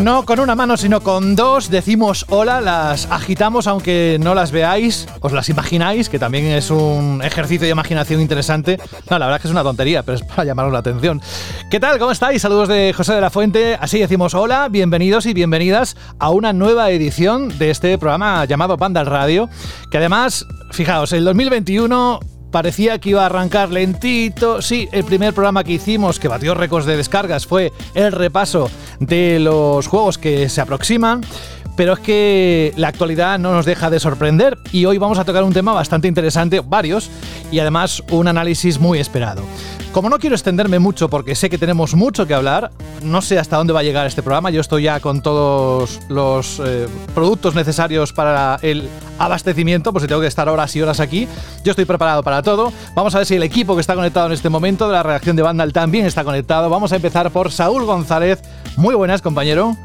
No con una mano, sino con dos decimos hola, las agitamos aunque no las veáis, os las imagináis, que también es un ejercicio de imaginación interesante. No, la verdad es que es una tontería, pero es para llamaros la atención. ¿Qué tal? ¿Cómo estáis? Saludos de José de la Fuente. Así decimos hola, bienvenidos y bienvenidas a una nueva edición de este programa llamado Panda Radio, que además, fijaos, el 2021 parecía que iba a arrancar lentito. Sí, el primer programa que hicimos, que batió récords de descargas, fue el repaso de los juegos que se aproximan. Pero es que la actualidad no nos deja de sorprender y hoy vamos a tocar un tema bastante interesante, varios, y además un análisis muy esperado. Como no quiero extenderme mucho porque sé que tenemos mucho que hablar, no sé hasta dónde va a llegar este programa, yo estoy ya con todos los eh, productos necesarios para el abastecimiento, pues si tengo que estar horas y horas aquí, yo estoy preparado para todo. Vamos a ver si el equipo que está conectado en este momento de la redacción de Vandal también está conectado. Vamos a empezar por Saúl González. Muy buenas, compañero.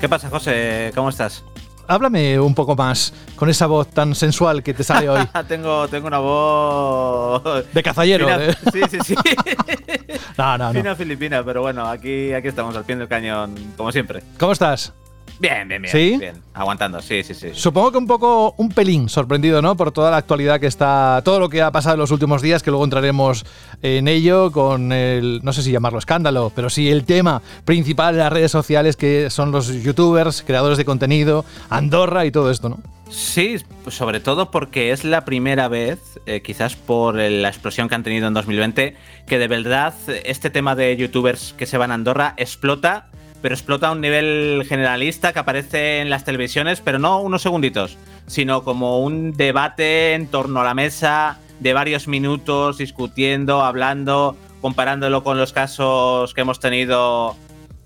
¿Qué pasa, José? ¿Cómo estás? háblame un poco más con esa voz tan sensual que te sale hoy. tengo, tengo una voz. De cazallero, ¿eh? Sí, sí, sí. no, no, no. Fina filipina, pero bueno, aquí, aquí estamos al pie del cañón, como siempre. ¿Cómo estás? Bien, bien, bien. ¿Sí? Bien, aguantando, sí, sí, sí. Supongo que un poco, un pelín sorprendido, ¿no? Por toda la actualidad que está, todo lo que ha pasado en los últimos días, que luego entraremos en ello con el, no sé si llamarlo escándalo, pero sí el tema principal de las redes sociales que son los youtubers, creadores de contenido, Andorra y todo esto, ¿no? Sí, sobre todo porque es la primera vez, eh, quizás por la explosión que han tenido en 2020, que de verdad este tema de youtubers que se van a Andorra explota pero explota a un nivel generalista que aparece en las televisiones, pero no unos segunditos, sino como un debate en torno a la mesa de varios minutos, discutiendo, hablando, comparándolo con los casos que hemos tenido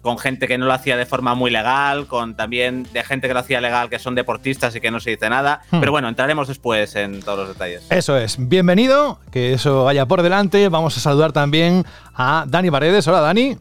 con gente que no lo hacía de forma muy legal, con también de gente que lo hacía legal, que son deportistas y que no se dice nada. Hmm. Pero bueno, entraremos después en todos los detalles. Eso es. Bienvenido, que eso vaya por delante. Vamos a saludar también a Dani Paredes. Hola, Dani.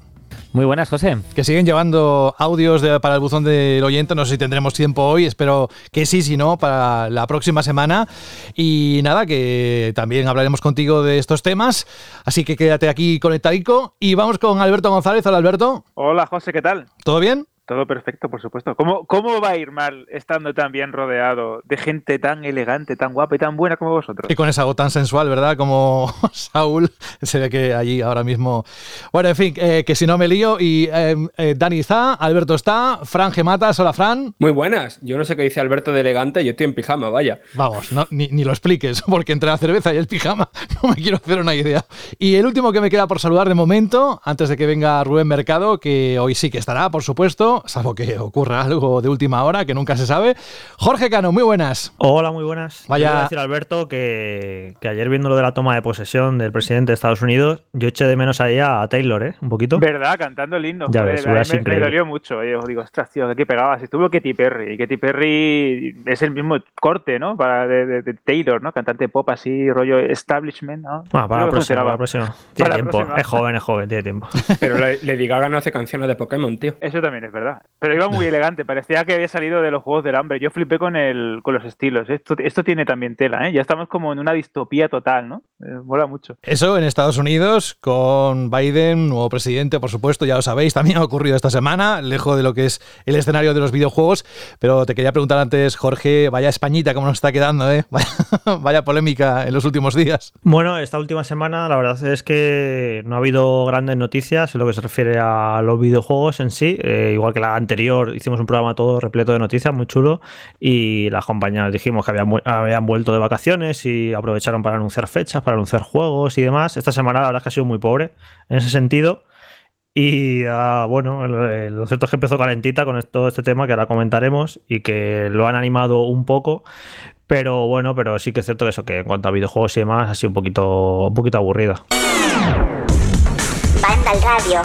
Muy buenas, José. Que siguen llevando audios para el buzón del oyente. No sé si tendremos tiempo hoy, espero que sí, si no, para la próxima semana. Y nada, que también hablaremos contigo de estos temas. Así que quédate aquí conectadico. Y vamos con Alberto González. Hola, Alberto. Hola, José, ¿qué tal? ¿Todo bien? Todo perfecto, por supuesto. ¿Cómo, ¿Cómo va a ir mal estando tan bien rodeado de gente tan elegante, tan guapa y tan buena como vosotros? Y con esa voz tan sensual, ¿verdad? Como Saúl. Se ve que allí ahora mismo. Bueno, en fin, eh, que si no me lío. Y eh, eh, Dani está, Alberto está, Fran Gematas. Hola, Fran. Muy buenas. Yo no sé qué dice Alberto de elegante, yo estoy en pijama, vaya. Vamos, ni, ni, lo expliques, porque entre la cerveza y el pijama no me quiero hacer una idea. Y el último que me queda por saludar de momento, antes de que venga Rubén Mercado, que hoy sí que estará, por supuesto salvo que ocurra algo de última hora, que nunca se sabe. Jorge Cano, muy buenas. Hola, muy buenas. Vaya. decir, Alberto, que, ayer viendo lo de la toma de posesión del presidente de Estados Unidos, yo eché de menos ahí a Taylor, ¿eh? Un poquito. ¿Verdad? Cantando el himno. Ya ves, me, me, dolió mucho. Yo digo, ostras, tío, ¿qué pegabas? Estuvo Katy Perry. Y Katy Perry es el mismo corte, ¿no? Para de, Taylor, ¿no? Cantante pop así, rollo establishment, ¿no? Ah, para, la próxima, para la próxima. Tiene tiempo. Es joven, es joven, tiene tiempo. Pero Lady Gaga no hace canciones de Pokémon, tío. Eso también es verdad. Pero iba muy elegante, parecía que había salido de los Juegos del Hambre. Yo flipé con, el, con los estilos. Esto, esto tiene también tela, ¿eh? Ya estamos como en una distopía total, ¿no? Eh, mola mucho. Eso en Estados Unidos, con Biden, nuevo presidente, por supuesto, ya lo sabéis, también ha ocurrido esta semana, lejos de lo que es el escenario de los videojuegos. Pero te quería preguntar antes, Jorge, vaya Españita, ¿cómo nos está quedando, eh? Vaya, polémica en los últimos días. Bueno, esta última semana la verdad es que no ha habido grandes noticias en lo que se refiere a los videojuegos en sí, eh, igual que la anterior hicimos un programa todo repleto de noticias, muy chulo, y las compañías dijimos que habían, habían vuelto de vacaciones y aprovecharon para anunciar fechas, para anunciar juegos y demás. Esta semana la verdad es que ha sido muy pobre en ese sentido. Y ah, bueno, lo cierto es que empezó calentita con todo este tema que ahora comentaremos y que lo han animado un poco. Pero bueno, pero sí que es cierto eso, que en cuanto a videojuegos y demás, ha sido un poquito, un poquito aburrida. Radio.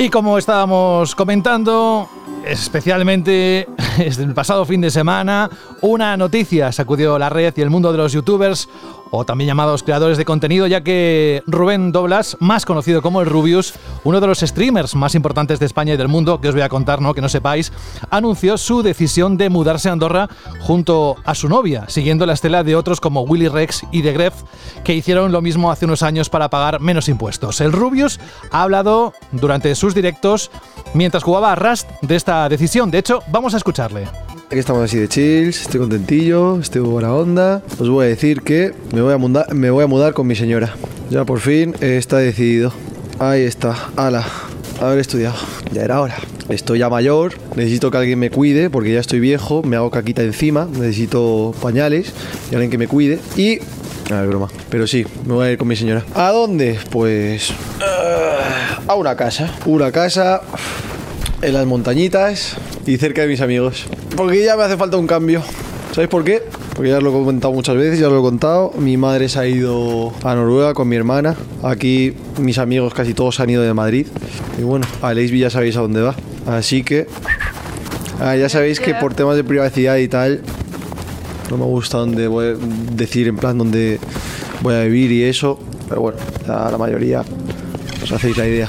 Y como estábamos comentando, especialmente desde el pasado fin de semana, una noticia sacudió la red y el mundo de los youtubers, o también llamados creadores de contenido, ya que Rubén Doblas, más conocido como el Rubius, uno de los streamers más importantes de España y del mundo, que os voy a contar, ¿no? que no sepáis, anunció su decisión de mudarse a Andorra junto a su novia, siguiendo la estela de otros como Willy Rex y The Gref, que hicieron lo mismo hace unos años para pagar menos impuestos. El Rubius ha hablado durante sus directos mientras jugaba a Rust de esta decisión. De hecho, vamos a escucharle. Aquí estamos así de chills, estoy contentillo, estoy buena onda. Os voy a decir que me voy a, mudar, me voy a mudar con mi señora. Ya por fin está decidido. Ahí está, ala, haber estudiado. Ya era hora. Estoy ya mayor, necesito que alguien me cuide porque ya estoy viejo, me hago caquita encima, necesito pañales y alguien que me cuide. Y Ah, es broma. Pero sí, me voy a ir con mi señora. ¿A dónde? Pues. ah, a una casa. Una casa en las montañitas y cerca de mis amigos. Porque ya me hace falta un cambio. ¿Sabéis por qué? Porque ya lo he comentado muchas veces, ya lo he contado. Mi madre se ha ido a Noruega con mi hermana. Aquí mis amigos casi todos se han ido de Madrid. Y bueno, a Leisby ya sabéis a dónde va. Así que. ah, ya sabéis que por temas de privacidad y tal, no me gusta dónde voy a decir en plan dónde voy a vivir y eso. Pero bueno, ya la mayoría os hacéis la idea.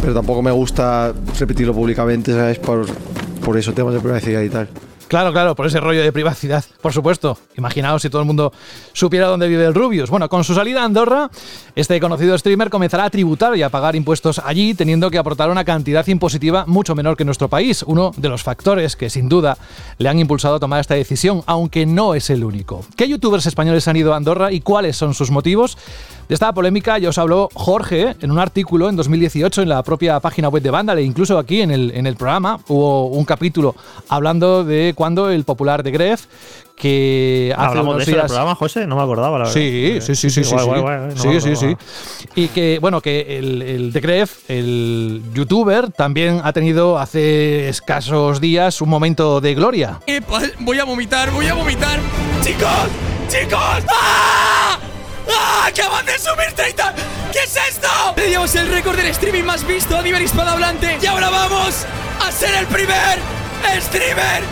Pero tampoco me gusta repetirlo públicamente, ¿sabes? Por, por eso, temas de privacidad y tal. Claro, claro, por ese rollo de privacidad, por supuesto. Imaginaos si todo el mundo supiera dónde vive el Rubius. Bueno, con su salida a Andorra, este conocido streamer comenzará a tributar y a pagar impuestos allí, teniendo que aportar una cantidad impositiva mucho menor que en nuestro país. Uno de los factores que sin duda le han impulsado a tomar esta decisión, aunque no es el único. ¿Qué youtubers españoles han ido a Andorra y cuáles son sus motivos? De esta polémica ya os habló Jorge en un artículo en 2018 en la propia página web de Vandal e incluso aquí en el, en el programa hubo un capítulo hablando de cuando el popular de Gref que hace Hablamos de unos eso en el días programa, José, no me acordaba, la verdad. Sí, sí, sí, sí, sí. guay, sí. guay, guay, no Sí, sí. Y que, bueno, que el, el The Gref, el youtuber, también ha tenido hace escasos días un momento de gloria. Epa, Voy a vomitar, voy a vomitar. ¡Chicos! ¡Chicos! ¡Ah! ¡Ah! ¡Acaban de subir 30! ¿Qué es esto? Teníamos el récord del streaming más visto a nivel hispanohablante y ahora vamos a ser el primer streamer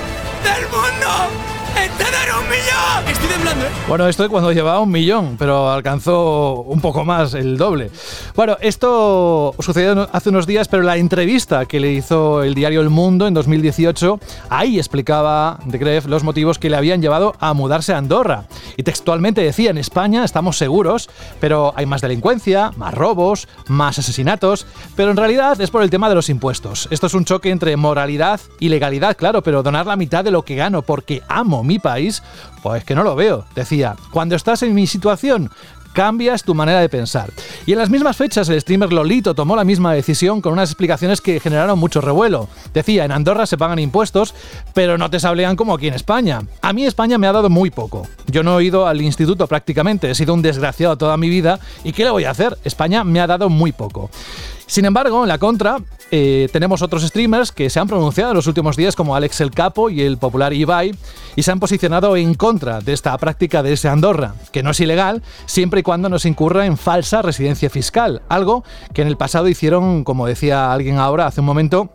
del mundo en tener un millón. Estoy temblando, ¿eh? Bueno, esto es cuando llevaba un millón, pero alcanzó un poco más, el doble. Bueno, esto sucedió hace unos días, pero la entrevista que le hizo el diario El Mundo en 2018, ahí explicaba de Gref los motivos que le habían llevado a mudarse a Andorra. Y textualmente decía, en España estamos seguros, pero hay más delincuencia, más robos, más asesinatos, pero en realidad es por el tema de los impuestos. Esto es un choque entre moralidad y legalidad, claro, pero donar la mitad de lo que gano porque amo mi país, pues que no lo veo. Decía, cuando estás en mi situación, cambias tu manera de pensar. Y en las mismas fechas el streamer Lolito tomó la misma decisión con unas explicaciones que generaron mucho revuelo. Decía, en Andorra se pagan impuestos, pero no te sablean como aquí en España. A mí España me ha dado muy poco. Yo no he ido al instituto prácticamente, he sido un desgraciado toda mi vida y ¿qué le voy a hacer? España me ha dado muy poco. Sin embargo, en la contra, eh, tenemos otros streamers que se han pronunciado en los últimos días, como Alex el Capo y el popular Ibai, y se han posicionado en contra de esta práctica de ese Andorra, que no es ilegal siempre y cuando no se incurra en falsa residencia fiscal, algo que en el pasado hicieron, como decía alguien ahora hace un momento,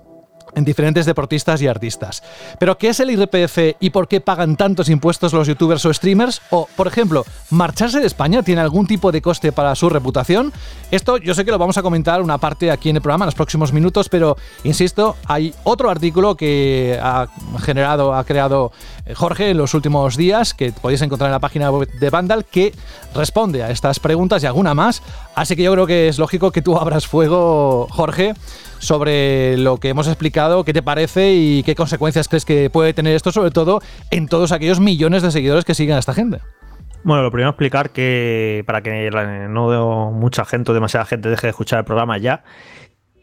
en diferentes deportistas y artistas. Pero ¿qué es el IRPF y por qué pagan tantos impuestos los youtubers o streamers? O, por ejemplo, ¿marcharse de España tiene algún tipo de coste para su reputación? Esto yo sé que lo vamos a comentar una parte aquí en el programa en los próximos minutos, pero insisto, hay otro artículo que ha generado, ha creado eh, Jorge en los últimos días, que podéis encontrar en la página de Vandal, que responde a estas preguntas y alguna más. Así que yo creo que es lógico que tú abras fuego, Jorge, sobre lo que hemos explicado, qué te parece y qué consecuencias crees que puede tener esto, sobre todo en todos aquellos millones de seguidores que siguen a esta gente. Bueno, lo primero explicar que para que no mucha gente o demasiada gente deje de escuchar el programa ya,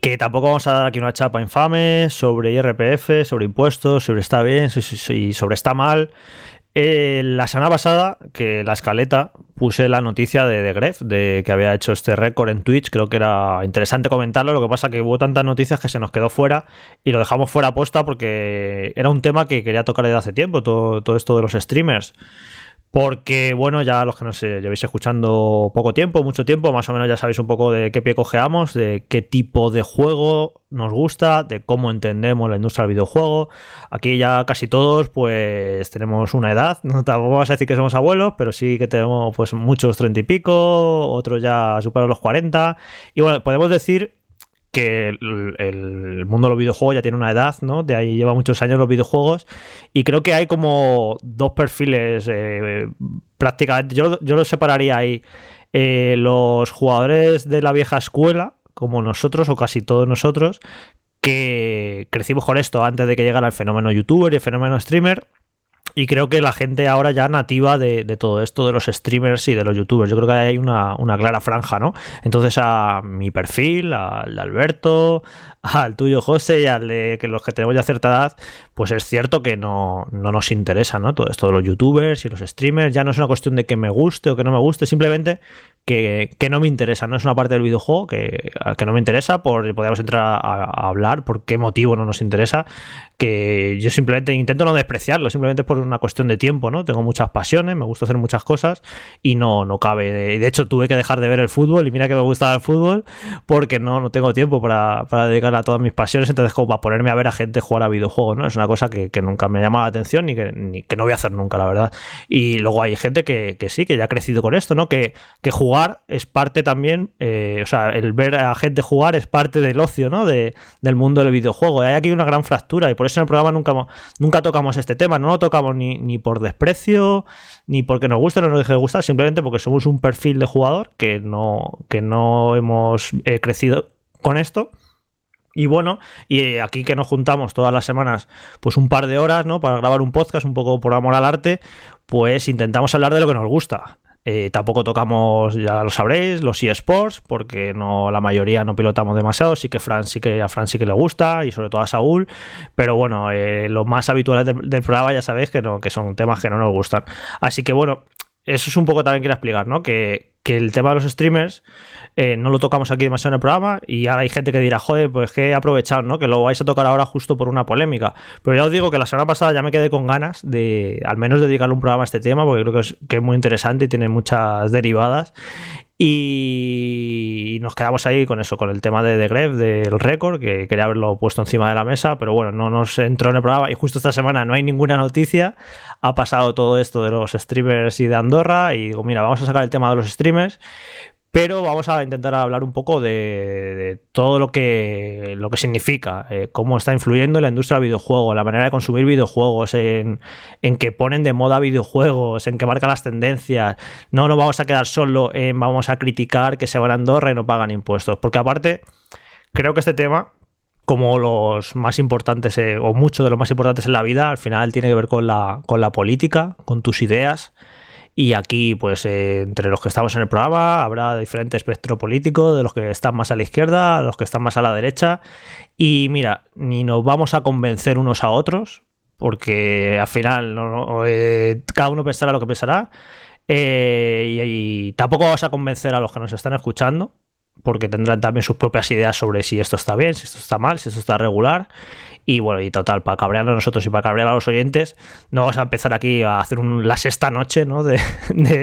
que tampoco vamos a dar aquí una chapa infame sobre IRPF, sobre impuestos, sobre está bien si- sobre está mal. Eh, la semana pasada, que la escaleta, puse la noticia de, de Gref, de que había hecho este récord en Twitch. Creo que era interesante comentarlo. Lo que pasa que hubo tantas noticias que se nos quedó fuera y lo dejamos fuera posta porque era un tema que quería tocar desde hace tiempo, todo, todo esto de los streamers. Porque, bueno, ya los que nos eh, llevéis escuchando poco tiempo, mucho tiempo, más o menos ya sabéis un poco de qué pie cojeamos, de qué tipo de juego nos gusta, de cómo entendemos la industria del videojuego. Aquí ya casi todos, pues tenemos una edad, no tampoco vamos a decir que somos abuelos, pero sí que tenemos pues muchos treinta y pico, otros ya superan los 40. Y bueno, podemos decir que el, mundo de los videojuegos ya tiene una edad, ¿no? De ahí lleva muchos años los videojuegos y creo que hay como dos perfiles eh, prácticamente, yo, yo los separaría ahí, eh, los jugadores de la vieja escuela, como nosotros o casi todos nosotros, que crecimos con esto antes de que llegara el fenómeno youtuber y el fenómeno streamer. Y creo que la gente ahora ya nativa de, todo esto de los streamers y de los youtubers. Yo creo que hay una, una clara franja, ¿no? Entonces a mi perfil, al de Alberto, al tuyo José y al de que los que tenemos ya cierta edad, pues es cierto que no, no nos interesa, ¿no? Todo esto de los youtubers y los streamers. Ya no es una cuestión de que me guste o que no me guste, simplemente que, que no me interesa. No es una parte del videojuego que, que no me interesa, por, podríamos entrar a, hablar por qué motivo no nos interesa que yo simplemente intento no despreciarlo, simplemente por una cuestión de tiempo, ¿no? Tengo muchas pasiones, me gusta hacer muchas cosas y no, no cabe. De hecho, tuve que dejar de ver el fútbol y mira que me gustaba el fútbol porque no, no tengo tiempo para, para a todas mis pasiones, entonces como para ponerme a ver a gente jugar a videojuegos, ¿no? Es una cosa que, que nunca me llama la atención ni que, ni que no voy a hacer nunca, la verdad. Y luego hay gente que, que sí, que ya ha crecido con esto, ¿no? Que, que jugar es parte también, eh, o sea, el ver a gente jugar es parte del ocio, ¿no? De, del mundo del videojuego. Hay aquí una gran fractura y por eso en el programa nunca, nunca tocamos este tema, no lo tocamos ni, ni por desprecio, ni porque nos guste o no nos deje de gustar, simplemente porque somos un perfil de jugador que no, que no hemos eh, crecido con esto. Y bueno, y aquí que nos juntamos todas las semanas, pues un par de horas, ¿no? Para grabar un podcast, un poco por amor al arte, pues intentamos hablar de lo que nos gusta. Eh, tampoco tocamos, ya lo sabréis, los eSports, porque no, la mayoría no pilotamos demasiado. Sí que Fran sí que a Fran sí que le gusta, y sobre todo a Saúl. Pero bueno, eh, lo más habitual del, del, programa ya sabéis que no, que son temas que no nos gustan. Así que bueno, eso es un poco también quiero explicar, ¿no? Que, que el tema de los streamers eh, no lo tocamos aquí demasiado en el programa y ahora hay gente que dirá, joder, pues que he aprovechado, ¿no? Que lo vais a tocar ahora justo por una polémica. Pero ya os digo que la semana pasada ya me quedé con ganas de al menos dedicarle un programa a este tema porque creo que es, que es muy interesante y tiene muchas derivadas. Y nos quedamos ahí con eso, con el tema de The Gref, del récord, que quería haberlo puesto encima de la mesa, pero bueno, no nos entró en el programa y justo esta semana no hay ninguna noticia. Ha pasado todo esto de los streamers y de Andorra y digo, mira, vamos a sacar el tema de los streamers pero vamos a intentar hablar un poco de, de todo lo que, lo que significa, eh, cómo está influyendo en la industria del videojuego, la manera de consumir videojuegos, en, en, que ponen de moda videojuegos, en que marcan las tendencias. No nos vamos a quedar solo en vamos a criticar que se van a Andorra y no pagan impuestos, porque aparte creo que este tema como los más importantes eh, o muchos de los más importantes en la vida, al final tiene que ver con la, con la política, con tus ideas. Y aquí, pues, eh, entre los que estamos en el programa, habrá diferente espectro político, de los que están más a la izquierda, los que están más a la derecha. Y mira, ni nos vamos a convencer unos a otros, porque al final no, eh, cada uno pensará lo que pensará. Eh, y, y tampoco vamos a convencer a los que nos están escuchando, porque tendrán también sus propias ideas sobre si esto está bien, si esto está mal, si esto está regular. Y bueno, y total, para cabrear a nosotros y para cabrear a los oyentes, no vamos a empezar aquí a hacer un, la sexta noche ¿no? de,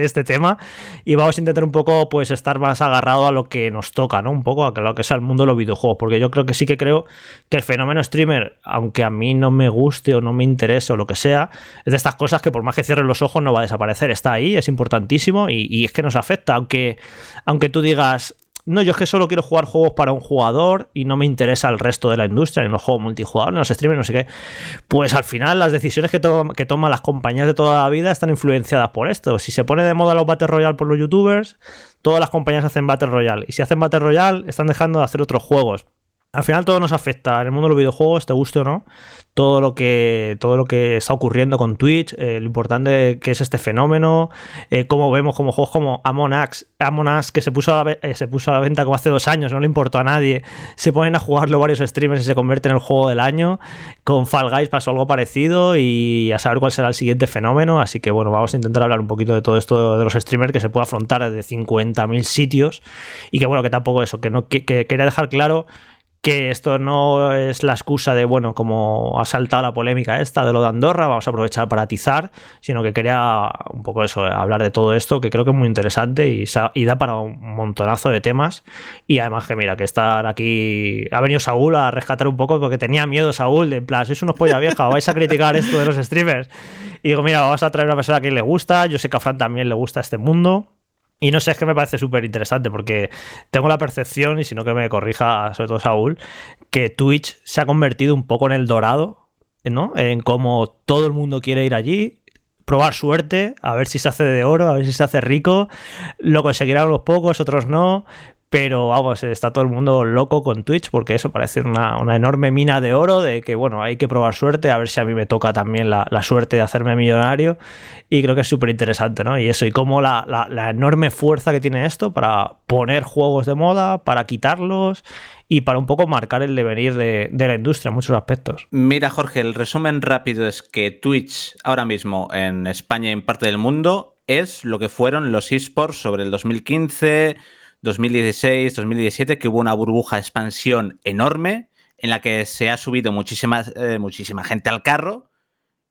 este tema. Y vamos a intentar un poco pues estar más agarrado a lo que nos toca, ¿no? Un poco a lo que es el mundo de los videojuegos. Porque yo creo que sí que creo que el fenómeno streamer, aunque a mí no me guste o no me interese o lo que sea, es de estas cosas que por más que cierren los ojos no va a desaparecer. Está ahí, es importantísimo y, y es que nos afecta. Aunque, aunque tú digas, no, yo es que solo quiero jugar juegos para un jugador y no me interesa el resto de la industria, ni los juegos multijugador, ni los streamers, no sé qué. Pues al final las decisiones que, que toman las compañías de toda la vida están influenciadas por esto. Si se pone de moda los Battle Royale por los youtubers, todas las compañías hacen Battle Royale. Y si hacen Battle Royale, están dejando de hacer otros juegos. Al final todo nos afecta en el mundo de los videojuegos, te guste o no, todo lo que, todo lo que está ocurriendo con Twitch, eh, lo importante que es este fenómeno, eh, como vemos como juegos como Among Us, Among Us que se puso, a la, eh, se puso a la venta como hace dos años, no le importó a nadie, se ponen a jugarlo varios streamers y se convierte en el juego del año, con Fall Guys pasó algo parecido y a saber cuál será el siguiente fenómeno, así que bueno, vamos a intentar hablar un poquito de todo esto de los streamers que se puede afrontar desde 50.000 sitios. Y que bueno, que tampoco eso, que no que, que quería dejar claro que esto no es la excusa de, bueno, como ha saltado la polémica esta de lo de Andorra, vamos a aprovechar para atizar, sino que quería un poco eso, hablar de todo esto, que creo que es muy interesante y, da para un montonazo de temas. Y además que mira, que estar aquí, ha venido Saúl a rescatar un poco porque tenía miedo Saúl, de en plan, sois unos polla vieja, vais a criticar esto de los streamers. Y digo, mira, vamos a traer a una persona que le gusta, yo sé que a Fran también le gusta este mundo. Y no sé, es que me parece súper interesante porque tengo la percepción, y si no que me corrija sobre todo Saúl, que Twitch se ha convertido un poco en el dorado, ¿no? En cómo todo el mundo quiere ir allí, probar suerte, a ver si se hace de oro, a ver si se hace rico. Lo conseguirán los pocos, otros no. Pero vamos, está todo el mundo loco con Twitch porque eso parece una, enorme mina de oro de que, bueno, hay que probar suerte, a ver si a mí me toca también la, suerte de hacerme millonario. Y creo que es súper interesante, ¿no? Y eso, y cómo la, enorme fuerza que tiene esto para poner juegos de moda, para quitarlos y para un poco marcar el devenir de, de, la industria en muchos aspectos. Mira, Jorge, el resumen rápido es que Twitch ahora mismo en España y en parte del mundo es lo que fueron los esports sobre el 2015 2016, 2017, que hubo una burbuja de expansión enorme en la que se ha subido muchísima, eh, muchísima gente al carro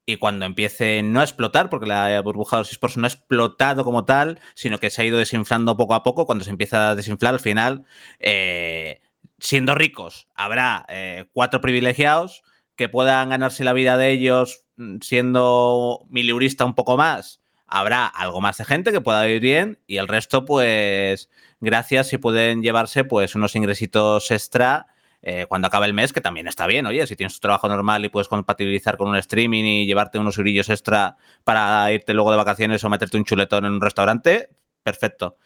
y cuando empiece no a explotar, porque la burbuja de los esports no ha explotado como tal, sino que se ha ido desinflando poco a poco, cuando se empieza a desinflar al final, eh, siendo ricos, habrá eh, cuatro privilegiados que puedan ganarse la vida de ellos mm, siendo miliurista un poco más. Habrá algo más de gente que pueda vivir bien y el resto, pues, gracias si pueden llevarse pues unos ingresitos extra eh, cuando acabe el mes, que también está bien, oye, si tienes tu trabajo normal y puedes compatibilizar con un streaming y llevarte unos eurillos extra para irte luego de vacaciones o meterte un chuletón en un restaurante, perfecto.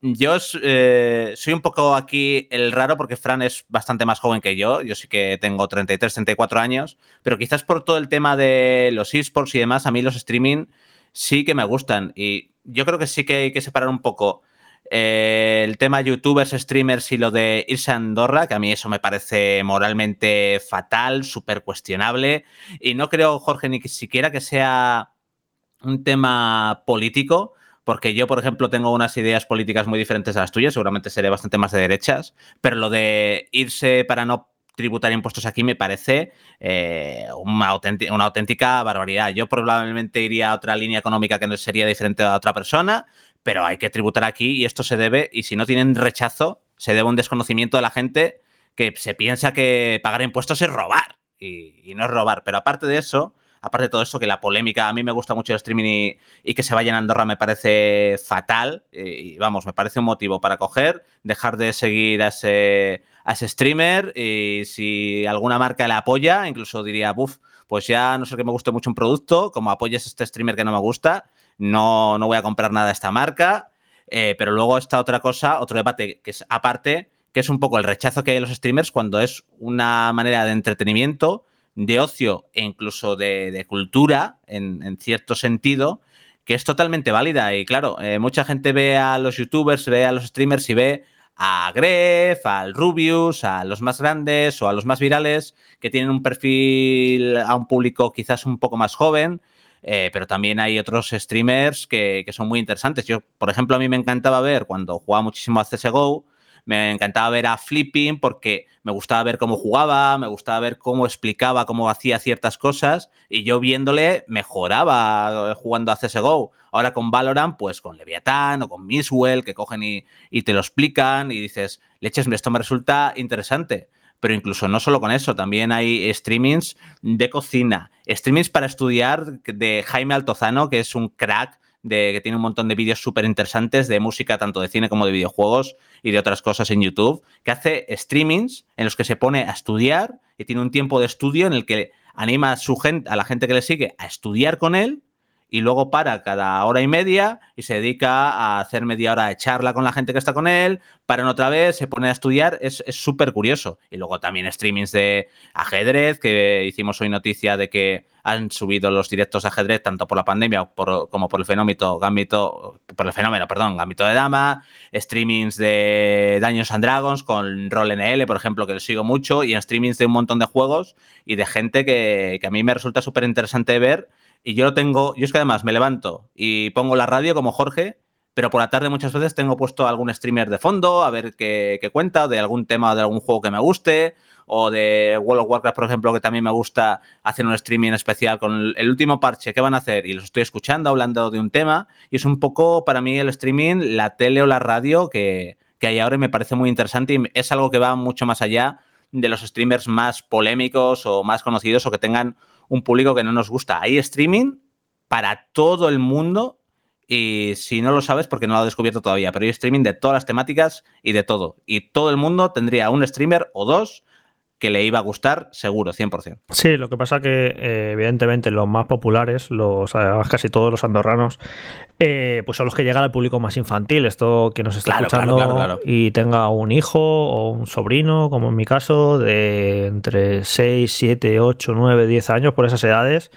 Yo eh, soy un poco aquí el raro porque Fran es bastante más joven que yo. Yo sí que tengo 33, 34 años, pero quizás por todo el tema de los esports y demás, a mí los streaming sí que me gustan. Y yo creo que sí que hay que separar un poco eh, el tema youtubers, streamers y lo de irse a Andorra, que a mí eso me parece moralmente fatal, súper cuestionable. Y no creo, Jorge, ni siquiera que sea un tema político, porque yo, por ejemplo, tengo unas ideas políticas muy diferentes a las tuyas, seguramente seré bastante más de derechas, pero lo de irse para no tributar impuestos aquí me parece eh, una, auténtica, una, auténtica, barbaridad. Yo probablemente iría a otra línea económica que no sería diferente a otra persona, pero hay que tributar aquí y esto se debe, y si no tienen rechazo, se debe un desconocimiento de la gente que se piensa que pagar impuestos es robar, y, no es robar. Pero aparte de eso, aparte de todo eso, que la polémica, a mí me gusta mucho el streaming y, que se vaya a Andorra me parece fatal, y, vamos, me parece un motivo para coger, dejar de seguir a ese, a ese streamer, y si alguna marca le apoya, incluso diría, buf, pues ya no sé que me guste mucho un producto, como apoyes a este streamer que no me gusta, no, no voy a comprar nada de esta marca. Eh, pero luego está otra cosa, otro debate que es aparte, que es un poco el rechazo que hay de los streamers cuando es una manera de entretenimiento, de ocio e incluso de, cultura, en, cierto sentido, que es totalmente válida. Y claro, eh, mucha gente ve a los youtubers, ve a los streamers y ve a Gref, al Rubius, a los más grandes o a los más virales, que tienen un perfil a un público quizás un poco más joven eh, pero también hay otros streamers que, son muy interesantes. Yo, por ejemplo, a mí me encantaba ver cuando jugaba muchísimo a CSGO, me encantaba ver a Flipping porque me gustaba ver cómo jugaba, me gustaba ver cómo explicaba, cómo hacía ciertas cosas y yo viéndole mejoraba jugando a CSGO. Ahora con Valorant, pues con Leviathan o con Misswell, que cogen y, y te lo explican y dices, leches, esto me resulta interesante pero incluso no solo con eso, también hay streamings de cocina, streamings para estudiar de Jaime Altozano, que es un crack de, que tiene un montón de vídeos súper interesantes de música, tanto de cine como de videojuegos y de otras cosas en YouTube, que hace streamings en los que se pone a estudiar y tiene un tiempo de estudio en el que anima a, su gente, a la gente que le sigue a estudiar con él y luego para cada hora y media y se dedica a hacer media hora de charla con la gente que está con él, paran otra vez, se pone a estudiar, es súper curioso. Y luego también streamings de ajedrez, que hicimos hoy noticia de que han subido los directos de ajedrez tanto por la pandemia como por el fenómeno Gambito, por el fenómeno, perdón, Gambito de Dama, streamings de Daños and Dragons con Roll NL, por ejemplo, que lo sigo mucho, y en streamings de un montón de juegos y de gente que, que a mí me resulta súper interesante ver y yo lo tengo, yo es que además me levanto y pongo la radio como Jorge, pero por la tarde muchas veces tengo puesto algún streamer de fondo, a ver qué, qué cuenta, de algún tema de algún juego que me guste, o de World of Warcraft, por ejemplo, que también me gusta hacer un streaming especial con el, último parche que van a hacer y los estoy escuchando hablando de un tema. Y es un poco para mí el streaming, la tele o la radio que, que hay ahora y me parece muy interesante y es algo que va mucho más allá de los streamers más polémicos o más conocidos o que tengan un público que no nos gusta. Hay streaming para todo el mundo y si no lo sabes porque no lo he descubierto todavía, pero hay streaming de todas las temáticas y de todo. Y todo el mundo tendría un streamer o dos que le iba a gustar seguro, 100%. Sí, lo que pasa que eh, evidentemente los más populares, los además casi todos los andorranos, eh, pues son los que llegan al público más infantil. Esto que nos está claro, escuchando claro, claro. y tenga un hijo o un sobrino, como en mi caso, de entre 6, 7, 8, 9, 10 años por esas edades.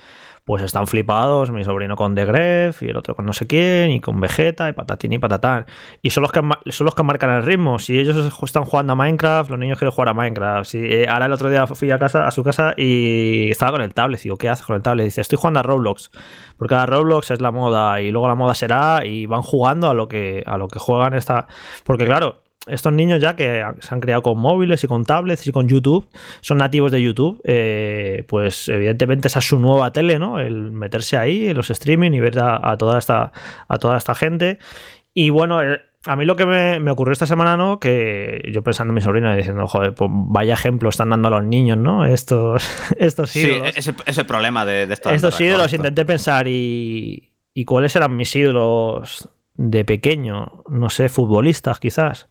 Pues están flipados, mi sobrino con The Gref y el otro con no sé quién, y con Vegeta, y patatín y patatán. Y son los que, son los que marcan el ritmo. Si ellos están jugando a Minecraft, los niños quieren jugar a Minecraft. Si, eh, ahora el otro día fui a casa, a su casa y estaba con el tablet. Digo, ¿qué haces con el tablet? Dice, estoy jugando a Roblox. Porque ahora Roblox es la moda y luego la moda será y van jugando a lo que, a lo que juegan esta. Porque claro, estos niños ya que se han criado con móviles y con tablets y con YouTube, son nativos de YouTube, eh, pues evidentemente esa es su nueva tele, ¿no? El meterse ahí en los streaming y ver a, a toda, esta, a toda esta gente. Y bueno, eh, a mí lo que me, me ocurrió esta semana, ¿no? Que yo pensando en mi sobrina y diciendo, joder, pues vaya ejemplo están dando a los niños, ¿no? Estos, estos Sí, ídolos. ese, ese problema de, de Estos Andorra, ídolos intenté pensar y, y cuáles eran mis ídolos de pequeño, no sé, futbolistas quizás,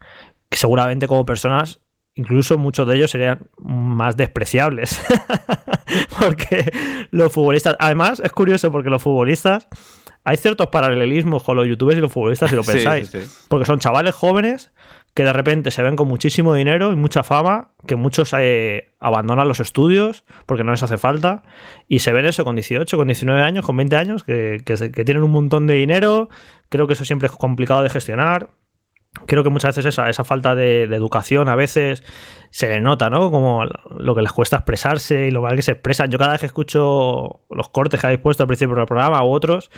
que seguramente como personas, incluso muchos de ellos serían más despreciables. porque los futbolistas, además es curioso porque los futbolistas, hay ciertos paralelismos con los youtubers y los futbolistas si lo pensáis. sí, sí. Porque son chavales jóvenes que de repente se ven con muchísimo dinero y mucha fama, que muchos eh, abandonan los estudios porque no les hace falta, y se ven eso con 18, con 19 años, con 20 años, que, tienen un montón de dinero. Creo que eso siempre es complicado de gestionar. Creo que muchas veces esa, falta de, de educación a veces se le nota, ¿no? Como lo que les cuesta expresarse y lo mal que se expresan. Yo cada vez que escucho los cortes que habéis puesto al principio del programa u otros,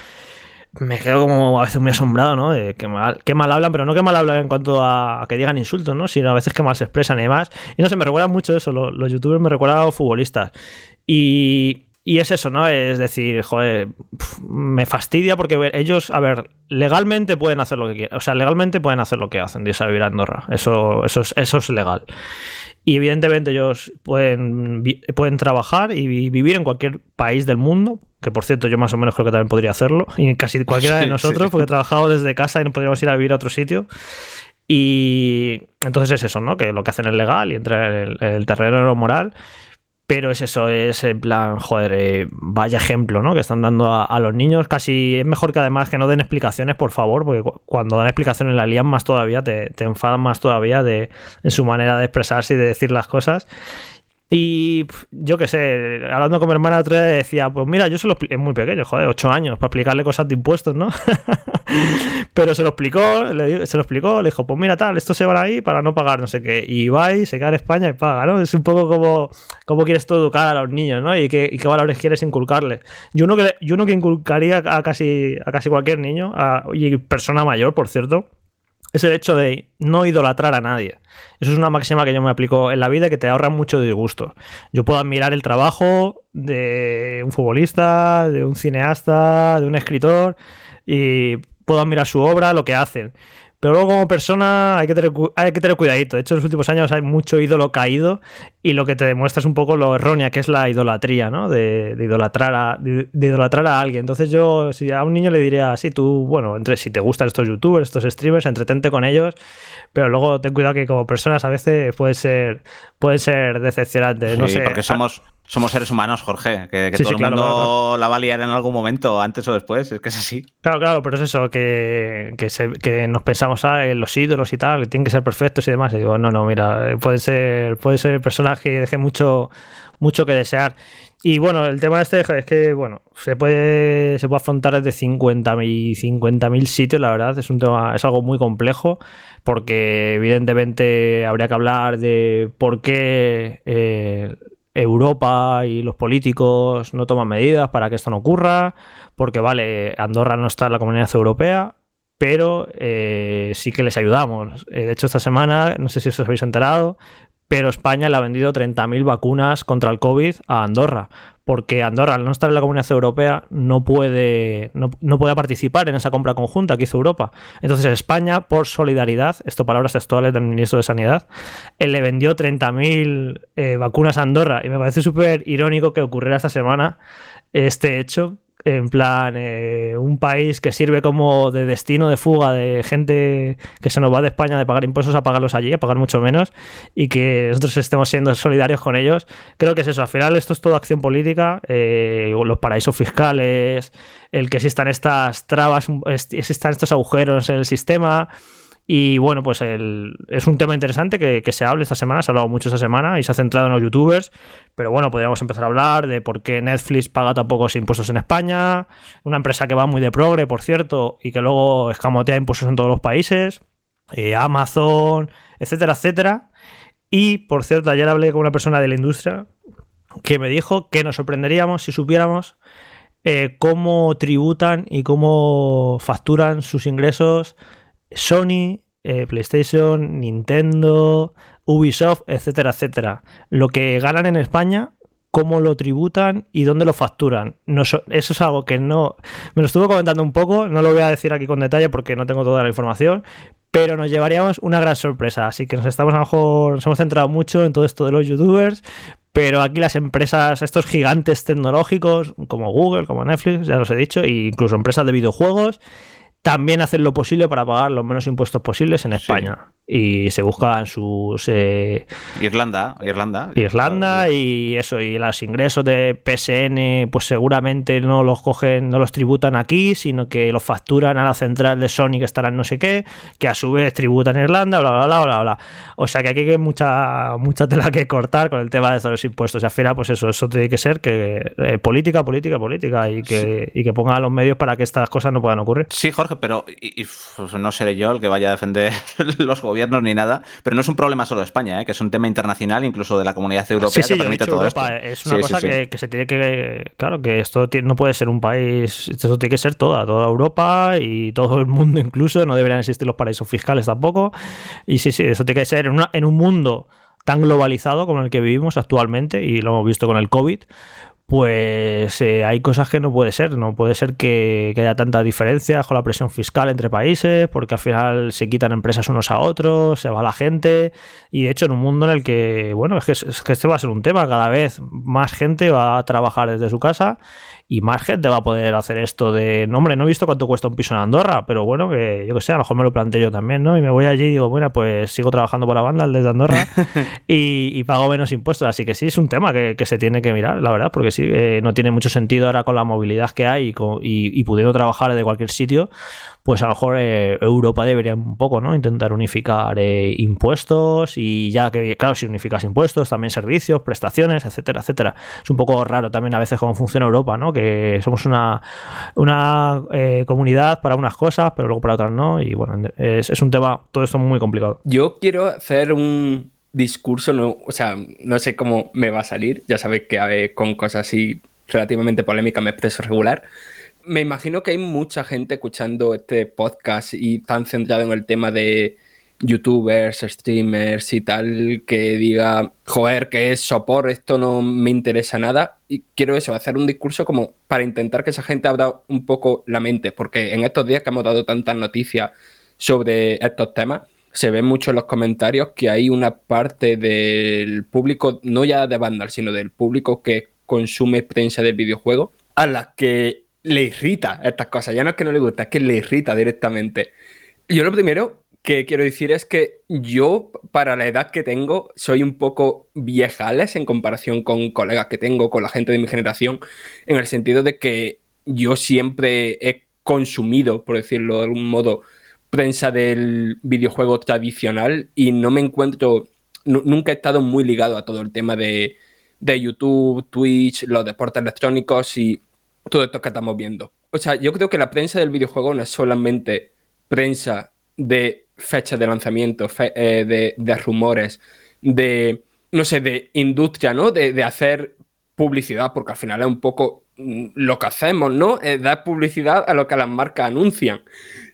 me quedo como a veces muy asombrado, ¿no? De que mal, qué mal hablan, pero no que mal hablan en cuanto a, que digan insultos, ¿no? Sino a veces que mal se expresan y demás. Y no sé, me recuerda mucho eso. Los, los youtubers me recuerdan a los futbolistas. Y, y es eso, ¿no? Es decir, joder, pf, me fastidia porque ellos, a ver, legalmente pueden hacer lo que quieran. O sea, legalmente pueden hacer lo que hacen, de a vivir a Andorra. Eso, eso, es, eso es legal. Y evidentemente ellos pueden, pueden trabajar y vi- vivir en cualquier país del mundo, que por cierto yo más o menos creo que también podría hacerlo, y casi cualquiera de Sí, nosotros, sí. porque he trabajado desde casa y no podríamos ir a vivir a otro sitio. Y entonces es eso, ¿no? Que lo que hacen es legal y entra en el, en el terreno moral. Pero es eso, es en plan, joder, eh, vaya ejemplo, ¿no? Que están dando a, los niños. Casi es mejor que además que no den explicaciones, por favor, porque cu- cuando dan explicaciones la lían más todavía, te, te enfadan más todavía de, en su manera de expresarse y de decir las cosas. Y yo qué sé, hablando con mi hermana otro día decía, pues mira, yo se lo expliqué, es muy pequeño, joder, 8 años, para explicarle cosas de impuestos, ¿no? Pero se lo explicó, le se lo explicó, le dijo, pues mira tal, esto se va ahí para no pagar no sé qué. Y va y se queda en España y paga, ¿no? Es un poco como cómo quieres tú educar a los niños, ¿no? Y qué, y qué valores quieres inculcarles. Yo uno que, yo uno que inculcaría a casi, a casi cualquier niño, a- y persona mayor, por cierto, es el hecho de no idolatrar a nadie. Eso es una máxima que yo me aplico en la vida que te ahorra mucho disgusto. Yo puedo admirar el trabajo de un futbolista, de un cineasta, de un escritor y puedo admirar su obra, lo que hacen. Pero luego como persona hay que tener, hay que tener cuidadito. De hecho, en los últimos años hay mucho ídolo caído y lo que te demuestra es un poco lo errónea que es la idolatría, ¿no? De, de idolatrar a, de, de idolatrar a alguien. Entonces yo, si a un niño le diría, sí, tú, bueno, entre, si te gustan estos youtubers, estos streamers, entretente con ellos, pero luego ten cuidado que como personas a veces puede ser, puede ser decepcionante. no Sí, sé, porque somos, somos seres humanos, Jorge, que, que Sí, todo sí, el claro, mundo claro, la va a liar en algún momento, antes o después, es que es así. Claro, claro, pero es eso, que, que, se- que nos pensamos ah, en los ídolos y tal, que tienen que ser perfectos y demás. Y digo, no, no, mira, pueden ser, pueden ser personas que dejen mucho, mucho que desear. Y bueno, el tema este es que, bueno, se puede, se puede afrontar desde 50.000 50.000 sitios, la verdad, es un tema, es algo muy complejo, porque evidentemente habría que hablar de por qué eh, Europa y los políticos no toman medidas para que esto no ocurra, porque vale, Andorra no está en la comunidad europea, pero eh, sí que les ayudamos. Eh, de hecho, esta semana, no sé si os habéis enterado, pero España le ha vendido 30.000 vacunas contra el COVID a Andorra, porque Andorra, al no estar en la Comunidad Europea, no puede, no, no puede participar en esa compra conjunta que hizo Europa. Entonces España, por solidaridad, esto palabras textuales del ministro de Sanidad, él le vendió 30.000 eh, vacunas a Andorra y me parece súper irónico que ocurriera esta semana este hecho en plan, eh, un país que sirve como de destino de fuga de gente que se nos va de España de pagar impuestos a pagarlos allí, a pagar mucho menos, y que nosotros estemos siendo solidarios con ellos. Creo que es eso, al final esto es toda acción política, eh, los paraísos fiscales, el que existan estas trabas, existan estos agujeros en el sistema. Y bueno, pues es un tema interesante que, que, se hable esta semana, se ha hablado mucho esta semana y se ha centrado en los youtubers, pero bueno, podríamos empezar a hablar de por qué Netflix paga tan pocos impuestos en España, una empresa que va muy de progre, por cierto, y que luego escamotea impuestos en todos los países, eh, Amazon, etcétera, etcétera. Y por cierto, ayer hablé con una persona de la industria que me dijo que nos sorprenderíamos si supiéramos eh, cómo tributan y cómo facturan sus ingresos Sony, eh, PlayStation, Nintendo, Ubisoft, etcétera, etcétera. Lo que ganan en España, cómo lo tributan y dónde lo facturan. No, eso es algo que no... Me lo estuve comentando un poco, no lo voy a decir aquí con detalle porque no tengo toda la información, pero nos llevaríamos una gran sorpresa. Así que nos estamos a lo mejor, nos hemos centrado mucho en todo esto de los youtubers, pero aquí las empresas, estos gigantes tecnológicos como Google, como Netflix, ya los he dicho, e incluso empresas de videojuegos, también hacen lo posible para pagar los menos impuestos posibles en España. Y se buscan sus. Eh, Irlanda, Irlanda. Irlanda y eso, y los ingresos de PSN, pues seguramente no los cogen, no los tributan aquí, sino que los facturan a la central de Sony que estará en no sé qué, que a su vez tributan en Irlanda, bla, bla, bla, bla, bla. O sea que aquí hay mucha, mucha tela que cortar con el tema de los impuestos. Y al final, pues eso, eso tiene que ser que eh, política, política, política, y que, sí. y que pongan los medios para que estas cosas no puedan ocurrir. Sí, Jorge, pero y, y, pues no seré yo el que vaya a defender los gobiernos ni nada, pero no es un problema solo de España, ¿eh? que es un tema internacional, incluso de la comunidad europea sí, sí, que permite todo Europa, esto. Es una sí, cosa que, que, se tiene que. Claro, que esto no puede ser un país, esto tiene que ser toda, toda Europa y todo el mundo incluso, no deberían existir los paraísos fiscales tampoco. Y sí, sí, eso tiene que ser en, una, en un mundo tan globalizado como el que vivimos actualmente, y lo hemos visto con el COVID, pues eh, hay cosas que no puede ser. No puede ser que, haya tanta diferencia con la presión fiscal entre países, porque al final se quitan empresas unos a otros, se va la gente. Y de hecho, en un mundo en el que, bueno, es que, es que este va a ser un tema. Cada vez más gente va a trabajar desde su casa y más gente va a poder hacer esto de, no hombre, no he visto cuánto cuesta un piso en Andorra, pero bueno, que yo que sé, a lo mejor me lo planteo yo también, ¿no? Y me voy allí y digo, bueno, pues sigo trabajando por la banda, desde Andorra, y, y, pago menos impuestos. Así que sí, es un tema que, que se tiene que mirar, la verdad, porque sí, eh, no tiene mucho sentido ahora con la movilidad que hay y, con, y, y pudiendo trabajar desde cualquier sitio, pues a lo mejor eh, Europa debería un poco, ¿no? Intentar unificar eh, impuestos y ya que, claro, si unificas impuestos, también servicios, prestaciones, etcétera, etcétera. Es un poco raro también a veces cómo funciona Europa, ¿no? Que somos una, una eh, comunidad para unas cosas, pero luego para otras no. Y bueno, es, un tema, todo esto muy complicado. Yo quiero hacer un discurso, no, o sea, no sé cómo me va a salir, ya sabéis que con cosas así relativamente polémicas me expreso regular. Me imagino que hay mucha gente escuchando este podcast y tan centrado en el tema de youtubers, streamers y tal, que diga, joder, que es sopor, esto no me interesa nada. Y quiero eso, hacer un discurso como para intentar que esa gente abra un poco la mente, porque en estos días que hemos dado tantas noticias sobre estos temas, se ve mucho en los comentarios que hay una parte del público, no ya de Vandal, sino del público que consume prensa del videojuego, a la que le irrita estas cosas. Ya no es que no le gusta, es que le irrita directamente. Yo lo primero que quiero decir es que yo, para la edad que tengo, soy un poco viejales en comparación con colegas que tengo, con la gente de mi generación, en el sentido de que yo siempre he consumido, por decirlo de algún modo, prensa del videojuego tradicional y no me encuentro, nunca he estado muy ligado a todo el tema de, de YouTube, Twitch, los deportes electrónicos y todo esto que estamos viendo. O sea, yo creo que la prensa del videojuego no es solamente prensa de fecha de lanzamiento, eh, de, de, rumores, de, no sé, de industria, ¿no? De, de, hacer publicidad, porque al final es un poco mm, lo que hacemos, ¿no? Es dar publicidad a lo que las marcas anuncian,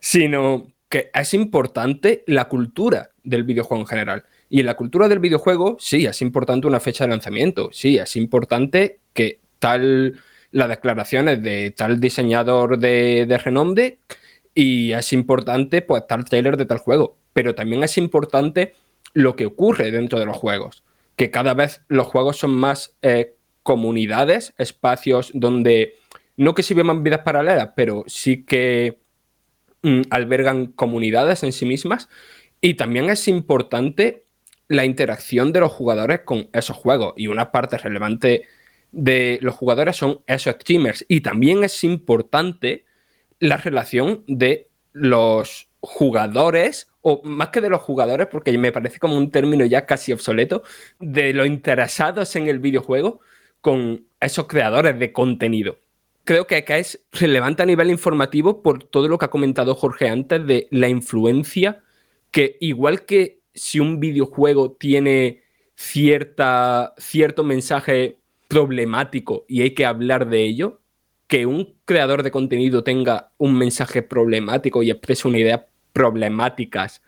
sino que es importante la cultura del videojuego en general. Y en la cultura del videojuego, sí, es importante una fecha de lanzamiento, sí, es importante que tal las declaraciones de tal diseñador de, de renombre y es importante pues tal trailer de tal juego, pero también es importante lo que ocurre dentro de los juegos, que cada vez los juegos son más eh, comunidades, espacios donde no que se vidas paralelas, pero sí que mm, albergan comunidades en sí mismas y también es importante la interacción de los jugadores con esos juegos. Y una parte relevante de los jugadores son esos streamers. Y también es importante la relación de los jugadores, o más que de los jugadores, porque me parece como un término ya casi obsoleto, de los interesados en el videojuego con esos creadores de contenido. Creo que acá es relevante a nivel informativo por todo lo que ha comentado Jorge antes de la influencia que igual que si un videojuego tiene cierta, cierto mensaje problemático y hay que hablar de ello, que un creador de contenido tenga un mensaje problemático y exprese una idea problemáticas,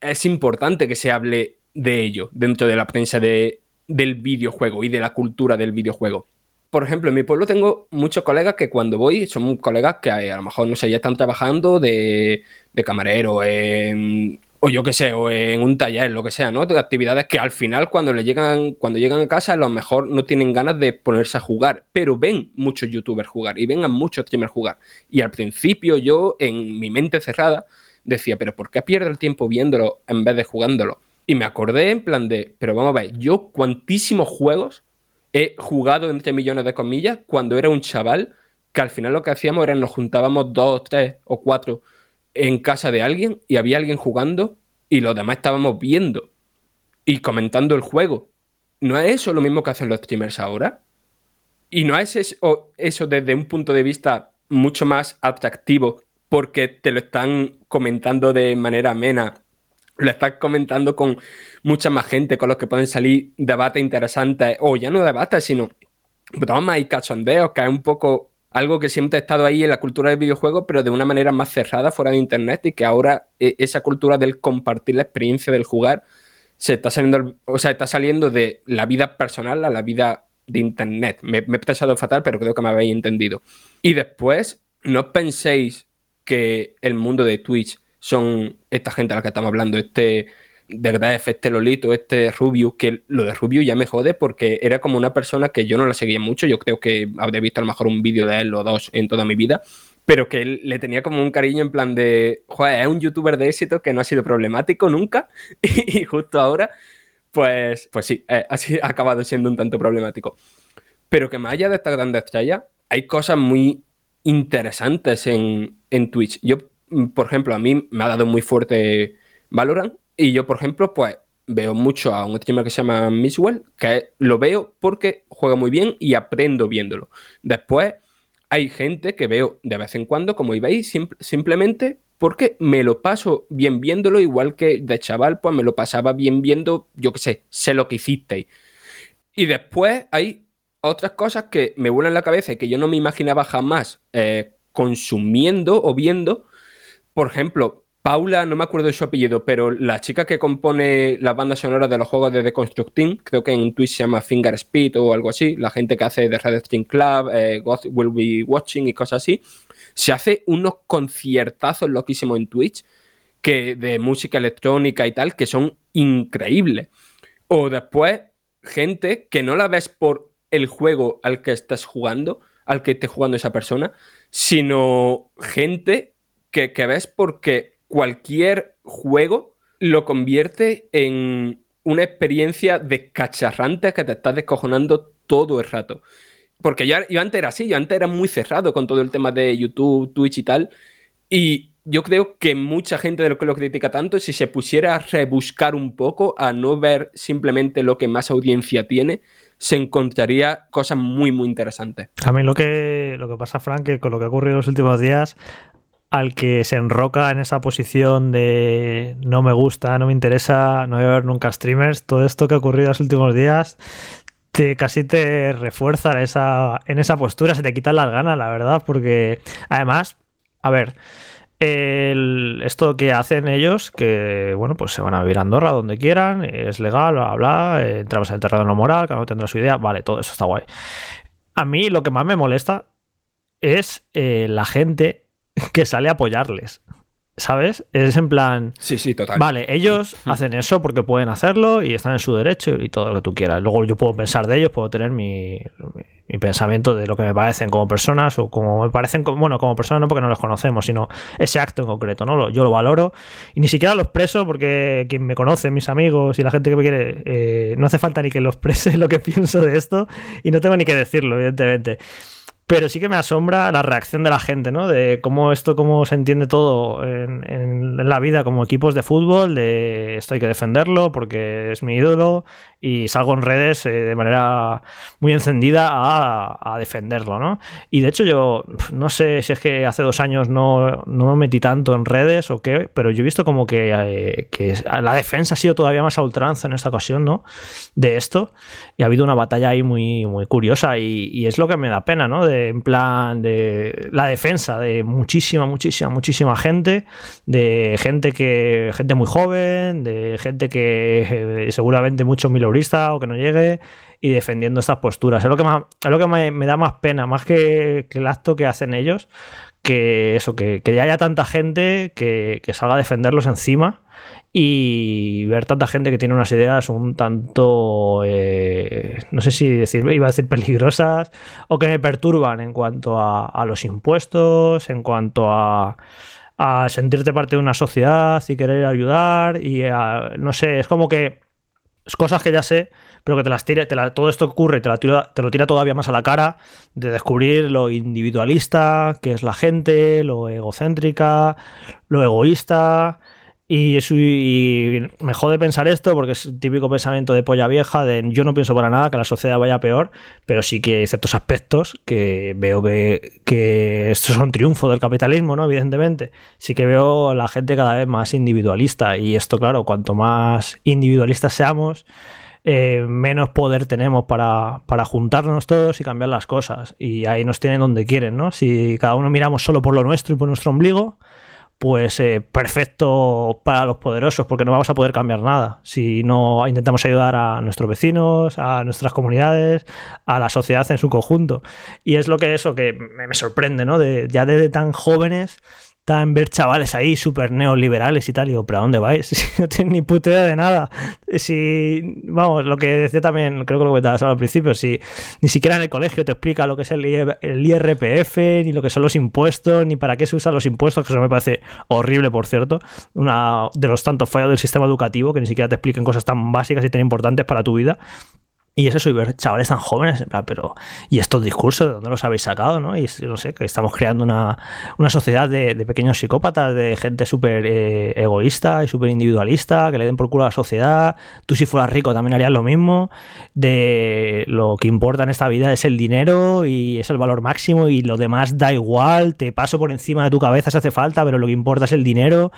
es importante que se hable de ello dentro de la prensa de, del videojuego y de la cultura del videojuego. Por ejemplo, en mi pueblo tengo muchos colegas que cuando voy son colegas que a lo mejor, no sé, ya están trabajando de, de camarero en, o yo qué sé, o en un taller, lo que sea, ¿no? De actividades que al final cuando le llegan, cuando llegan a casa, a lo mejor no tienen ganas de ponerse a jugar, pero ven muchos youtubers jugar y ven a muchos streamers jugar. Y al principio yo, en mi mente cerrada, decía, pero ¿por qué pierdo el tiempo viéndolo en vez de jugándolo? Y me acordé en plan de, pero vamos a ver, yo cuantísimos juegos he jugado entre millones de comillas cuando era un chaval que al final lo que hacíamos era nos juntábamos dos, tres o cuatro en casa de alguien y había alguien jugando y los demás estábamos viendo y comentando el juego. ¿No es eso lo mismo que hacen los streamers ahora? ¿Y no es eso, eso desde un punto de vista mucho más atractivo porque te lo están comentando de manera amena? Lo estás comentando con mucha más gente, con los que pueden salir debates interesantes, o ya no debates, sino bromas y cachondeos, que es un poco algo que siempre ha estado ahí en la cultura del videojuego, pero de una manera más cerrada fuera de Internet y que ahora e, esa cultura del compartir la experiencia del jugar se está saliendo, o sea, está saliendo de la vida personal a la vida de Internet. Me, he pensado fatal, pero creo que me habéis entendido. Y después, no penséis que el mundo de Twitch son esta gente a la que estamos hablando, este de verdad este Lolito, este Rubio, que lo de Rubio ya me jode porque era como una persona que yo no la seguía mucho, yo creo que habré visto a lo mejor un vídeo de él o dos en toda mi vida, pero que él le tenía como un cariño en plan de, joder, es un youtuber de éxito que no ha sido problemático nunca y justo ahora, pues, pues sí, eh, así ha acabado siendo un tanto problemático. Pero que más allá de esta grande estrella, hay cosas muy interesantes en, en Twitch. Yo, por ejemplo, a mí me ha dado muy fuerte Valorant y yo, por ejemplo, pues veo mucho a un streamer que se llama Misswell, que lo veo porque juega muy bien y aprendo viéndolo. Después hay gente que veo de vez en cuando, como veis, simplemente porque me lo paso bien viéndolo, igual que de chaval, pues me lo pasaba bien viendo, yo qué sé, sé lo que hicisteis. Y después hay otras cosas que me vuelan la cabeza y que yo no me imaginaba jamás eh, consumiendo o viendo. Por ejemplo, Paula, no me acuerdo de su apellido, pero la chica que compone las bandas sonoras de los juegos de The creo que en Twitch se llama Finger Speed o algo así, la gente que hace The Red String Club, eh, God Will Be Watching y cosas así, se hace unos conciertazos loquísimos en Twitch que de música electrónica y tal, que son increíbles. O después, gente que no la ves por el juego al que estás jugando, al que esté jugando esa persona, sino gente que, que ves porque cualquier juego lo convierte en una experiencia descacharrante que te estás descojonando todo el rato. Porque yo, yo antes era así, yo antes era muy cerrado con todo el tema de YouTube, Twitch y tal. Y yo creo que mucha gente de lo que lo critica tanto, si se pusiera a rebuscar un poco, a no ver simplemente lo que más audiencia tiene, se encontraría cosas muy, muy interesantes. A mí lo que, lo que pasa, Frank, que con lo que ha ocurrido en los últimos días, al que se enroca en esa posición de no me gusta, no me interesa, no voy a ver nunca streamers, todo esto que ha ocurrido en los últimos días, te casi te refuerza en esa, postura, se te quitan las ganas, la verdad, porque además, a ver, esto que hacen ellos, que bueno, pues se van a vivir a Andorra donde quieran, es legal, bla, bla, entramos en el terreno moral, cada uno tendrá su idea, vale, todo eso está guay. A mí lo que más me molesta es eh, la gente que sale a apoyarles, ¿sabes? Es en plan... Sí, sí, total. Vale, ellos hacen eso porque pueden hacerlo y están en su derecho y todo lo que tú quieras. Luego yo puedo pensar de ellos, puedo tener mi, mi- mi pensamiento de lo que me parecen como personas o como me parecen, como- bueno, como personas no porque no los conocemos, sino ese acto en concreto, ¿no? Lo- Yo lo valoro y ni siquiera los preso porque quien me conoce, mis amigos y la gente que me quiere, eh, no hace falta ni que los prese lo que pienso de esto y no tengo ni que decirlo, evidentemente. Pero sí que me asombra la reacción de la gente, ¿no? De cómo esto, cómo se entiende todo en, en- en la vida como equipos de fútbol, de esto hay que defenderlo porque es mi ídolo y salgo en redes eh, de manera muy encendida a, defenderlo, ¿no? Y de hecho yo no sé si es que hace dos años no, no me metí tanto en redes o qué, pero yo he visto como que, eh, la defensa ha sido todavía más a ultranza en esta ocasión, ¿no? De esto. Y ha habido una batalla ahí muy, muy curiosa y, es lo que me da pena, ¿no? De, en plan de la defensa de muchísima, muchísima, muchísima gente, de gente que gente muy joven, de gente que eh, seguramente mucho milurista o que no llegue y defendiendo estas posturas. Es lo que, es lo que me, da más pena, más que, el acto que hacen ellos, que eso, que, que ya haya tanta gente que, que salga a defenderlos encima y ver tanta gente que tiene unas ideas un tanto, eh, no sé si decir, iba a decir peligrosas, o que me perturban en cuanto a, a los impuestos, en cuanto a, a sentirte parte de una sociedad y querer ayudar, y a- no sé, es como que cosas que ya sé, pero que te las tire, te todo esto que ocurre te, la tira- te lo tira todavía más a la cara de descubrir lo individualista que es la gente, lo egocéntrica, lo egoísta. Y, eso- y me jode pensar esto porque es el típico pensamiento de polla vieja de yo no pienso para nada que la sociedad vaya peor, pero sí que hay ciertos aspectos que veo que, que esto es un triunfo del capitalismo, ¿no? Evidentemente. Sí que veo la gente cada vez más individualista y esto, claro, cuanto más individualistas seamos, eh, menos poder tenemos para, para juntarnos todos y cambiar las cosas. Y ahí nos tienen donde quieren, ¿no? Si cada uno miramos solo por lo nuestro y por nuestro ombligo, pues eh, perfecto para los poderosos, porque no vamos a poder cambiar nada. Si no intentamos ayudar a nuestros vecinos, a nuestras comunidades, a la sociedad en su conjunto. Y es lo que eso que me, sorprende, ¿no? De, ya desde tan jóvenes, tan ver chavales ahí súper neoliberales y tal. Y digo, ¿pero a dónde vais? No tienen ni puta idea de nada. Si, vamos, lo que decía también, creo que lo comentabas al principio, si ni siquiera en el colegio te explica lo que es el, IRPF, ni lo que son los impuestos, ni para qué se usan los impuestos, que eso me parece horrible, por cierto. Una de los tantos fallos del sistema educativo, que ni siquiera te expliquen cosas tan básicas y tan importantes para tu vida. Y es eso, ver chavales tan jóvenes, pero ¿y estos discursos de dónde los habéis sacado? ¿no? Y no sé, que estamos creando una, una sociedad de, de pequeños psicópatas, de gente súper eh, egoísta y súper individualista, que le den por culo a la sociedad. Tú si fueras rico también harías lo mismo. De lo que importa en esta vida es el dinero y es el valor máximo y lo demás da igual, te paso por encima de tu cabeza si hace falta, pero lo que importa es el dinero.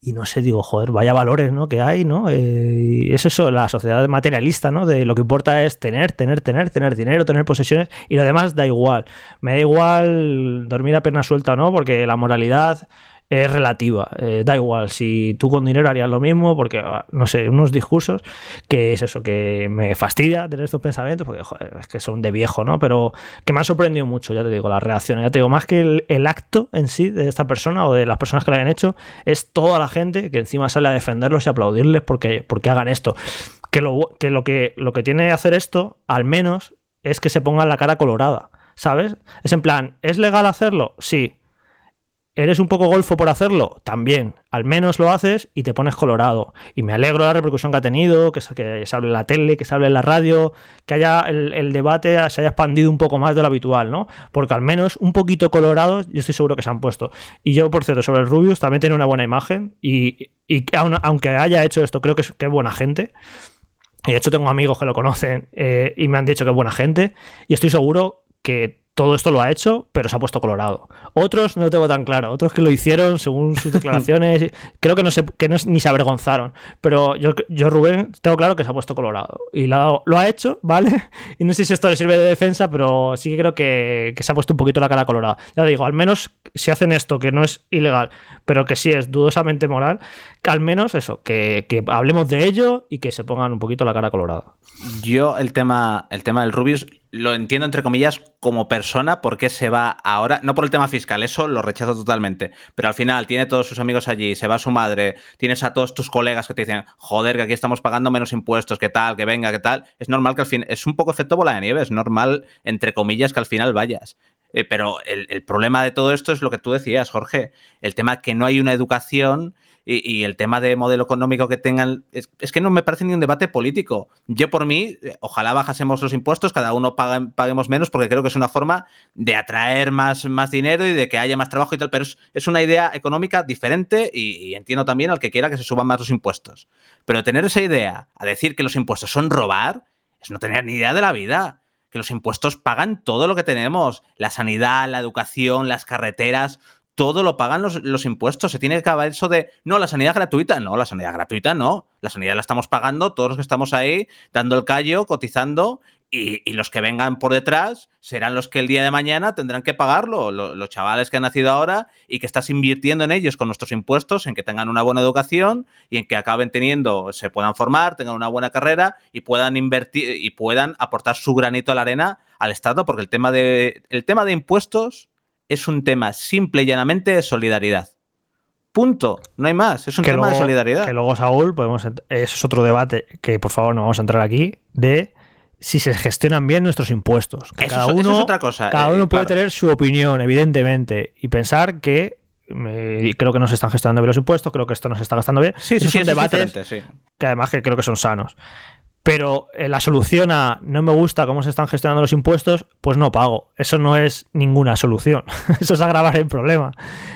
Y no sé, digo, joder, vaya valores, ¿no? Que hay, ¿no? Eh, es eso, la sociedad materialista, ¿no? De lo que importa es tener, tener, tener, tener dinero, tener posesiones y lo demás da igual. Me da igual dormir a pierna suelta no, porque la moralidad es relativa. Eh, da igual, si tú con dinero harías lo mismo, porque, ah, no sé, unos discursos que es eso, que me fastidia tener estos pensamientos, porque es que son de viejo, ¿no? Pero que me han sorprendido mucho, ya te digo, las reacciones. Ya te digo, más que el, el acto en sí de esta persona o de las personas que lo hayan hecho, es toda la gente que encima sale a defenderlos y aplaudirles porque, porque hagan esto. Que, lo, que, lo que lo que tiene que hacer esto, al menos, es que se ponga la cara colorada, ¿sabes? Es en plan, ¿es legal hacerlo? Sí. ¿Eres un poco golfo por hacerlo? También. Al menos lo haces y te pones colorado. Y me alegro de la repercusión que ha tenido, que se, que hable en la tele, que se hable en la radio, que haya el, debate se haya expandido un poco más de lo habitual, ¿no? Porque al menos un poquito colorados, yo estoy seguro que se han puesto. Y yo, por cierto, sobre el Rubius también tiene una buena imagen. Y, y que aun- aunque haya hecho esto, creo que es, es buena gente. Y de hecho tengo amigos que lo conocen eh, y me han dicho que es buena gente. Y estoy seguro que todo esto lo ha hecho, pero se ha puesto colorado. Otros no lo tengo tan claro. Otros que lo hicieron según sus declaraciones, creo que no se, que no, ni se avergonzaron. Pero yo, yo, Rubén, tengo claro que se ha puesto colorado. Y lo, ha hecho, ¿vale? Y no sé si esto le sirve de defensa, pero sí que creo que, que se ha puesto un poquito la cara colorada. Ya digo, al menos si hacen esto, que no es ilegal, pero que sí es dudosamente moral, que al menos eso, que, que hablemos de ello y que se pongan un poquito la cara colorada. Yo el tema, el tema del Rubius lo entiendo entre comillas como persona porque se va ahora, no por el tema fiscal, eso lo rechazo totalmente, pero al final tiene todos sus amigos allí, se va su madre, tienes a todos tus colegas que te dicen, joder, que aquí estamos pagando menos impuestos, que tal, que venga, que tal, es normal que al fin, es un poco efecto bola de nieve, es normal entre comillas que al final vayas. Eh, pero el, el problema de todo esto es lo que tú decías, Jorge, el tema que no hay una educación y, el tema de modelo económico que tengan, es, que no me parece ni un debate político. Yo por mí, eh, ojalá bajásemos los impuestos, cada uno paguemos menos, porque creo que es una forma de atraer más, más dinero y de que haya más trabajo y tal, pero es, una idea económica diferente y, entiendo también al que quiera que se suban más los impuestos. Pero tener esa idea a decir que los impuestos son robar, es no tener ni idea de la vida que los impuestos pagan todo lo que tenemos, la sanidad, la educación, las carreteras, todo lo pagan los, impuestos. Se tiene que acabar eso de, no, la sanidad gratuita. No, la sanidad gratuita no. La sanidad la estamos pagando todos los que estamos ahí, dando el callo, cotizando, y, los que vengan por detrás serán los que el día de mañana tendrán que pagarlo. los chavales que han nacido ahora y que estás invirtiendo en ellos con nuestros impuestos, en que tengan una buena educación y en que acaben teniendo, se puedan formar, tengan una buena carrera y puedan invertir y puedan aportar su granito a la arena al Estado, porque el tema de, el tema de impuestos es un tema simple y llanamente de solidaridad. Punto. No hay más. Es un tema de solidaridad. Que luego, Saúl, podemos. Eso es otro debate que por favor no vamos a entrar aquí. De si se gestionan bien nuestros impuestos. Que cada uno, es otra cosa. Cada eh, uno puede tener su opinión, evidentemente, y pensar que creo que no se están gestionando bien los impuestos, creo que esto no se está gastando bien. Sí, sí, es un debate que además que creo que son sanos pero eh, la solución a no me gusta cómo se están gestionando los impuestos, pues no pago. Eso no es ninguna solución. eso es agravar el problema.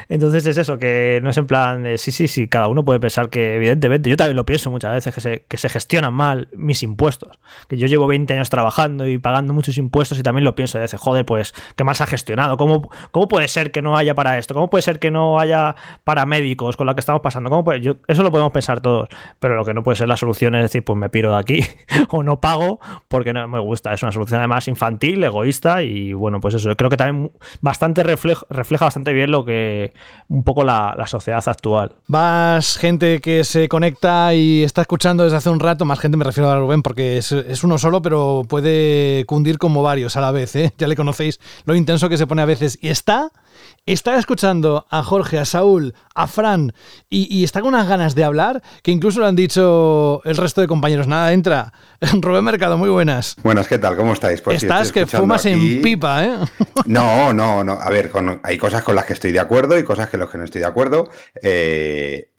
Entonces es eso, que no es en plan de sí, sí, sí, cada uno puede pensar que evidentemente, yo también lo pienso muchas veces, que se, que se gestionan mal mis impuestos. Que yo llevo 20 años trabajando y pagando muchos impuestos y también lo pienso. De joder, pues qué mal se ha gestionado. ¿Cómo, ¿Cómo puede ser que no haya para esto? ¿Cómo puede ser que no haya para médicos con lo que estamos pasando? ¿Cómo puede? Yo, eso lo podemos pensar todos. Pero lo que no puede ser la solución es decir, pues me piro de aquí o no pago porque no me gusta. Es una solución además infantil, egoísta y bueno, pues eso. Creo que también bastante refleja, refleja bastante bien lo que un poco la, sociedad actual. Más gente que se conecta y está escuchando desde hace un rato, más gente me refiero a Rubén porque es, es uno solo, pero puede cundir como varios a la vez. ¿eh? Ya le conocéis lo intenso que se pone a veces. Y está está escuchando a Jorge, a Saúl, a Fran y, está con unas ganas de hablar que incluso lo han dicho el resto de compañeros. Nada, entra. Rubén Mercado, muy buenas. Buenas, ¿qué tal? ¿Cómo estáis? Pues Estás que fumas en pipa, ¿eh? No, no, no. A ver, hay cosas con las que estoy de acuerdo y cosas con las que no estoy de acuerdo. Eh,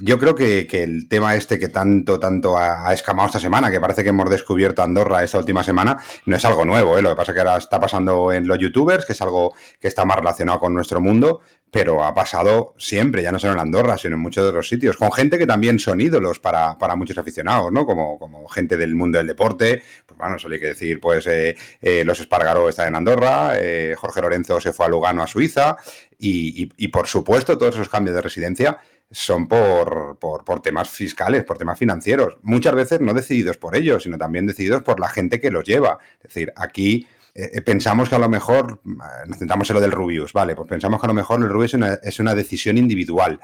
yo creo que, el tema este que tanto, tanto ha, escamado esta semana, que parece que hemos descubierto Andorra esta última semana, no es algo nuevo. ¿eh? Lo que pasa es que ahora está pasando en los youtubers, que es algo que está más relacionado con nuestro mundo, pero ha pasado siempre, ya no solo en Andorra, sino en muchos otros sitios, con gente que también son ídolos para, muchos aficionados, ¿no? Como, como, gente del mundo del deporte. Pues bueno, solo hay que decir, pues eh, eh, los Espargaró están en Andorra, Jorge Lorenzo se fue a Lugano, a Suiza, y por supuesto todos esos cambios de residencia son por, por, temas fiscales, por temas financieros. Muchas veces no decididos por ellos, sino también decididos por la gente que los lleva. Es decir, aquí eh, pensamos que a lo mejor, eh, nos centramos en lo del Rubius, vale, pues pensamos que a lo mejor el Rubius es una, es una decisión individual.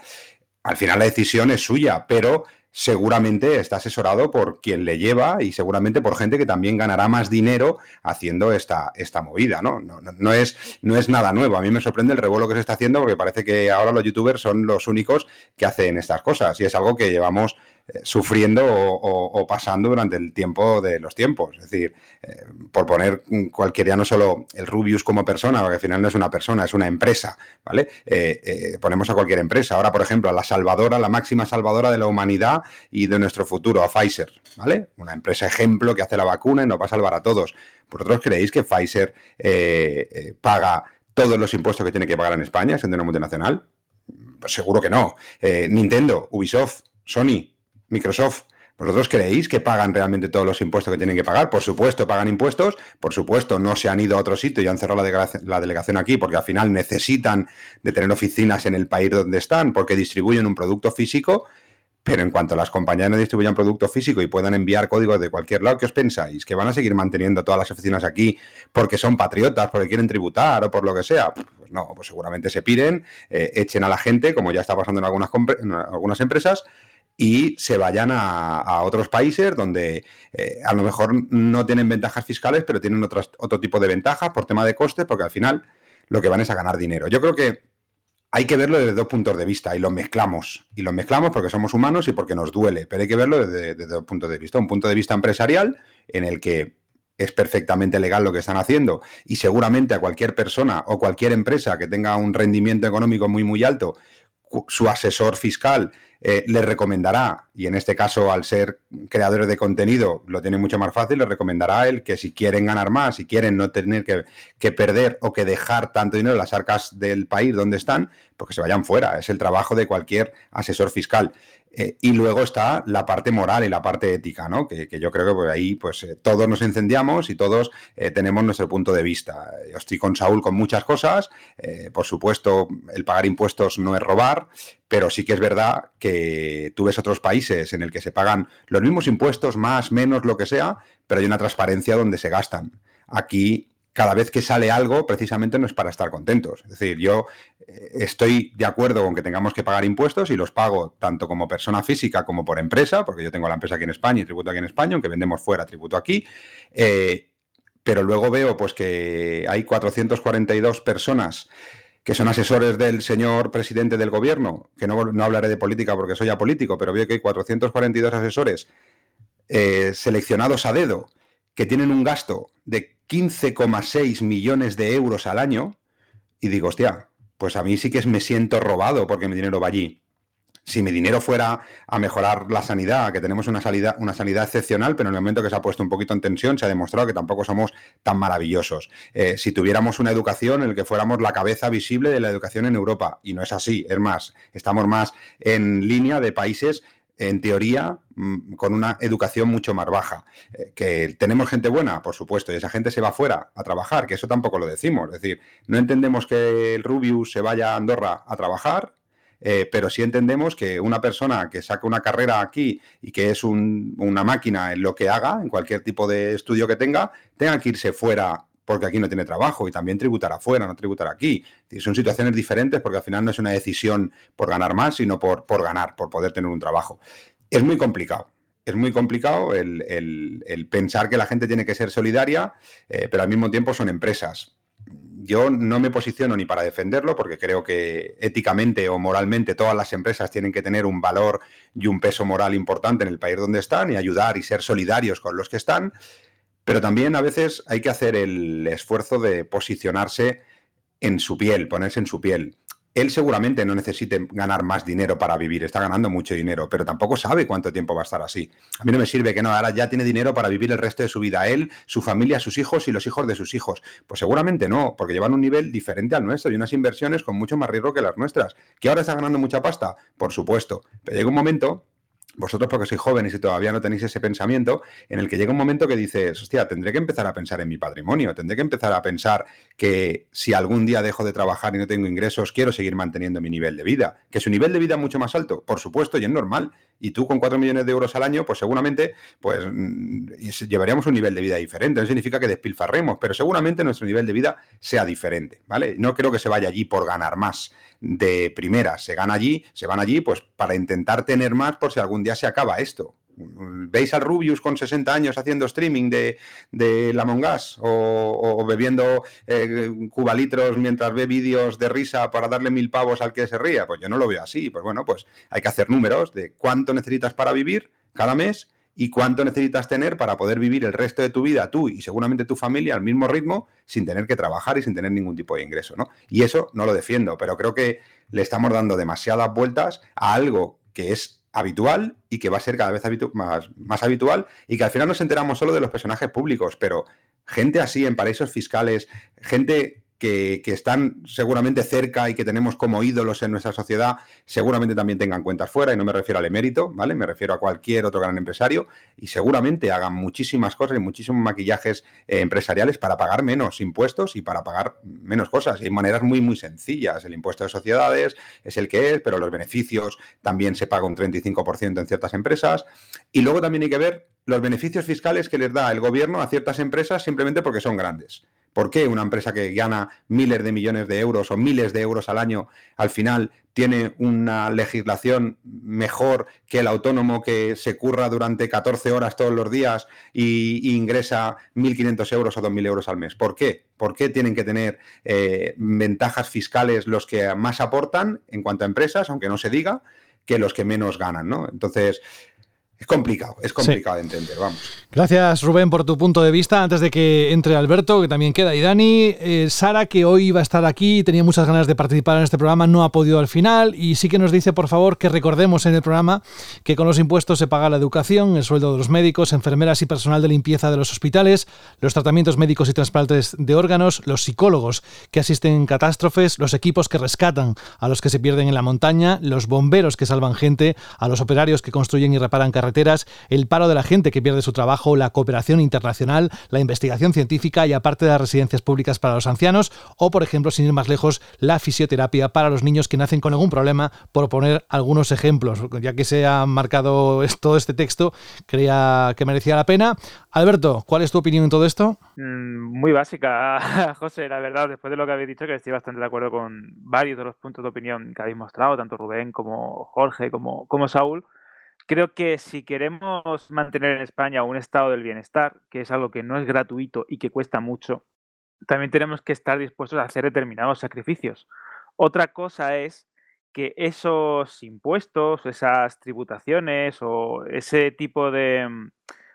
Al final la decisión es suya, pero seguramente está asesorado por quien le lleva y seguramente por gente que también ganará más dinero haciendo esta, esta movida, ¿no? No, no, es, no es nada nuevo. A mí me sorprende el revuelo que se está haciendo porque parece que ahora los youtubers son los únicos que hacen estas cosas y es algo que llevamos sufriendo o, pasando durante el tiempo de los tiempos. Es decir, eh, por poner cualquier, ya no solo el Rubius como persona, porque al final no es una persona, es una empresa, ¿vale? Eh, eh, ponemos a cualquier empresa. Ahora, por ejemplo, a la salvadora, la máxima salvadora de la humanidad y de nuestro futuro, a Pfizer, ¿vale? Una empresa ejemplo que hace la vacuna y nos va a salvar a todos. ¿Vosotros creéis que Pfizer paga todos los impuestos que tiene que pagar en España, siendo una multinacional? Pues seguro que no. Nintendo, Ubisoft, Sony, Microsoft, ¿Vosotros creéis que pagan realmente todos los impuestos que tienen que pagar? Por supuesto, pagan impuestos, por supuesto, no se han ido a otro sitio y han cerrado la delegación, aquí porque al final necesitan de tener oficinas en el país donde están porque distribuyen un producto físico pero en cuanto las compañías no distribuyan producto físico y puedan enviar códigos de cualquier lado, ¿qué os pensáis? ¿Que van a seguir manteniendo todas las oficinas aquí porque son patriotas, porque quieren tributar o por lo que sea? Pues no, pues seguramente se piden, eh, echen a la gente, como ya está pasando en algunas, en algunas empresas, y se vayan a, otros países donde eh, a lo mejor no tienen ventajas fiscales, pero tienen otras, otro tipo de ventajas por tema de costes, porque al final lo que van es a ganar dinero. Yo creo que hay que verlo desde dos puntos de vista y lo mezclamos. Y lo mezclamos porque somos humanos y porque nos duele, pero hay que verlo desde, dos puntos de vista. Un punto de vista empresarial en el que es perfectamente legal lo que están haciendo y seguramente a cualquier persona o cualquier empresa que tenga un rendimiento económico muy muy alto, su asesor fiscal eh, le recomendará, y en este caso al ser creadores de contenido lo tiene mucho más fácil, le recomendará él que si quieren ganar más, si quieren no tener que, que, perder o que dejar tanto dinero en las arcas del país donde están, pues que se vayan fuera. Es el trabajo de cualquier asesor fiscal. Eh, y luego está la parte moral y la parte ética, ¿no? Que, yo creo que por ahí pues eh, todos nos incendiamos y todos eh, tenemos nuestro punto de vista. Yo estoy con Saúl con muchas cosas. por supuesto, el pagar impuestos no es robar, pero sí que es verdad que tú ves otros países en el que se pagan los mismos impuestos, más, menos, lo que sea, pero hay una transparencia donde se gastan. Aquí cada vez que sale algo, precisamente no es para estar contentos. Es decir, yo eh, estoy de acuerdo con que tengamos que pagar impuestos y los pago tanto como persona física como por empresa, porque yo tengo la empresa aquí en España y tributo aquí en España, aunque vendemos fuera, tributo aquí. Eh, pero luego veo pues que hay 442 personas que son asesores del señor presidente del gobierno, que no, no hablaré de política porque soy apolítico, pero veo que hay 442 asesores eh, seleccionados a dedo que tienen un gasto de 15,6 millones de euros al año y digo, hostia, pues a mí sí que me siento robado porque mi dinero va allí. Si mi dinero fuera a mejorar la sanidad, que tenemos una, sanidad, una sanidad excepcional, pero en el momento que se ha puesto un poquito en tensión, se ha demostrado que tampoco somos tan maravillosos. Eh, si tuviéramos una educación en la que fuéramos la cabeza visible de la educación en Europa, y no es así, es más, estamos más en línea de países en teoría, mm, con una educación mucho más baja. Eh, que tenemos gente buena, por supuesto, y esa gente se va fuera a trabajar, que eso tampoco lo decimos. Es decir, no entendemos que el Rubius se vaya a Andorra a trabajar, eh, pero sí entendemos que una persona que saca una carrera aquí y que es una máquina en lo que haga, en cualquier tipo de estudio que tenga, tenga que irse fuera porque aquí no tiene trabajo y también tributar afuera, no tributar aquí. Son situaciones diferentes porque al final no es una decisión por ganar más, sino por, por ganar, por poder tener un trabajo. Es muy complicado. Es muy complicado el, pensar que la gente tiene que ser solidaria, eh, pero al mismo tiempo son empresas. Yo no me posiciono ni para defenderlo, porque creo que éticamente o moralmente todas las empresas tienen que tener un valor y un peso moral importante en el país donde están y ayudar y ser solidarios con los que están. Pero también a veces hay que hacer el esfuerzo de posicionarse en su piel, ponerse en su piel. Él seguramente no necesite ganar más dinero para vivir, está ganando mucho dinero, pero tampoco sabe cuánto tiempo va a estar así. A mí no me sirve que no, ahora ya tiene dinero para vivir el resto de su vida, él, su familia, sus hijos y los hijos de sus hijos. Pues seguramente no, porque llevan un nivel diferente al nuestro y unas inversiones con mucho más riesgo que las nuestras. ¿Que ahora está ganando mucha pasta? Por supuesto, pero llega un momento vosotros porque sois jóvenes y todavía no tenéis ese pensamiento, en el que llega un momento que dices, hostia, tendré que empezar a pensar en mi patrimonio, tendré que empezar a pensar que si algún día dejo de trabajar y no tengo ingresos, quiero seguir manteniendo mi nivel de vida. Que su nivel de vida es mucho más alto, por supuesto, y es normal. Y tú con 4 millones de euros al año, pues seguramente pues, mm, llevaríamos un nivel de vida diferente. No significa que despilfarremos, pero seguramente nuestro nivel de vida sea diferente, ¿vale? No creo que se vaya allí por ganar más de primera. Se gana allí, se van allí, pues para intentar tener más por si algún día se acaba esto. ¿Veis al Rubius con 60 años haciendo streaming de, de o, bebiendo eh, cubalitros mientras ve vídeos de risa para darle mil pavos al que se ría? Pues yo no lo veo así. Pues bueno, pues hay que hacer números de cuánto necesitas para vivir cada mes y cuánto necesitas tener para poder vivir el resto de tu vida, tú y seguramente tu familia, al mismo ritmo, sin tener que trabajar y sin tener ningún tipo de ingreso. ¿no? Y eso no lo defiendo, pero creo que le estamos dando demasiadas vueltas a algo que es habitual y que va a ser cada vez más, más habitual y que al final nos enteramos solo de los personajes públicos, pero gente así en paraísos fiscales, gente que, están seguramente cerca y que tenemos como ídolos en nuestra sociedad, seguramente también tengan cuentas fuera, y no me refiero al emérito, ¿vale? Me refiero a cualquier otro gran empresario, y seguramente hagan muchísimas cosas y muchísimos maquillajes eh, empresariales para pagar menos impuestos y para pagar menos cosas. Y hay maneras muy, muy sencillas. El impuesto de sociedades es el que es, pero los beneficios también se paga un 35% en ciertas empresas. Y luego también hay que ver los beneficios fiscales que les da el gobierno a ciertas empresas simplemente porque son grandes. ¿Por qué una empresa que gana miles de millones de euros o miles de euros al año al final tiene una legislación mejor que el autónomo que se curra durante 14 horas todos los días y, ingresa 1.500 euros o 2.000 euros al mes? ¿Por qué? ¿Por qué tienen que tener eh, ventajas fiscales los que más aportan en cuanto a empresas, aunque no se diga, que los que menos ganan? ¿no? Entonces, es complicado, es complicado de entender, vamos. Gracias, Rubén, por tu punto de vista. Antes de que entre Alberto, que también queda, y Dani, eh, Sara, que hoy iba a estar aquí, tenía muchas ganas de participar en este programa, no ha podido al final, y sí que nos dice, por favor, que recordemos en el programa que con los impuestos se paga la educación, el sueldo de los médicos, enfermeras y personal de limpieza de los hospitales, los tratamientos médicos y trasplantes de órganos, los psicólogos que asisten en catástrofes, los equipos que rescatan a los que se pierden en la montaña, los bomberos que salvan gente, a los operarios que construyen y reparan carreteras, el paro de la gente que pierde su trabajo, la cooperación internacional, la investigación científica y aparte de las residencias públicas para los ancianos o, por ejemplo, sin ir más lejos, la fisioterapia para los niños que nacen con algún problema, por poner algunos ejemplos. Ya que se ha marcado todo este texto, creía que merecía la pena. Alberto, ¿cuál es tu opinión en todo esto? Mm, muy básica, José, la verdad, después de lo que habéis dicho, que estoy bastante de acuerdo con varios de los puntos de opinión que habéis mostrado, tanto Rubén como Jorge, como, como Saúl. Creo que si queremos mantener en España un estado del bienestar, que es algo que no es gratuito y que cuesta mucho, también tenemos que estar dispuestos a hacer determinados sacrificios. Otra cosa es que esos impuestos, esas tributaciones o ese tipo de,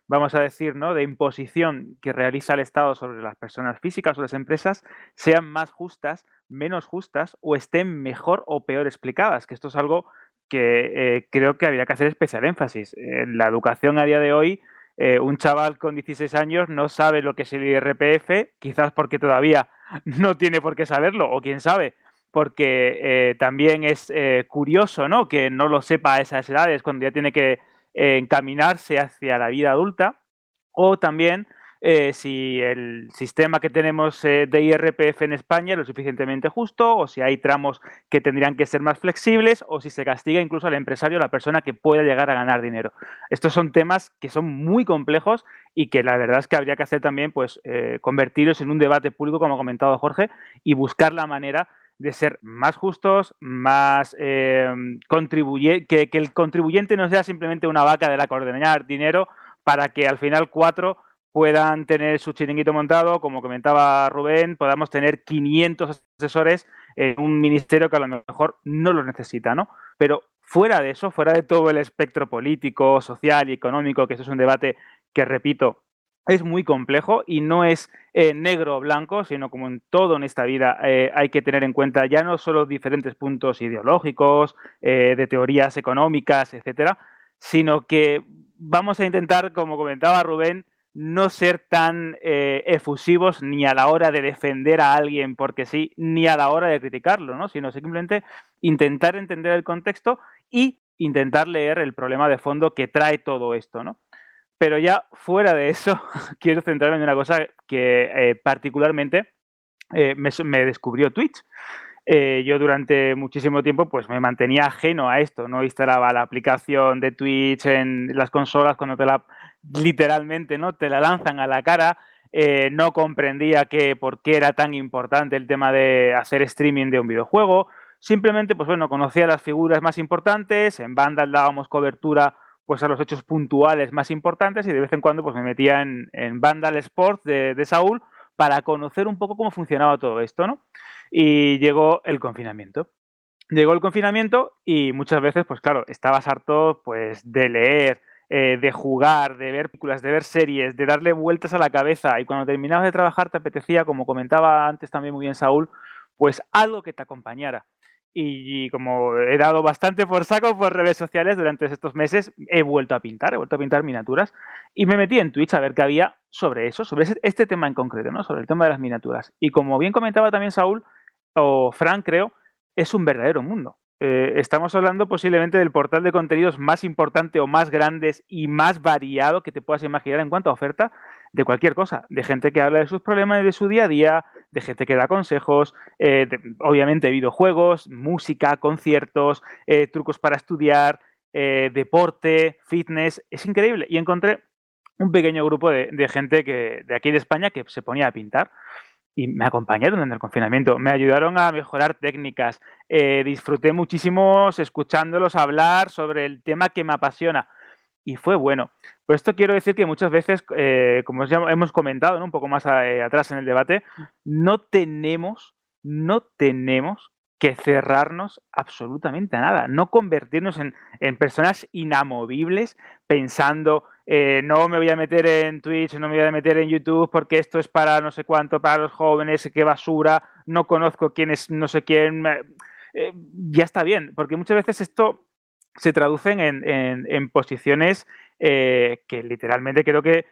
vamos a decir, ¿no? de imposición que realiza el Estado sobre las personas físicas o las empresas sean más justas, menos justas o estén mejor o peor explicadas, que esto es algo que eh, creo que habría que hacer especial énfasis. En la educación a día de hoy, eh, un chaval con 16 años no sabe lo que es el IRPF, quizás porque todavía no tiene por qué saberlo, o quién sabe, porque eh, también es curioso ¿no? que no lo sepa a esas edades, cuando ya tiene que encaminarse hacia la vida adulta, o también eh, si el sistema que tenemos eh, de IRPF en España es lo suficientemente justo, o si hay tramos que tendrían que ser más flexibles, o si se castiga incluso al empresario, a la persona que pueda llegar a ganar dinero. Estos son temas que son muy complejos y que la verdad es que habría que hacer también, pues, eh, convertirlos en un debate público, como ha comentado Jorge, y buscar la manera de ser más justos, más eh, que, el contribuyente no sea simplemente una vaca de la que ordenar dinero para que al final cuatro puedan tener su chiringuito montado, como comentaba Rubén, podamos tener 500 asesores en un ministerio que a lo mejor no lo necesita, ¿no? Pero fuera de eso, fuera de todo el espectro político, social y económico, que eso es un debate que, repito, es muy complejo y no es eh, negro o blanco, sino como en todo en esta vida eh, hay que tener en cuenta ya no solo diferentes puntos ideológicos, eh, de teorías económicas, etcétera, sino que vamos a intentar, como comentaba Rubén, no ser tan eh, efusivos ni a la hora de defender a alguien porque sí, ni a la hora de criticarlo, ¿no? Sino simplemente intentar entender el contexto y intentar leer el problema de fondo que trae todo esto, ¿no? Pero ya fuera de eso, quiero centrarme en una cosa que eh, particularmente eh, me, descubrió Twitch. yo durante muchísimo tiempo pues me mantenía ajeno a esto, no instalaba la aplicación de Twitch en las consolas cuando te la literalmente, ¿no? Te la lanzan a la cara. Eh, no comprendía que por qué era tan importante el tema de hacer streaming de un videojuego. Simplemente, pues bueno, conocía las figuras más importantes, en Vandal dábamos cobertura pues a los hechos puntuales más importantes y de vez en cuando pues me metía en, en Vandal Sports de, de, Saúl para conocer un poco cómo funcionaba todo esto, ¿no? Y llegó el confinamiento. Llegó el confinamiento y muchas veces, pues claro, estabas harto pues de leer, eh, de jugar, de ver películas, de ver series, de darle vueltas a la cabeza y cuando terminabas de trabajar te apetecía, como comentaba antes también muy bien Saúl, pues algo que te acompañara. y, como he dado bastante por saco por redes sociales durante estos meses, he vuelto a pintar, he vuelto a pintar miniaturas y me metí en Twitch a ver qué había sobre eso, sobre este tema en concreto, ¿no? Sobre el tema de las miniaturas. Y como bien comentaba también Saúl, o Frank creo, es un verdadero mundo. Eh, estamos hablando posiblemente del portal de contenidos más importante o más grandes y más variado que te puedas imaginar en cuanto a oferta de cualquier cosa, de gente que habla de sus problemas de su día a día, de gente que da consejos, eh, obviamente videojuegos, música, conciertos, eh, trucos para estudiar, deporte, fitness, es increíble. Y encontré un pequeño grupo de, de gente que, de aquí de España que se ponía a pintar y me acompañaron en el confinamiento, me ayudaron a mejorar técnicas, eh, disfruté muchísimo escuchándolos hablar sobre el tema que me apasiona. Y fue bueno. Por esto quiero decir que muchas veces, eh, como ya hemos comentado un poco más eh, atrás en el debate, no tenemos, no tenemos que cerrarnos absolutamente a nada, no convertirnos en, en personas inamovibles pensando eh, no me voy a meter en Twitch, no me voy a meter en YouTube porque esto es para no sé cuánto, para los jóvenes, qué basura, no conozco quién es no sé quién. Eh, ya está bien, porque muchas veces esto se traducen en, posiciones eh, que literalmente creo que,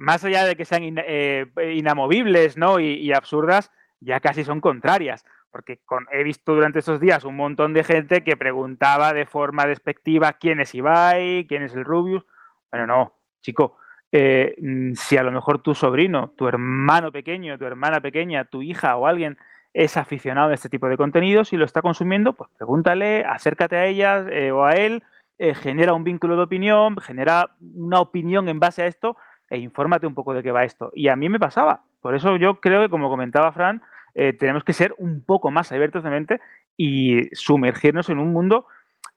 más allá de que sean inamovibles ¿no? y, absurdas, ya casi son contrarias porque he visto durante estos días un montón de gente que preguntaba de forma despectiva quién es Ibai, quién es el Rubius. Bueno, no, chico, eh, mm, si a lo mejor tu sobrino, tu hermano pequeño, tu hermana pequeña, tu hija o alguien es aficionado a este tipo de contenidos y lo está consumiendo, pues pregúntale, acércate a ella eh, o a él, eh, genera un vínculo de opinión, genera una opinión en base a esto e infórmate un poco de qué va esto. Y a mí me pasaba. Por eso yo creo que, como comentaba Fran, tenemos que ser un poco más abiertos de mente y sumergirnos en un mundo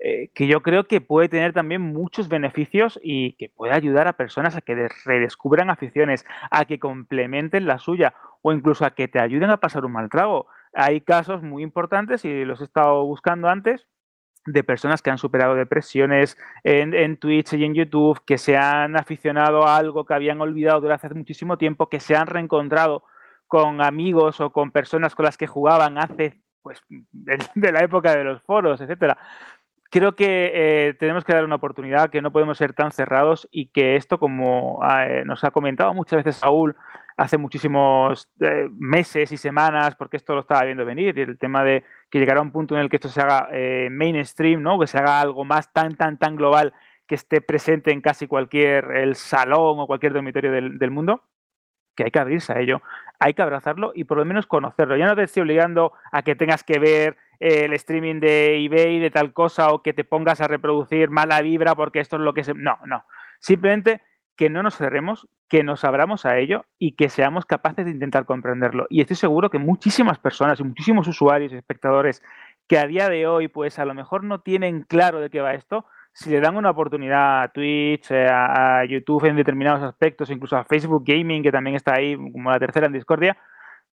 eh, que yo creo que puede tener también muchos beneficios y que puede ayudar a personas a que redescubran aficiones, a que complementen la suya o incluso a que te ayuden a pasar un mal trago. Hay casos muy importantes y los he estado buscando antes de personas que han superado depresiones en, en, Twitch y en YouTube, que se han aficionado a algo que habían olvidado durante hace muchísimo tiempo, que se han reencontrado con amigos o con personas con las que jugaban hace pues de la época de los foros, etcétera creo que eh, tenemos que dar una oportunidad, que no podemos ser tan cerrados y que esto, como eh, nos ha comentado muchas veces Saúl hace muchísimos eh, meses y semanas, porque esto lo estaba viendo venir, el tema de que llegará un punto en el que esto se haga mainstream, ¿no? que se haga algo más tan, tan, tan global que esté presente en casi cualquier el salón o cualquier dormitorio del, del mundo que hay que abrirse a ello, hay que abrazarlo y por lo menos conocerlo. Ya no te estoy obligando a que tengas que ver el streaming de eBay de tal cosa o que te pongas a reproducir mala vibra porque esto es lo que se... No, no. Simplemente que no nos cerremos, que nos abramos a ello y que seamos capaces de intentar comprenderlo. Y estoy seguro que muchísimas personas y muchísimos usuarios y espectadores que a día de hoy pues a lo mejor no tienen claro de qué va esto, si le dan una oportunidad a Twitch, eh, a YouTube en determinados aspectos, incluso a Facebook Gaming, que también está ahí como la tercera en Discordia,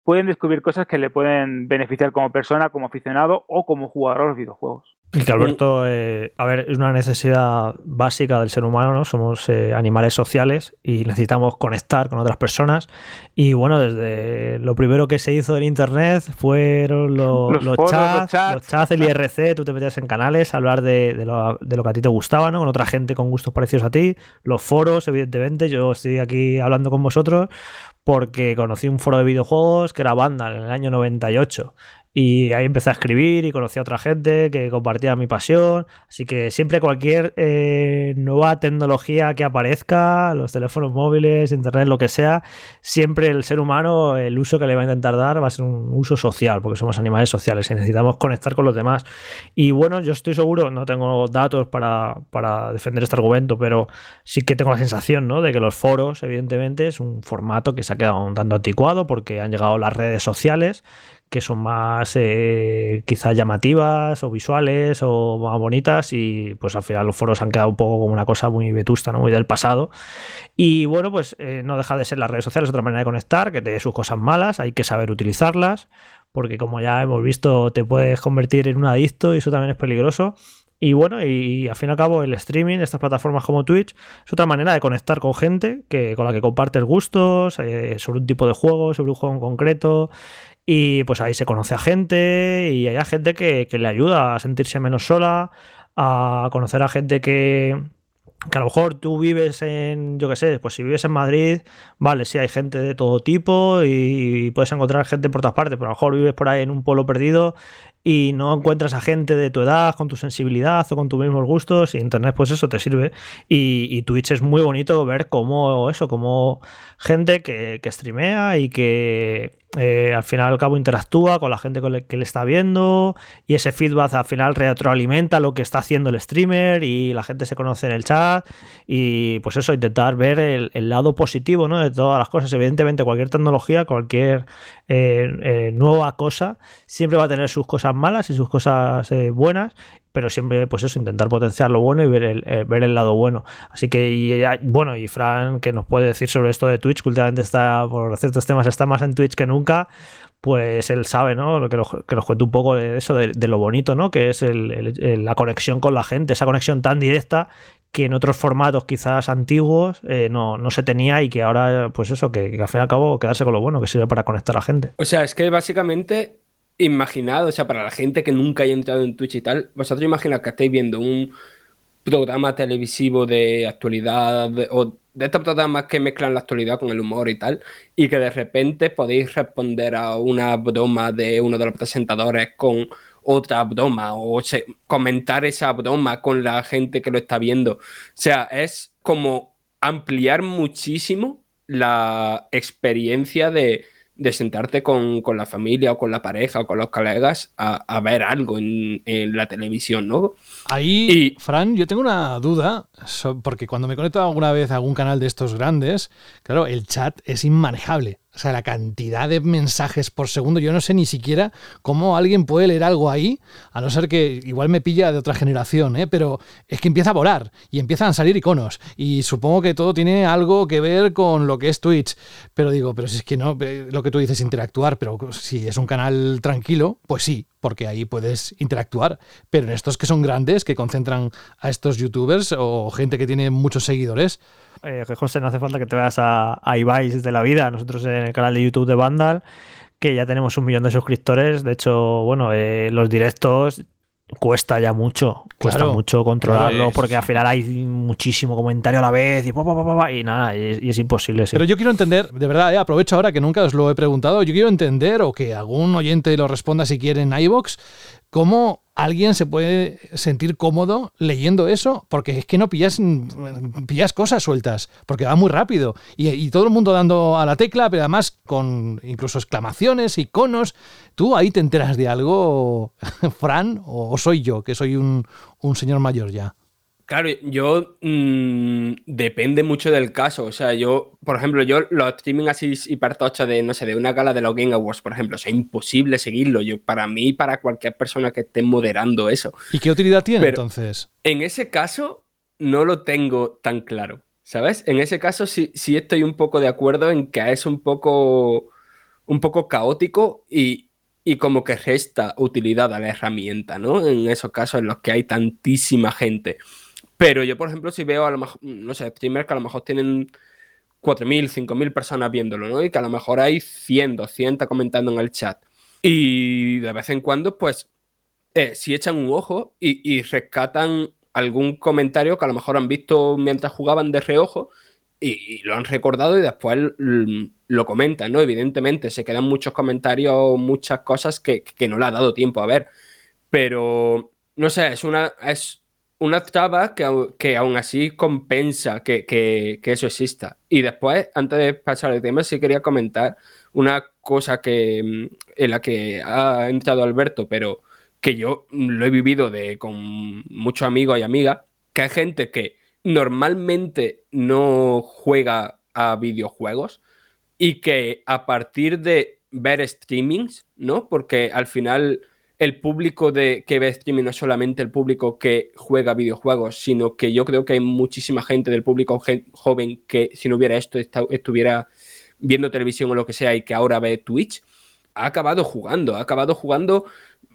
pueden descubrir cosas que le pueden beneficiar como persona, como aficionado o como jugador a los videojuegos. Y que Alberto, eh, a ver, es una necesidad básica del ser humano, ¿no? Somos eh, animales sociales y necesitamos conectar con otras personas. Y bueno, desde lo primero que se hizo en internet fueron los, chats, los, chats, el IRC, tú te metías en canales a hablar de, lo, de, lo, que a ti te gustaba, ¿no? Con otra gente con gustos parecidos a ti, los foros, evidentemente, yo estoy aquí hablando con vosotros porque conocí un foro de videojuegos que era Vandal en el año 98 y ahí empecé a escribir y conocí a otra gente que compartía mi pasión. Así que siempre cualquier eh, nueva tecnología que aparezca, los teléfonos móviles, internet, lo que sea, siempre el ser humano, el uso que le va a intentar dar va a ser un uso social, porque somos animales sociales y necesitamos conectar con los demás. Y bueno, yo estoy seguro, no tengo datos para, para defender este argumento, pero sí que tengo la sensación ¿no? de que los foros, evidentemente, es un formato que se ha quedado un tanto anticuado porque han llegado las redes sociales que son más eh, quizás llamativas o visuales o más bonitas y pues al final los foros han quedado un poco como una cosa muy vetusta, ¿no? muy del pasado. Y bueno, pues eh, no deja de ser las redes sociales otra manera de conectar, que tiene sus cosas malas, hay que saber utilizarlas, porque como ya hemos visto te puedes convertir en un adicto y eso también es peligroso. Y bueno, y, al fin y al cabo el streaming, estas plataformas como Twitch, es otra manera de conectar con gente que, con la que compartes gustos eh, sobre un tipo de juego, sobre un juego en concreto y pues ahí se conoce a gente y hay gente que, que le ayuda a sentirse menos sola, a conocer a gente que, a lo mejor tú vives en, yo qué sé, pues si vives en Madrid, vale, sí hay gente de todo tipo y, puedes encontrar gente por todas partes, pero a lo mejor vives por ahí en un pueblo perdido y no encuentras a gente de tu edad, con tu sensibilidad o con tus mismos gustos, y Internet pues eso te sirve. Y, y Twitch es muy bonito ver cómo eso, como gente que, que streamea y que eh, al final al cabo interactúa con la gente que le está viendo y ese feedback al final retroalimenta lo que está haciendo el streamer y la gente se conoce en el chat y pues eso, intentar ver el, lado positivo ¿no? de todas las cosas. Evidentemente cualquier tecnología, cualquier eh, eh, nueva cosa, siempre va a tener sus cosas malas y sus cosas buenas pero siempre, pues eso, intentar potenciar lo bueno y ver el, eh, ver el lado bueno. Así que, y, bueno, y Fran, que nos puede decir sobre esto de Twitch, que últimamente está, por ciertos temas, está más en Twitch que nunca, pues él sabe, ¿no? Que, que nos cuente un poco de eso, de, lo bonito, ¿no? Que es el, la conexión con la gente, esa conexión tan directa que en otros formatos quizás antiguos eh, no, no, se tenía y que ahora, pues eso, que, que al fin y al cabo quedarse con lo bueno, que sirve para conectar a la gente. O sea, es que básicamente imaginad, o sea, para la gente que nunca haya entrado en Twitch y tal, vosotros imaginad que estáis viendo un programa televisivo de actualidad o de estos programas que mezclan la actualidad con el humor y tal, y que de repente podéis responder a una broma de uno de los presentadores con otra broma o comentar esa broma con la gente que lo está viendo. O sea, es como ampliar muchísimo la experiencia de, de sentarte con, la familia o con la pareja o con los colegas a, ver algo en, la televisión, ¿no? Ahí, Fran, yo tengo una duda, porque cuando me conecto alguna vez a algún canal de estos grandes, claro, el chat es inmanejable. O sea, la cantidad de mensajes por segundo, yo no sé ni siquiera cómo alguien puede leer algo ahí, a no ser que igual me pilla de otra generación, ¿eh? pero es que empieza a volar y empiezan a salir iconos. Y supongo que todo tiene algo que ver con lo que es Twitch. Pero digo, pero si es que no, eh, lo que tú dices, interactuar, pero si es un canal tranquilo, pues sí, porque ahí puedes interactuar. Pero en estos que son grandes, que concentran a estos youtubers o gente que tiene muchos seguidores, eh, José, no hace falta que te veas a, a de la vida. Nosotros en el canal de YouTube de Vandal, que ya tenemos un millón de suscriptores. De hecho, bueno, eh, los directos cuesta ya mucho, cuesta mucho controlarlo porque al final hay muchísimo comentario a la vez y, y nada, y, es imposible. Pero yo quiero entender, de verdad, eh, aprovecho ahora que nunca os lo he preguntado, yo quiero entender o que algún oyente lo responda si quiere en iBox, cómo alguien se puede sentir cómodo leyendo eso, porque es que no pillas, pillas cosas sueltas, porque va muy rápido. Y, todo el mundo dando a la tecla, pero además con incluso exclamaciones, iconos. ¿Tú ahí te enteras de algo, Fran, o soy yo, que soy un, un señor mayor ya? Claro, yo mm, depende mucho del caso. O sea, yo, por ejemplo, yo los streaming así hipertochos de, no sé, de una gala de los Game Awards, por ejemplo, o sea, imposible seguirlo. Yo, para mí y para cualquier persona que esté moderando eso. ¿Y qué utilidad tiene entonces? En ese caso, no lo tengo tan claro. ¿Sabes? En ese caso sí, sí estoy un poco de acuerdo en que es un poco, un poco caótico y, y como que resta utilidad a la herramienta, ¿no? En esos casos en los que hay tantísima gente. Pero yo, por ejemplo, si veo a lo mejor, no sé, streamers que a lo mejor tienen 4.000, 5.000 personas viéndolo, ¿no? Y que a lo mejor hay 100, 200 comentando en el chat. Y de vez en cuando, pues, eh, si echan un ojo y, rescatan algún comentario que a lo mejor han visto mientras jugaban de reojo y, lo han recordado y después lo comentan, ¿no? Evidentemente, se quedan muchos comentarios, muchas cosas que, que no le ha dado tiempo a ver. Pero, no sé, es una... Es, una traba que, que aún así compensa que, que, que, eso exista. Y después, antes de pasar al tema, sí quería comentar una cosa que, mm, en la que ha entrado Alberto, pero que yo lo he vivido de, con muchos amigos y amigas, que hay gente que normalmente no juega a videojuegos y que a partir de ver streamings, ¿no? Porque al final el público de, que ve streaming no es solamente el público que juega videojuegos, sino que yo creo que hay muchísima gente del público joven que si no hubiera esto estuviera viendo televisión o lo que sea y que ahora ve Twitch, ha acabado jugando, ha acabado jugando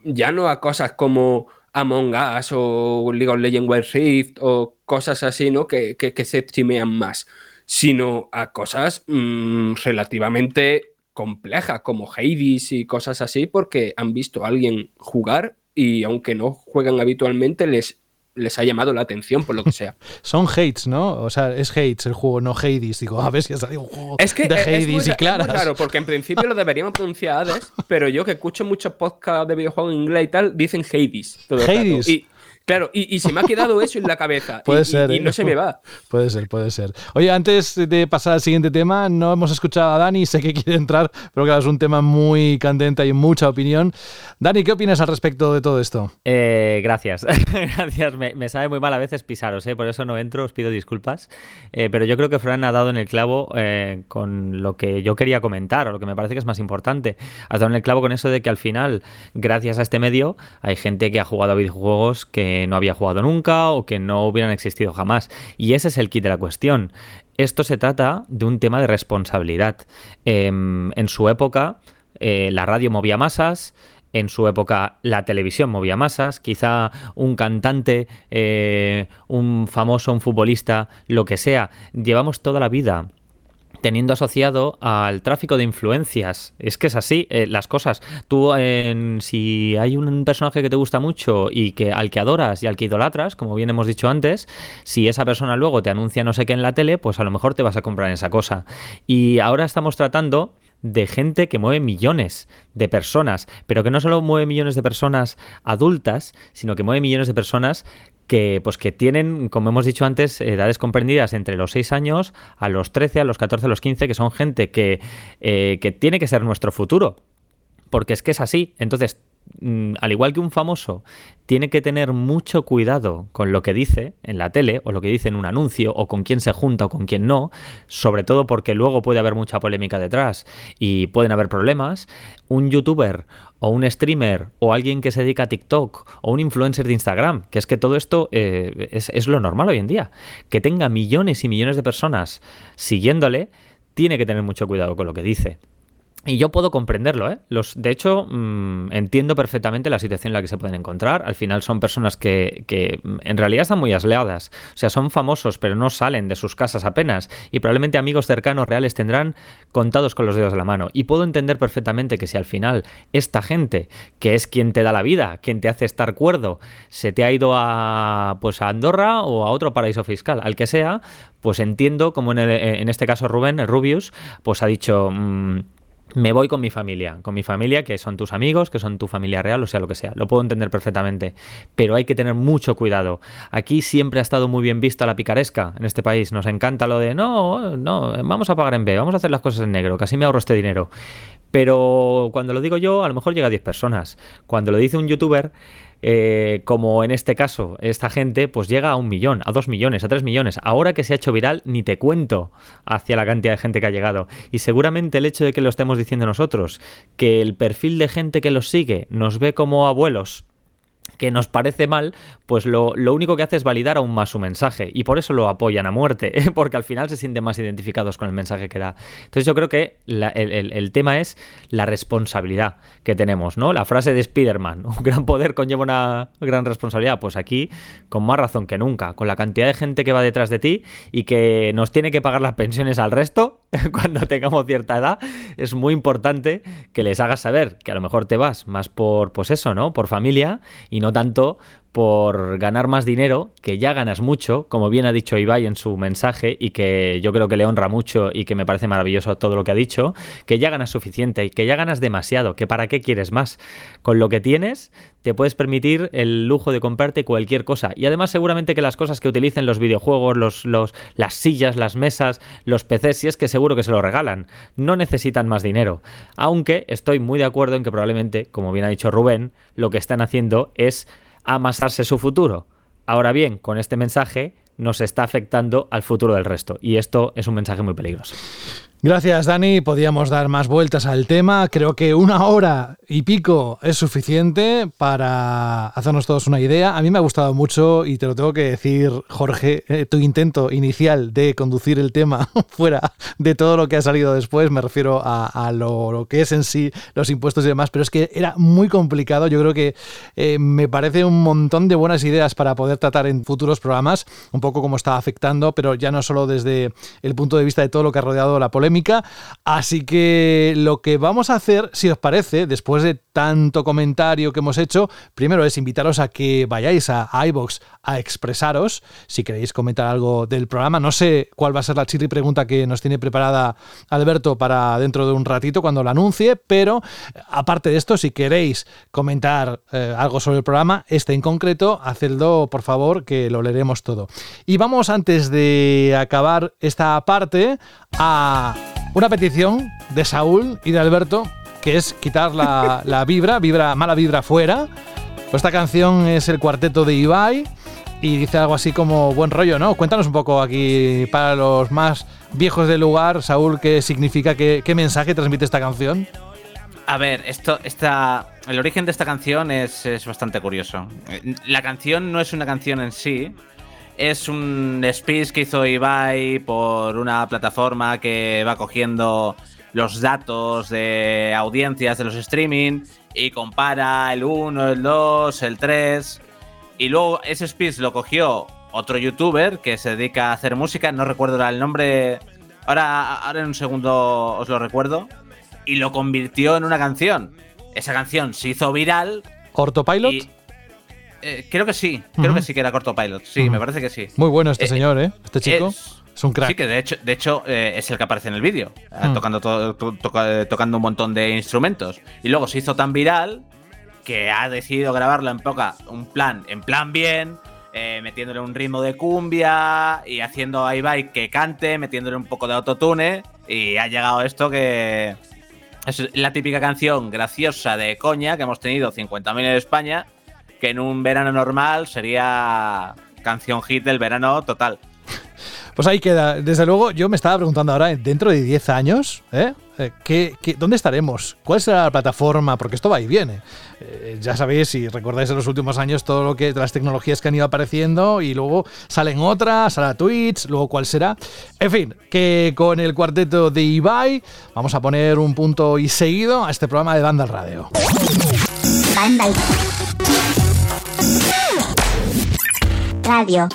ya no a cosas como Among Us o League of Legends Wild Rift o cosas así, ¿no? Que, que, se streamean más, sino a cosas mm, relativamente complejas como Hades y cosas así porque han visto a alguien jugar y aunque no juegan habitualmente les les ha llamado la atención por lo que sea. Son hates, ¿no? O sea, es hates el juego, no Hades. Digo, a ver si ha salido un juego es que de es Hades muy, y claras. Claro, porque en principio lo deberíamos pronunciar Hades, pero yo que escucho muchos podcasts de videojuegos en inglés y tal, dicen Hades. Todo el rato. Hades. Y, claro, y, y se me ha quedado eso en la cabeza. Puede y, ser. y- y ¿eh? no se me va. Puede ser, puede ser. Oye, antes de pasar al siguiente tema, no hemos escuchado a Dani, sé que quiere entrar, pero claro, es un tema muy candente, hay mucha opinión. Dani, ¿qué opinas al respecto de todo esto? Eh, gracias, gracias. Me, me sabe muy mal a veces pisaros, ¿eh? por eso no entro, os pido disculpas. Eh, pero yo creo que Fran ha dado en el clavo eh, con lo que yo quería comentar, o lo que me parece que es más importante. Has dado en el clavo con eso de que al final, gracias a este medio, hay gente que ha jugado a videojuegos que no había jugado nunca o que no hubieran existido jamás. Y ese es el kit de la cuestión. Esto se trata de un tema de responsabilidad. Em, en su época, eh, la radio movía masas, en su época la televisión movía masas, quizá un cantante, eh, un famoso, un futbolista, lo que sea. Llevamos toda la vida teniendo asociado al tráfico de influencias. Es que es así, eh, las cosas. Tú, si hay un personaje que te gusta mucho y que al que adoras y al que idolatras, como bien hemos dicho antes, si esa persona luego te anuncia no sé qué en la tele, pues a lo mejor te vas a comprar esa cosa. Y ahora estamos tratando de gente que mueve millones de personas, pero que no solo mueve millones de personas adultas, sino que mueve millones de personas que pues que tienen, como hemos dicho antes, edades comprendidas entre los 6 años a los 13, a los 14, a los 15, que son gente que, eh, que tiene que ser nuestro futuro. Porque es que es así. Entonces, mm, al igual que un famoso, tiene que tener mucho cuidado con lo que dice en la tele, o lo que dice en un anuncio, o con quién se junta o con quién no, sobre todo porque luego puede haber mucha polémica detrás y pueden haber problemas. Un youtuber o un streamer o alguien que se dedica a TikTok o un influencer de Instagram, que es que todo esto eh, es, es lo normal hoy en día, que tenga millones y millones de personas siguiéndole, tiene que tener mucho cuidado con lo que dice. Y yo puedo comprenderlo, ¿eh? Los, de hecho, mm, entiendo perfectamente la situación en la que se pueden encontrar. Al final son personas que, que, mm, en realidad están muy asleadas. O sea, son famosos, pero no salen de sus casas apenas. Y probablemente amigos cercanos reales tendrán contados con los dedos de la mano. Y puedo entender perfectamente que si al final esta gente, que es quien te da la vida, quien te hace estar cuerdo, se te ha ido a, pues a Andorra o a otro paraíso fiscal, al que sea, pues entiendo como en, el- en este caso Rubén, Rubius, pues ha dicho... mm, me voy con mi familia, con mi familia, que son tus amigos, que son tu familia real, o sea, lo que sea. Lo puedo entender perfectamente. Pero hay que tener mucho cuidado. Aquí siempre ha estado muy bien vista la picaresca en este país. Nos encanta lo de no, no, vamos a pagar en B, vamos a hacer las cosas en negro, así me ahorro este dinero. Pero cuando lo digo yo, a lo mejor llega a 10 personas. Cuando lo dice un youtuber, eh, como en este caso, esta gente, pues llega a un millón, a dos millones, a tres millones. Ahora que se ha hecho viral, ni te cuento hacia la cantidad de gente que ha llegado. Y seguramente el hecho de que lo estemos diciendo nosotros, que el perfil de gente que los sigue nos ve como abuelos que nos parece mal, pues lo, lo único que hace es validar aún más su mensaje y por eso lo apoyan a muerte, porque al final se sienten más identificados con el mensaje que da. Entonces yo creo que el- el tema es la responsabilidad que tenemos, ¿no? La frase de Spider-Man, un gran poder conlleva una gran responsabilidad, pues aquí con más razón que nunca, con la cantidad de gente que va detrás de ti y que nos tiene que pagar las pensiones al resto cuando tengamos cierta edad, es muy importante que les hagas saber que a lo mejor te vas más por, pues eso, ¿no? Por familia y no tanto por ganar más dinero, que ya ganas mucho, como bien ha dicho Ibai en su mensaje y que yo creo que le honra mucho y que me parece maravilloso todo lo que ha dicho, que ya ganas suficiente y que ya ganas demasiado, que para qué quieres más. Con lo que tienes te puedes permitir el lujo de comprarte cualquier cosa. Y además seguramente que las cosas que utilicen los videojuegos, los, los, las sillas, las mesas, los PCs, si es que seguro que se lo regalan, no necesitan más dinero. Aunque estoy muy de acuerdo en que probablemente, como bien ha dicho Rubén, lo que están haciendo es amasarse su futuro. Ahora bien, con este mensaje nos está afectando al futuro del resto. Y esto es un mensaje muy peligroso. Gracias, Dani. Podíamos dar más vueltas al tema. Creo que una hora y pico es suficiente para hacernos todos una idea. A mí me ha gustado mucho y te lo tengo que decir, Jorge, eh, tu intento inicial de conducir el tema fuera de todo lo que ha salido después, me refiero a, lo que es en sí los impuestos y demás, pero es que era muy complicado. Yo creo que eh, me parece un montón de buenas ideas para poder tratar en futuros programas, un poco cómo está afectando, pero ya no solo desde el punto de vista de todo lo que ha rodeado la polémica, Así que lo que vamos a hacer, si os parece, después de tanto comentario que hemos hecho, primero es invitaros a que vayáis a iBox a expresaros. Si queréis comentar algo del programa, no sé cuál va a ser la chirri pregunta que nos tiene preparada Alberto para dentro de un ratito cuando la anuncie, pero aparte de esto, si queréis comentar eh, algo sobre el programa, este en concreto, hacedlo por favor, que lo leeremos todo. Y vamos antes de acabar esta parte a una petición de Saúl y de Alberto, que es quitar la, la vibra, vibra, mala vibra fuera. Pues esta canción es el cuarteto de Ibai y dice algo así como buen rollo, ¿no? Cuéntanos un poco aquí para los más viejos del lugar, Saúl, qué significa, qué, qué mensaje transmite esta canción. A ver, esto, esta, el origen de esta canción es, es, bastante curioso. La canción no es una canción en sí, es un speech que hizo Ibai por una plataforma que va cogiendo los datos de audiencias de los streaming y compara el 1, el 2, el 3. Y luego ese speech lo cogió otro youtuber que se dedica a hacer música, no recuerdo el nombre, ahora, ahora en un segundo os lo recuerdo, y lo convirtió en una canción. Esa canción se hizo viral. ¿Cortopilot? Y, eh, creo que sí, creo uh -huh. que sí que era Cortopilot, sí, uh -huh. me parece que sí. Muy bueno este eh, señor, ¿eh? Este chico. Es, es un crack. Sí, que de hecho, de hecho eh, es el que aparece en el vídeo, mm. tocando, to, to, to, tocando un montón de instrumentos. Y luego se hizo tan viral que ha decidido grabarlo en poca, un plan, en plan bien, eh, metiéndole un ritmo de cumbia y haciendo a Ibai que cante, metiéndole un poco de autotune. Y ha llegado esto que es la típica canción graciosa de coña que hemos tenido 50.000 en España, que en un verano normal sería canción hit del verano total. Pues ahí queda. Desde luego, yo me estaba preguntando ahora, dentro de 10 años, ¿eh? ¿Qué, qué, dónde estaremos? ¿Cuál será la plataforma? Porque esto va y viene. Eh, ya sabéis, si recordáis en los últimos años todo lo que las tecnologías que han ido apareciendo y luego salen otras, sale Twitch, luego cuál será. En fin, que con el cuarteto de Ibai vamos a poner un punto y seguido a este programa de Banda Radio. Radio.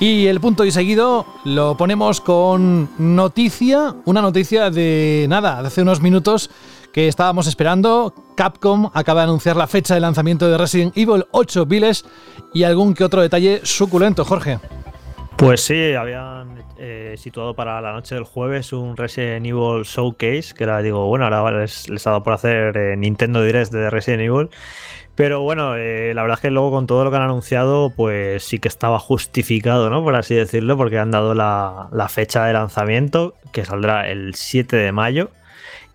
Y el punto y seguido lo ponemos con noticia, una noticia de nada, de hace unos minutos que estábamos esperando. Capcom acaba de anunciar la fecha de lanzamiento de Resident Evil 8 Viles y algún que otro detalle suculento, Jorge. Pues sí, habían eh, situado para la noche del jueves un Resident Evil Showcase, que era, digo, bueno, ahora les, les ha dado por hacer eh, Nintendo Direct de Resident Evil. Pero bueno, eh, la verdad es que luego con todo lo que han anunciado, pues sí que estaba justificado, ¿no? Por así decirlo, porque han dado la, la, fecha de lanzamiento, que saldrá el 7 de mayo.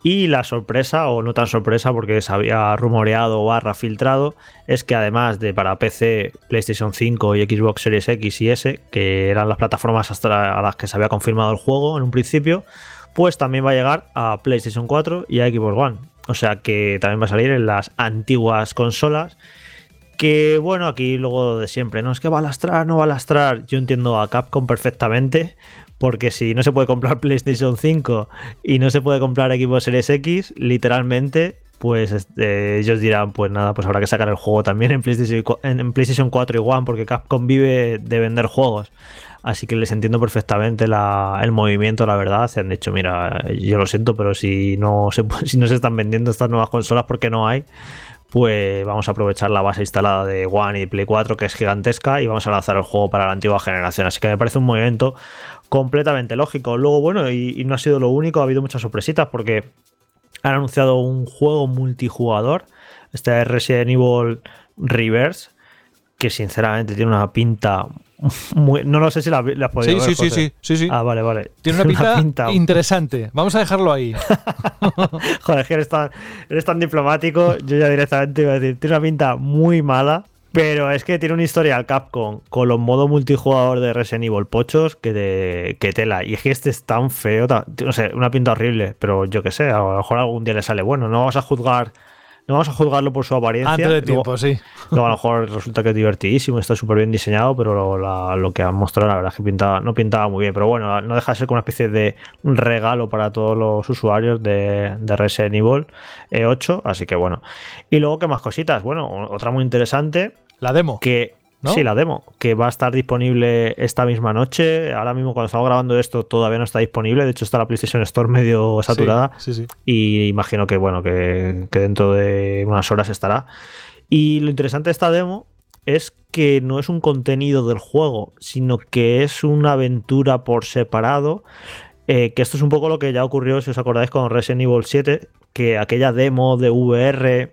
Y la sorpresa, o no tan sorpresa, porque se había rumoreado barra filtrado, es que además de para PC, PlayStation 5 y Xbox Series X y S, que eran las plataformas hasta a las que se había confirmado el juego en un principio, pues también va a llegar a PlayStation 4 y a Xbox One. O sea que también va a salir en las antiguas consolas. Que bueno, aquí luego de siempre, ¿no? Es que va a lastrar, no va a lastrar. Yo entiendo a Capcom perfectamente. Porque si no se puede comprar PlayStation 5 y no se puede comprar Xbox Series X, literalmente, pues este, ellos dirán, pues nada, pues habrá que sacar el juego también en PlayStation, en PlayStation 4 y One, porque Capcom vive de vender juegos. Así que les entiendo perfectamente el movimiento, la verdad. Se han dicho, mira, yo lo siento, pero si no, se, si no se están vendiendo estas nuevas consolas porque no hay, pues vamos a aprovechar la base instalada de One y Play 4, que es gigantesca, y vamos a lanzar el juego para la antigua generación. Así que me parece un movimiento completamente lógico. Luego, bueno, y, y no ha sido lo único, ha habido muchas sorpresitas porque han anunciado un juego multijugador, este es Resident Evil Reverse, que sinceramente tiene una pinta muy, no lo sé si la, la has podido sí, ver, sí, sí, sí, sí, Ah, vale, vale. Tiene una pinta, una pinta, interesante. Vamos a dejarlo ahí. Joder, que eres tan, eres tan diplomático. Yo ya directamente iba a decir, tiene una pinta muy mala. Pero es que tiene una historia al Capcom con los modos multijugador de Resident Evil pochos que, de, que tela. Y es que este es tan feo, tan, no sé, una pinta horrible. Pero yo qué sé, a lo mejor algún día le sale bueno. No vamos a juzgar no vamos a juzgarlo por su apariencia. Antes de tiempo, luego, sí. Luego a lo mejor resulta que es divertidísimo, está súper bien diseñado, pero lo, la, lo, que han mostrado, la verdad es que pintaba, no pintaba muy bien. Pero bueno, no deja de ser como una especie de regalo para todos los usuarios de, de Resident Evil 8. Así que bueno. Y luego, ¿qué más cositas? Bueno, otra muy interesante. La demo. Que ¿no? Sí, la demo, que va a estar disponible esta misma noche. Ahora mismo, cuando estamos grabando esto, todavía no está disponible. De hecho, está la PlayStation Store medio saturada. Sí, sí, sí. Y imagino que, bueno, que, que dentro de unas horas estará. Y lo interesante de esta demo es que no es un contenido del juego, sino que es una aventura por separado. eh, que esto es un poco lo que ya ocurrió, si os acordáis, con Resident Evil 7, que aquella demo de VR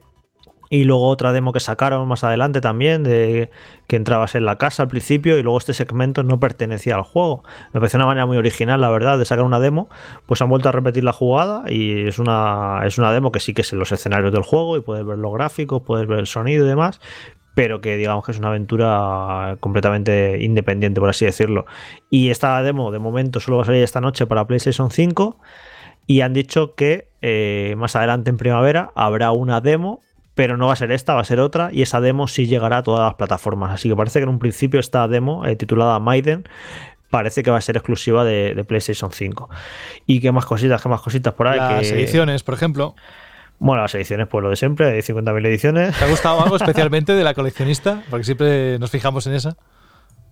y luego otra demo que sacaron más adelante también, de que entrabas en la casa al principio y luego este segmento no pertenecía al juego. Me pareció una manera muy original, la verdad, de sacar una demo. Pues han vuelto a repetir la jugada y es una, es una demo que sí que es en los escenarios del juego y puedes ver los gráficos, puedes ver el sonido y demás, pero que digamos que es una aventura completamente independiente, por así decirlo. Y esta demo de momento solo va a salir esta noche para PlayStation 5 y han dicho que eh, más adelante en primavera habrá una demo pero no va a ser esta, va a ser otra, y esa demo sí llegará a todas las plataformas. Así que parece que en un principio esta demo, eh, titulada Maiden, parece que va a ser exclusiva de, de, PlayStation 5. ¿Y qué más cositas, qué más cositas por ahí? Las que... ediciones, por ejemplo. Bueno, las ediciones, pues lo de siempre, hay 50.000 ediciones. ¿Te ha gustado algo especialmente de la coleccionista? Porque siempre nos fijamos en esa.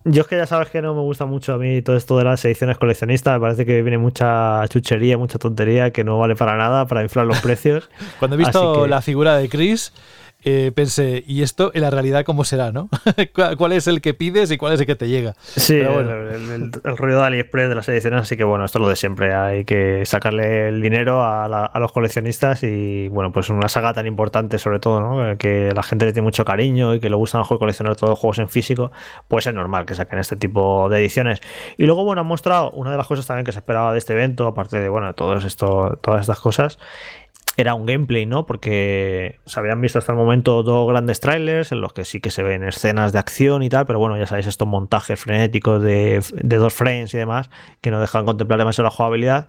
Yo es que ya sabes que no me gusta mucho a mí todo esto de las ediciones coleccionistas. Me parece que viene mucha chuchería, mucha tontería que no vale para nada para inflar los precios. Cuando he visto que... la figura de Chris, eh, pensé, ¿y esto en la realidad cómo será, no? ¿Cuál es el que pides y cuál es el que te llega? Sí, bueno. el, el, el, ruido de AliExpress de las ediciones, así que bueno, esto es lo de siempre. Hay que sacarle el dinero a, la, a los coleccionistas y bueno, pues una saga tan importante, sobre todo, ¿no? Que la gente le tiene mucho cariño y que le gusta mejor coleccionar todos los juegos en físico, pues es normal que saquen este tipo de ediciones. Y luego, bueno, han mostrado una de las cosas también que se esperaba de este evento, aparte de, bueno, todos esto, todas estas cosas, era un gameplay, ¿no? Porque se habían visto hasta el momento dos grandes trailers en los que sí que se ven escenas de acción y tal, pero bueno, ya sabéis, estos montajes frenéticos de, de dos frames y demás que no dejan contemplar demasiado la jugabilidad.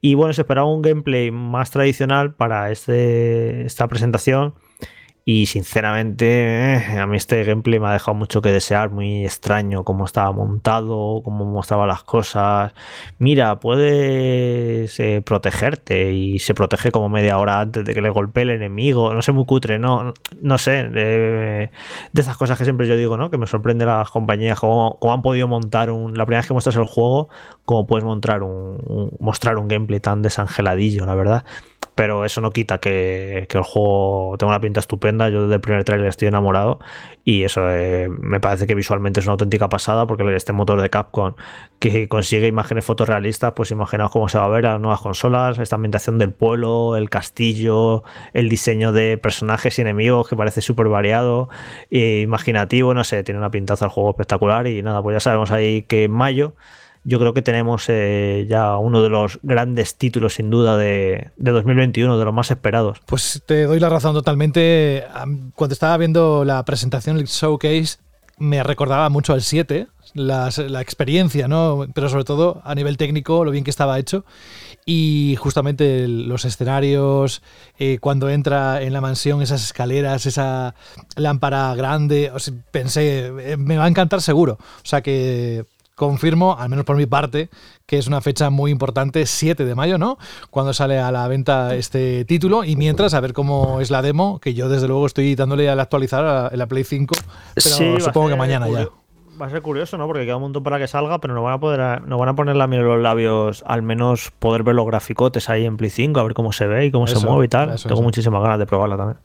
Y bueno, se esperaba un gameplay más tradicional para este, esta presentación. Y sinceramente, eh, a mí este gameplay me ha dejado mucho que desear, muy extraño cómo estaba montado, cómo mostraba las cosas. Mira, puedes eh, protegerte y se protege como media hora antes de que le golpee el enemigo. No sé, muy cutre, no, no sé. De, de esas cosas que siempre yo digo, ¿no? Que me sorprende las compañías, cómo, han podido montar un. La primera vez que muestras el juego, cómo puedes mostrar un, un, mostrar un gameplay tan desangeladillo, la verdad pero eso no quita que, que, el juego tenga una pinta estupenda. Yo desde el primer trailer estoy enamorado y eso eh, me parece que visualmente es una auténtica pasada porque este motor de Capcom que consigue imágenes fotorrealistas, pues imaginaos cómo se va a ver a las nuevas consolas, esta ambientación del pueblo, el castillo, el diseño de personajes y enemigos que parece súper variado e imaginativo, no sé, tiene una pintaza el juego espectacular y nada, pues ya sabemos ahí que en mayo yo creo que tenemos eh, ya uno de los grandes títulos, sin duda, de, de, 2021, de los más esperados. Pues te doy la razón totalmente. Cuando estaba viendo la presentación, el showcase, me recordaba mucho al 7, las, la experiencia, ¿no? Pero sobre todo a nivel técnico, lo bien que estaba hecho. Y justamente los escenarios, eh, cuando entra en la mansión, esas escaleras, esa lámpara grande, pensé, eh, me va a encantar seguro. O sea que confirmo, al menos por mi parte, que es una fecha muy importante, 7 de mayo, ¿no? Cuando sale a la venta este título y mientras a ver cómo es la demo, que yo desde luego estoy dándole al actualizar en la Play 5, pero sí, supongo que mañana ya. Va a ser curioso, ¿no? Porque queda un montón para que salga, pero no van a poder, no van a poner la miel en los labios, al menos poder ver los graficotes ahí en Play 5, a ver cómo se ve y cómo eso, se mueve y tal. Eso, Tengo eso. muchísimas ganas de probarla también.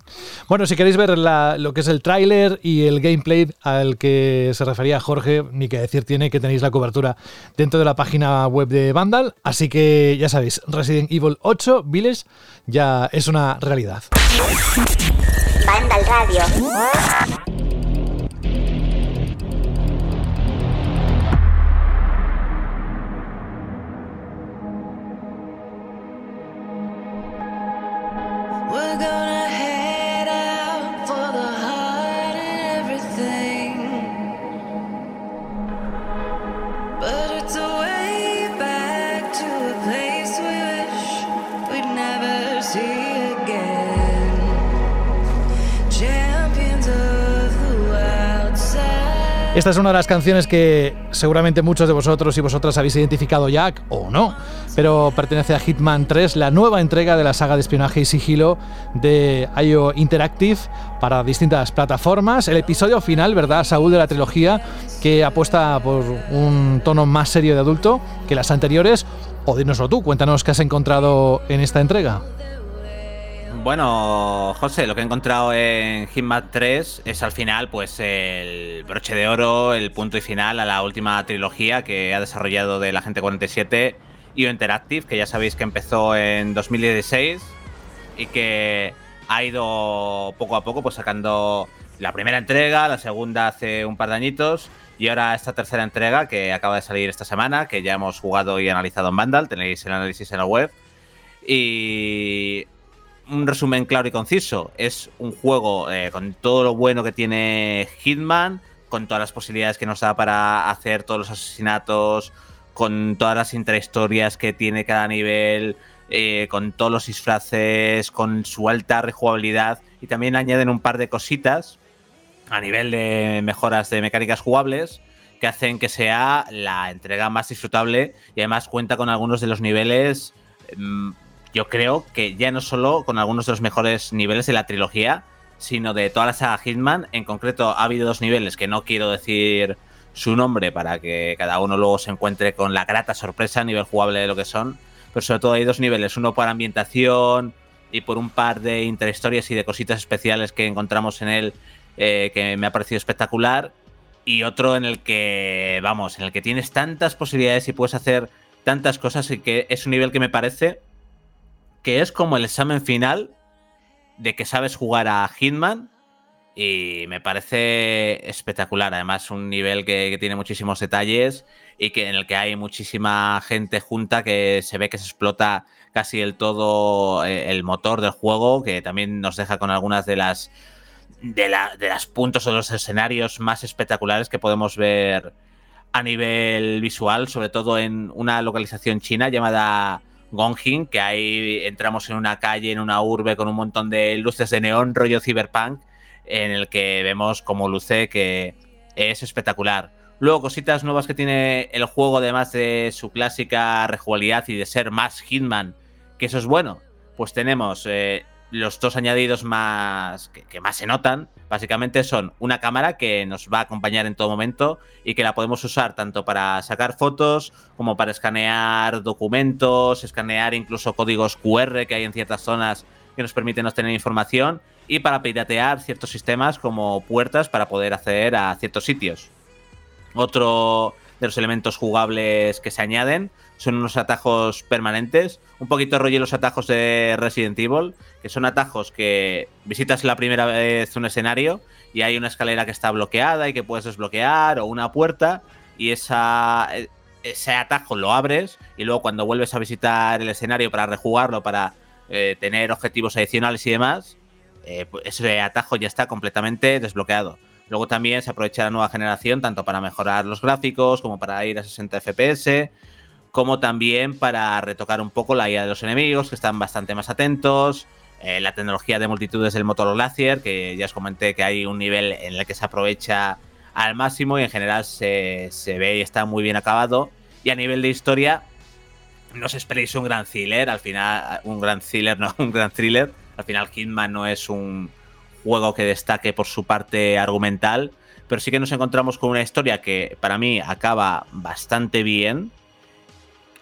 Bueno, si queréis ver la, lo que es el tráiler y el gameplay al que se refería Jorge, ni que decir tiene que tenéis la cobertura dentro de la página web de Vandal. Así que ya sabéis, Resident Evil 8 Village ya es una realidad. Vandal Radio. Esta es una de las canciones que seguramente muchos de vosotros y vosotras habéis identificado ya, o no, pero pertenece a Hitman 3, la nueva entrega de la saga de espionaje y sigilo de IO Interactive para distintas plataformas. El episodio final, ¿verdad, Saúl, de la trilogía, que apuesta por un tono más serio de adulto que las anteriores. O dínoslo tú, cuéntanos qué has encontrado en esta entrega. Bueno, José, lo que he encontrado en Hitman 3 es al final, pues, el broche de oro, el punto y final a la última trilogía que ha desarrollado de la Gente 47 IO Interactive, que ya sabéis que empezó en 2016 y que ha ido poco a poco pues sacando la primera entrega, la segunda hace un par de añitos y ahora esta tercera entrega que acaba de salir esta semana, que ya hemos jugado y analizado en Vandal, tenéis el análisis en la web. Y un resumen claro y conciso. Es un juego eh, con todo lo bueno que tiene Hitman, con todas las posibilidades que nos da para hacer todos los asesinatos, con todas las intrahistorias que tiene cada nivel, eh, con todos los disfraces, con su alta rejugabilidad. Y también añaden un par de cositas a nivel de mejoras de mecánicas jugables que hacen que sea la entrega más disfrutable y además cuenta con algunos de los niveles mm, yo creo que ya no solo con algunos de los mejores niveles de la trilogía, sino de toda la saga Hitman. En concreto, ha habido dos niveles que no quiero decir su nombre para que cada uno luego se encuentre con la grata sorpresa a nivel jugable de lo que son. Pero sobre todo hay dos niveles, uno por ambientación y por un par de interhistorias y de cositas especiales que encontramos en él eh, que me ha parecido espectacular. Y otro en el que, vamos, en el que tienes tantas posibilidades y puedes hacer tantas cosas y que es un nivel que me parece que es como el examen final de que sabes jugar a Hitman y me parece espectacular. Además, un nivel que, tiene muchísimos detalles y que en el que hay muchísima gente junta que se ve que se explota casi el todo eh, el motor del juego, que también nos deja con algunas de las de, la, de las puntos o los escenarios más espectaculares que podemos ver a nivel visual, sobre todo en una localización china llamada Gongjin, que ahí entramos en una calle, en una urbe con un montón de luces de neón, rollo cyberpunk, en el que vemos como luce que es espectacular. Luego, cositas nuevas que tiene el juego, además de su clásica rejugabilidad y de ser más Hitman, que eso es bueno. Pues tenemos eh, los dos añadidos más que, que, más se notan, básicamente son una cámara que nos va a acompañar en todo momento y que la podemos usar tanto para sacar fotos como para escanear documentos, escanear incluso códigos QR que hay en ciertas zonas que nos permiten obtener información y para piratear ciertos sistemas como puertas para poder acceder a ciertos sitios. Otro de los elementos jugables que se añaden son unos atajos permanentes, un poquito rollo los atajos de Resident Evil, que son atajos que visitas la primera vez un escenario y hay una escalera que está bloqueada y que puedes desbloquear o una puerta y esa, ese atajo lo abres y luego cuando vuelves a visitar el escenario para rejugarlo, para eh, tener objetivos adicionales y demás, eh, pues ese atajo ya está completamente desbloqueado. Luego también se aprovecha la nueva generación tanto para mejorar los gráficos como para ir a 60 FPS, como también para retocar un poco la IA de los enemigos, que están bastante más atentos, eh, la tecnología de multitudes del motor Glacier, que ya os comenté que hay un nivel en el que se aprovecha al máximo y en general se, se ve y está muy bien acabado. Y a nivel de historia, no os esperéis un gran thriller, al final, un gran thriller, no, un gran thriller. Al final, Hitman no es un juego que destaque por su parte argumental, pero sí que nos encontramos con una historia que para mí acaba bastante bien.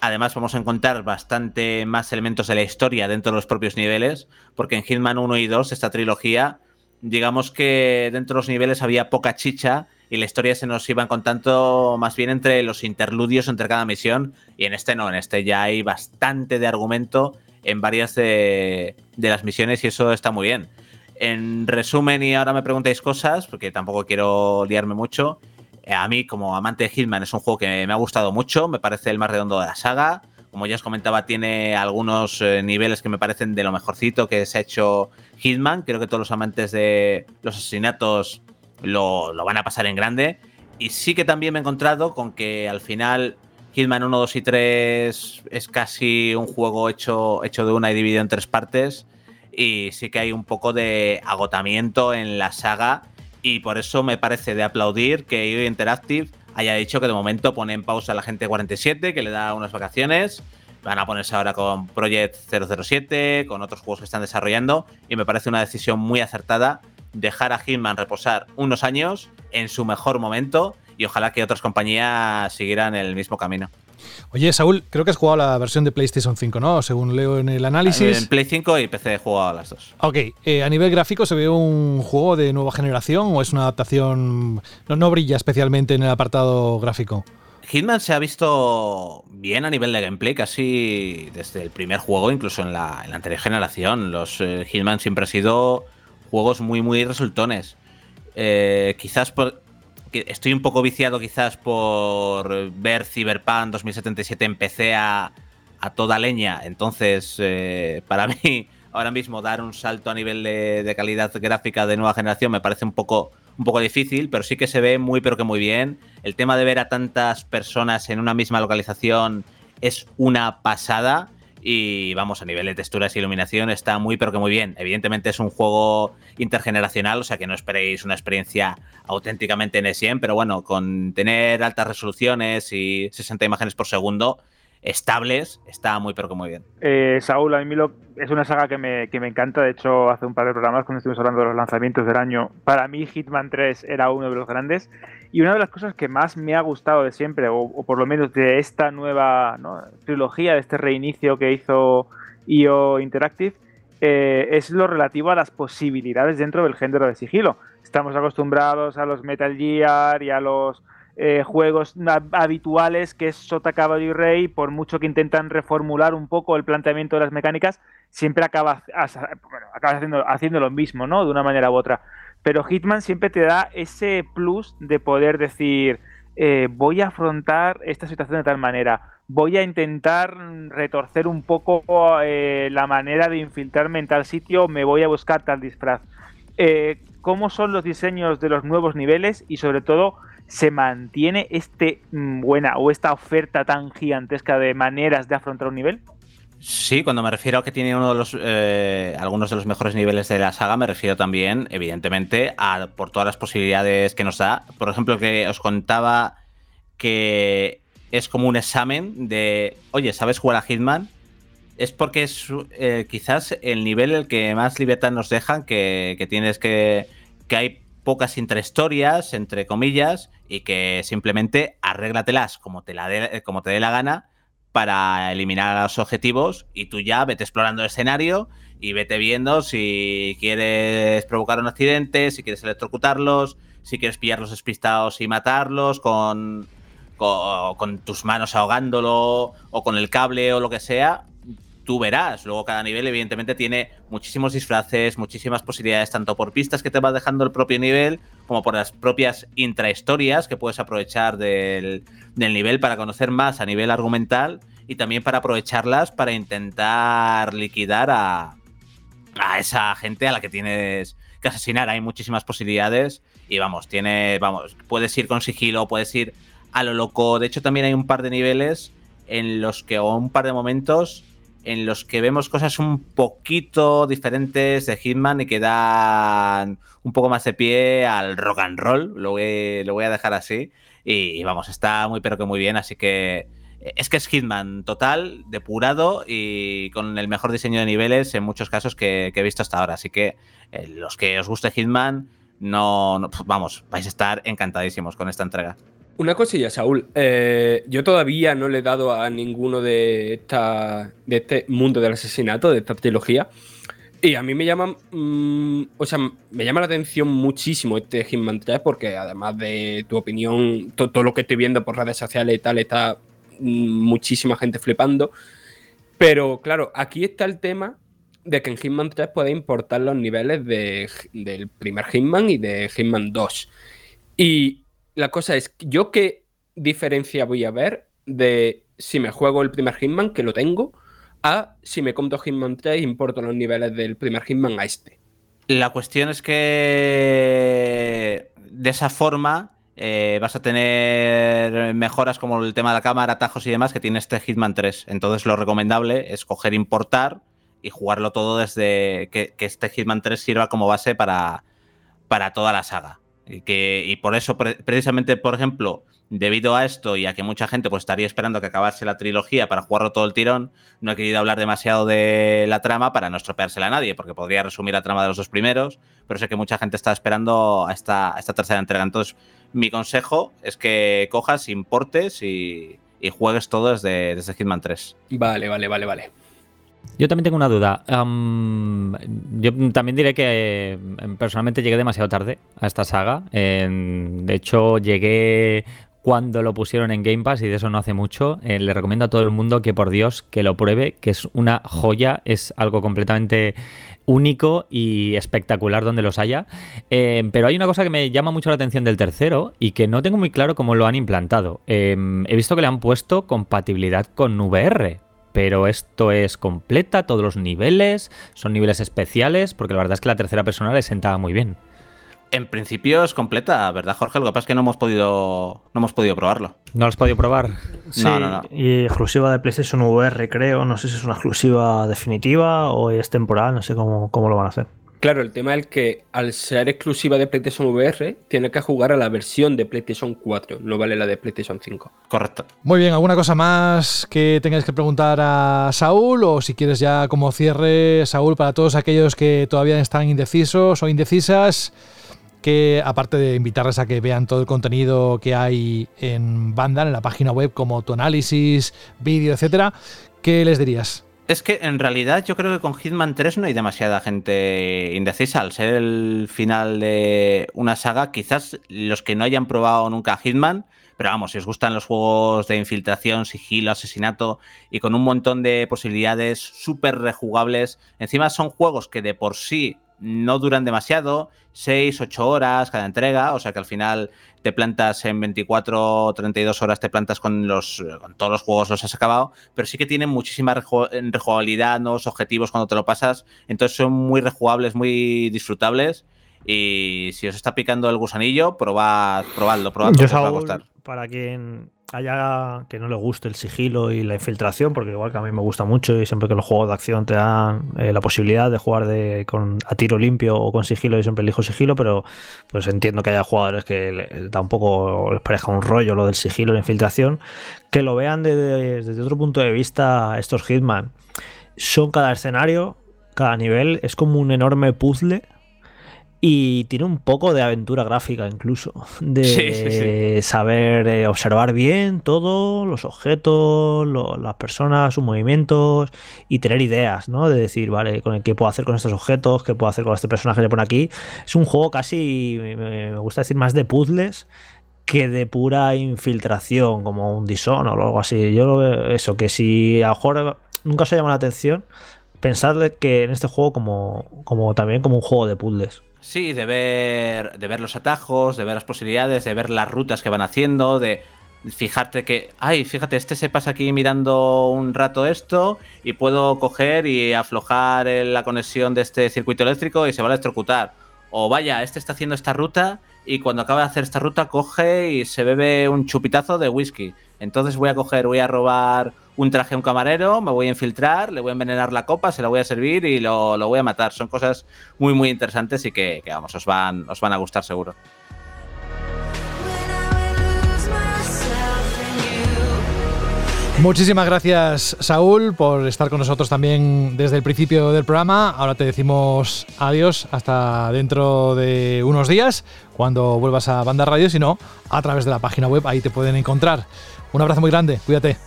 Además vamos a encontrar bastante más elementos de la historia dentro de los propios niveles, porque en Hitman 1 y 2, esta trilogía, digamos que dentro de los niveles había poca chicha y la historia se nos iba contando más bien entre los interludios entre cada misión, y en este no, en este ya hay bastante de argumento en varias de, de las misiones y eso está muy bien. En resumen, y ahora me preguntáis cosas, porque tampoco quiero liarme mucho. Eh, A mí, como amante de Hitman, es un juego que me ha gustado mucho. Me parece el más redondo de la saga. Como ya os comentaba, tiene algunos eh, niveles que me parecen de lo mejorcito que se ha hecho Hitman. Creo que todos los amantes de los asesinatos lo, lo van a pasar en grande. Y sí que también me he encontrado con que al final Hitman 1, 2 y 3 es casi un juego hecho, hecho de una y dividido en tres partes y sí que hay un poco de agotamiento en la saga Y por eso me parece de aplaudir que IO Interactive haya dicho que de momento pone en pausa a la gente 47, que le da unas vacaciones. Van a ponerse ahora con Project 007, con otros juegos que están desarrollando. Y me parece una decisión muy acertada dejar a Hitman reposar unos años en su mejor momento y ojalá que otras compañías siguieran el mismo camino. Oye, Saúl, creo que has jugado la versión de PlayStation 5, ¿no? Según leo en el análisis. En Play 5 y PC he jugado a las dos. Ok, eh, a nivel gráfico, ¿se ve un juego de nueva generación o es una adaptación. No, no brilla especialmente en el apartado gráfico? Hitman se ha visto bien a nivel de gameplay, casi desde el primer juego, incluso en la, en la anterior generación. Los eh, Hitman siempre han sido juegos muy, muy resultones. Eh, quizás por, estoy un poco viciado quizás por ver Cyberpunk 2077 en PC a, a toda leña. Entonces, eh, para mí, ahora mismo dar un salto a nivel de, de, calidad gráfica de nueva generación me parece un poco, un poco difícil, pero sí que se ve muy, pero que muy bien. El tema de ver a tantas personas en una misma localización es una pasada. Y vamos, a nivel de texturas y iluminación está muy, pero que muy bien. Evidentemente es un juego intergeneracional, o sea que no esperéis una experiencia auténticamente NSN, pero bueno, con tener altas resoluciones y 60 imágenes por segundo estables, está muy, pero que muy bien. Eh, Saúl, a mí lo, es una saga que me, que me encanta. De hecho, hace un par de programas, cuando estuvimos hablando de los lanzamientos del año, para mí Hitman 3 era uno de los grandes. Y una de las cosas que más me ha gustado de siempre, o, o por lo menos de esta nueva trilogía, de este reinicio que hizo IO Interactive, eh, es lo relativo a las posibilidades dentro del género de sigilo. Estamos acostumbrados a los Metal Gear y a los eh, juegos habituales que es Sota, Caballo y Rey, por mucho que intentan reformular un poco el planteamiento de las mecánicas, siempre acaba, acaba haciendo, haciendo lo mismo, ¿no? De una manera u otra. Pero Hitman siempre te da ese plus de poder decir, eh, voy a afrontar esta situación de tal manera, voy a intentar retorcer un poco eh, la manera de infiltrarme en tal sitio, me voy a buscar tal disfraz. Eh, ¿Cómo son los diseños de los nuevos niveles y sobre todo se mantiene este mm, buena o esta oferta tan gigantesca de maneras de afrontar un nivel? Sí, cuando me refiero a que tiene uno de los eh, algunos de los mejores niveles de la saga, me refiero también, evidentemente, a por todas las posibilidades que nos da. Por ejemplo, que os contaba que es como un examen de, oye, ¿sabes jugar a Hitman? Es porque es eh, quizás el nivel el que más libertad nos dejan, que, tienes que. que hay pocas intrahistorias, entre comillas, y que simplemente arréglatelas como te, la de, como te dé la gana para eliminar a los objetivos y tú ya vete explorando el escenario y vete viendo si quieres provocar un accidente, si quieres electrocutarlos, si quieres pillarlos despistados y matarlos con, con, con, tus manos ahogándolo o con el cable o lo que sea, tú verás. Luego cada nivel evidentemente tiene muchísimos disfraces, muchísimas posibilidades, tanto por pistas que te va dejando el propio nivel, como por las propias intrahistorias que puedes aprovechar del, del nivel para conocer más a nivel argumental y también para aprovecharlas para intentar liquidar a, a esa gente a la que tienes que asesinar. Hay muchísimas posibilidades y vamos, tiene, vamos, puedes ir con sigilo, puedes ir a lo loco. De hecho, también hay un par de niveles en los que, o un par de momentos en los que vemos cosas un poquito diferentes de Hitman y que dan un poco más de pie al rock and roll. Lo voy, a dejar así. Y vamos, está muy pero que muy bien, así que es que es Hitman total, depurado y con el mejor diseño de niveles en muchos casos que, he visto hasta ahora. Así que eh, los que os guste Hitman, no, no, vamos, vais a estar encantadísimos con esta entrega. Una cosilla, Saúl. Eh, yo todavía no le he dado a ninguno de, esta, de este mundo del asesinato, de esta trilogía. Y a mí me llama, mmm, o sea, me llama la atención muchísimo este Hitman 3 porque además de tu opinión, to todo lo que estoy viendo por redes sociales y tal, está mmm, muchísima gente flipando. Pero claro, aquí está el tema de que en Hitman 3 puede importar los niveles de, del primer Hitman y de Hitman 2. Y la cosa es, ¿yo qué diferencia voy a ver de si me juego el primer Hitman, que lo tengo, a si me compro Hitman 3 e importo los niveles del primer Hitman a este? La cuestión es que de esa forma eh, vas a tener mejoras como el tema de la cámara, atajos y demás que tiene este Hitman 3. Entonces lo recomendable es coger importar y jugarlo todo desde que, este Hitman 3 sirva como base para, para toda la saga. Y, que, y por eso, pre- precisamente, por ejemplo, debido a esto y a que mucha gente pues, estaría esperando que acabase la trilogía para jugarlo todo el tirón, no he querido hablar demasiado de la trama para no estropeársela a nadie, porque podría resumir la trama de los dos primeros, pero sé que mucha gente está esperando a esta, esta tercera entrega. Entonces, mi consejo es que cojas, importes y, y juegues todo desde, desde Hitman 3. Vale, vale, vale, vale. Yo también tengo una duda. Yo también diré que eh, personalmente llegué demasiado tarde a esta saga. En- de hecho, llegué cuando lo pusieron en Game Pass y de eso no hace mucho. Eh, le recomiendo a todo el mundo que por Dios que lo pruebe, que es una joya, es algo completamente único y espectacular donde los haya. Eh, pero hay una cosa que me llama mucho la atención del tercero y que no tengo muy claro cómo lo han implantado. He visto que le han puesto compatibilidad con VR. Pero esto es completa, todos los niveles, son niveles especiales, porque la verdad es que la tercera persona le sentaba muy bien. En principio es completa, ¿verdad, Jorge? Lo que pasa es que no hemos podido, no hemos podido probarlo. ¿No lo has podido probar? Sí, No, no, no. y exclusiva de PlayStation VR, creo. No sé si es una exclusiva definitiva o es temporal, no sé cómo, cómo lo van a hacer. Claro, el tema es que al ser exclusiva de PlayStation VR, tiene que jugar a la versión de PlayStation 4, no vale la de PlayStation 5. Correcto. Muy bien, ¿alguna cosa más que tengáis que preguntar a Saúl? O si quieres ya como cierre, Saúl, para todos aquellos que todavía están indecisos o indecisas, que aparte de invitarles a que vean todo el contenido que hay en Vandal, en la página web, como tu análisis, vídeo, etcétera, ¿qué les dirías? Es que en realidad yo creo que con Hitman 3 no hay demasiada gente indecisa. Al ser el final de una saga, quizás los que no hayan probado nunca Hitman, pero vamos, si os gustan los juegos de infiltración, sigilo, asesinato y con un montón de posibilidades súper rejugables, encima son juegos que de por sí no duran demasiado, 6, 8 horas cada entrega, o sea que al final te plantas en 24 o 32 horas, te plantas con, los, con todos los juegos, los has acabado, pero sí que tienen muchísima reju- rejugabilidad, nuevos objetivos cuando te lo pasas, entonces son muy rejugables, muy disfrutables. Y si os está picando el gusanillo, probad, probadlo, probadlo, Yo, os va a gustar. Para quien haya que no le guste el sigilo y la infiltración, porque igual que a mí me gusta mucho y siempre que los juegos de acción te dan eh, la posibilidad de jugar de, con, a tiro limpio o con sigilo, yo siempre elijo sigilo, pero pues entiendo que haya jugadores que tampoco les parezca un rollo lo del sigilo y la infiltración, que lo vean de- de- desde otro punto de vista estos Hitman. Son cada escenario, cada nivel, es como un enorme puzzle y tiene un poco de aventura gráfica incluso, de Sí, sí, sí. saber eh, observar bien todo, los objetos, lo- las personas, sus movimientos y tener ideas, ¿no? De decir, vale, con el qué puedo hacer con estos objetos, qué puedo hacer con este personaje que le pone aquí. Es un juego casi, me, me gusta decir, más de puzzles que de pura infiltración, como un Dishonored o algo así. Yo lo veo eso, que si a lo mejor nunca os ha llamado la atención, pensad que en este juego como, como también como un juego de puzzles. Sí, de ver, de ver los atajos, de ver las posibilidades, de ver las rutas que van haciendo, de fijarte que, ay, fíjate, este se pasa aquí mirando un rato esto y puedo coger y aflojar la conexión de este circuito eléctrico y se va a electrocutar. O vaya, este está haciendo esta ruta y cuando acaba de hacer esta ruta coge y se bebe un chupitazo de whisky. Entonces voy a coger, voy a robar un traje a un camarero, me voy a infiltrar, le voy a envenenar la copa, se la voy a servir y lo, lo voy a matar. Son cosas muy, muy interesantes y que, vamos, os van, os van a gustar seguro. Muchísimas gracias, Saúl, por estar con nosotros también desde el principio del programa. Ahora te decimos adiós hasta dentro de unos días, cuando vuelvas a Banda Radio, si no, a través de la página web, ahí te pueden encontrar. Un abrazo muy grande, cuídate.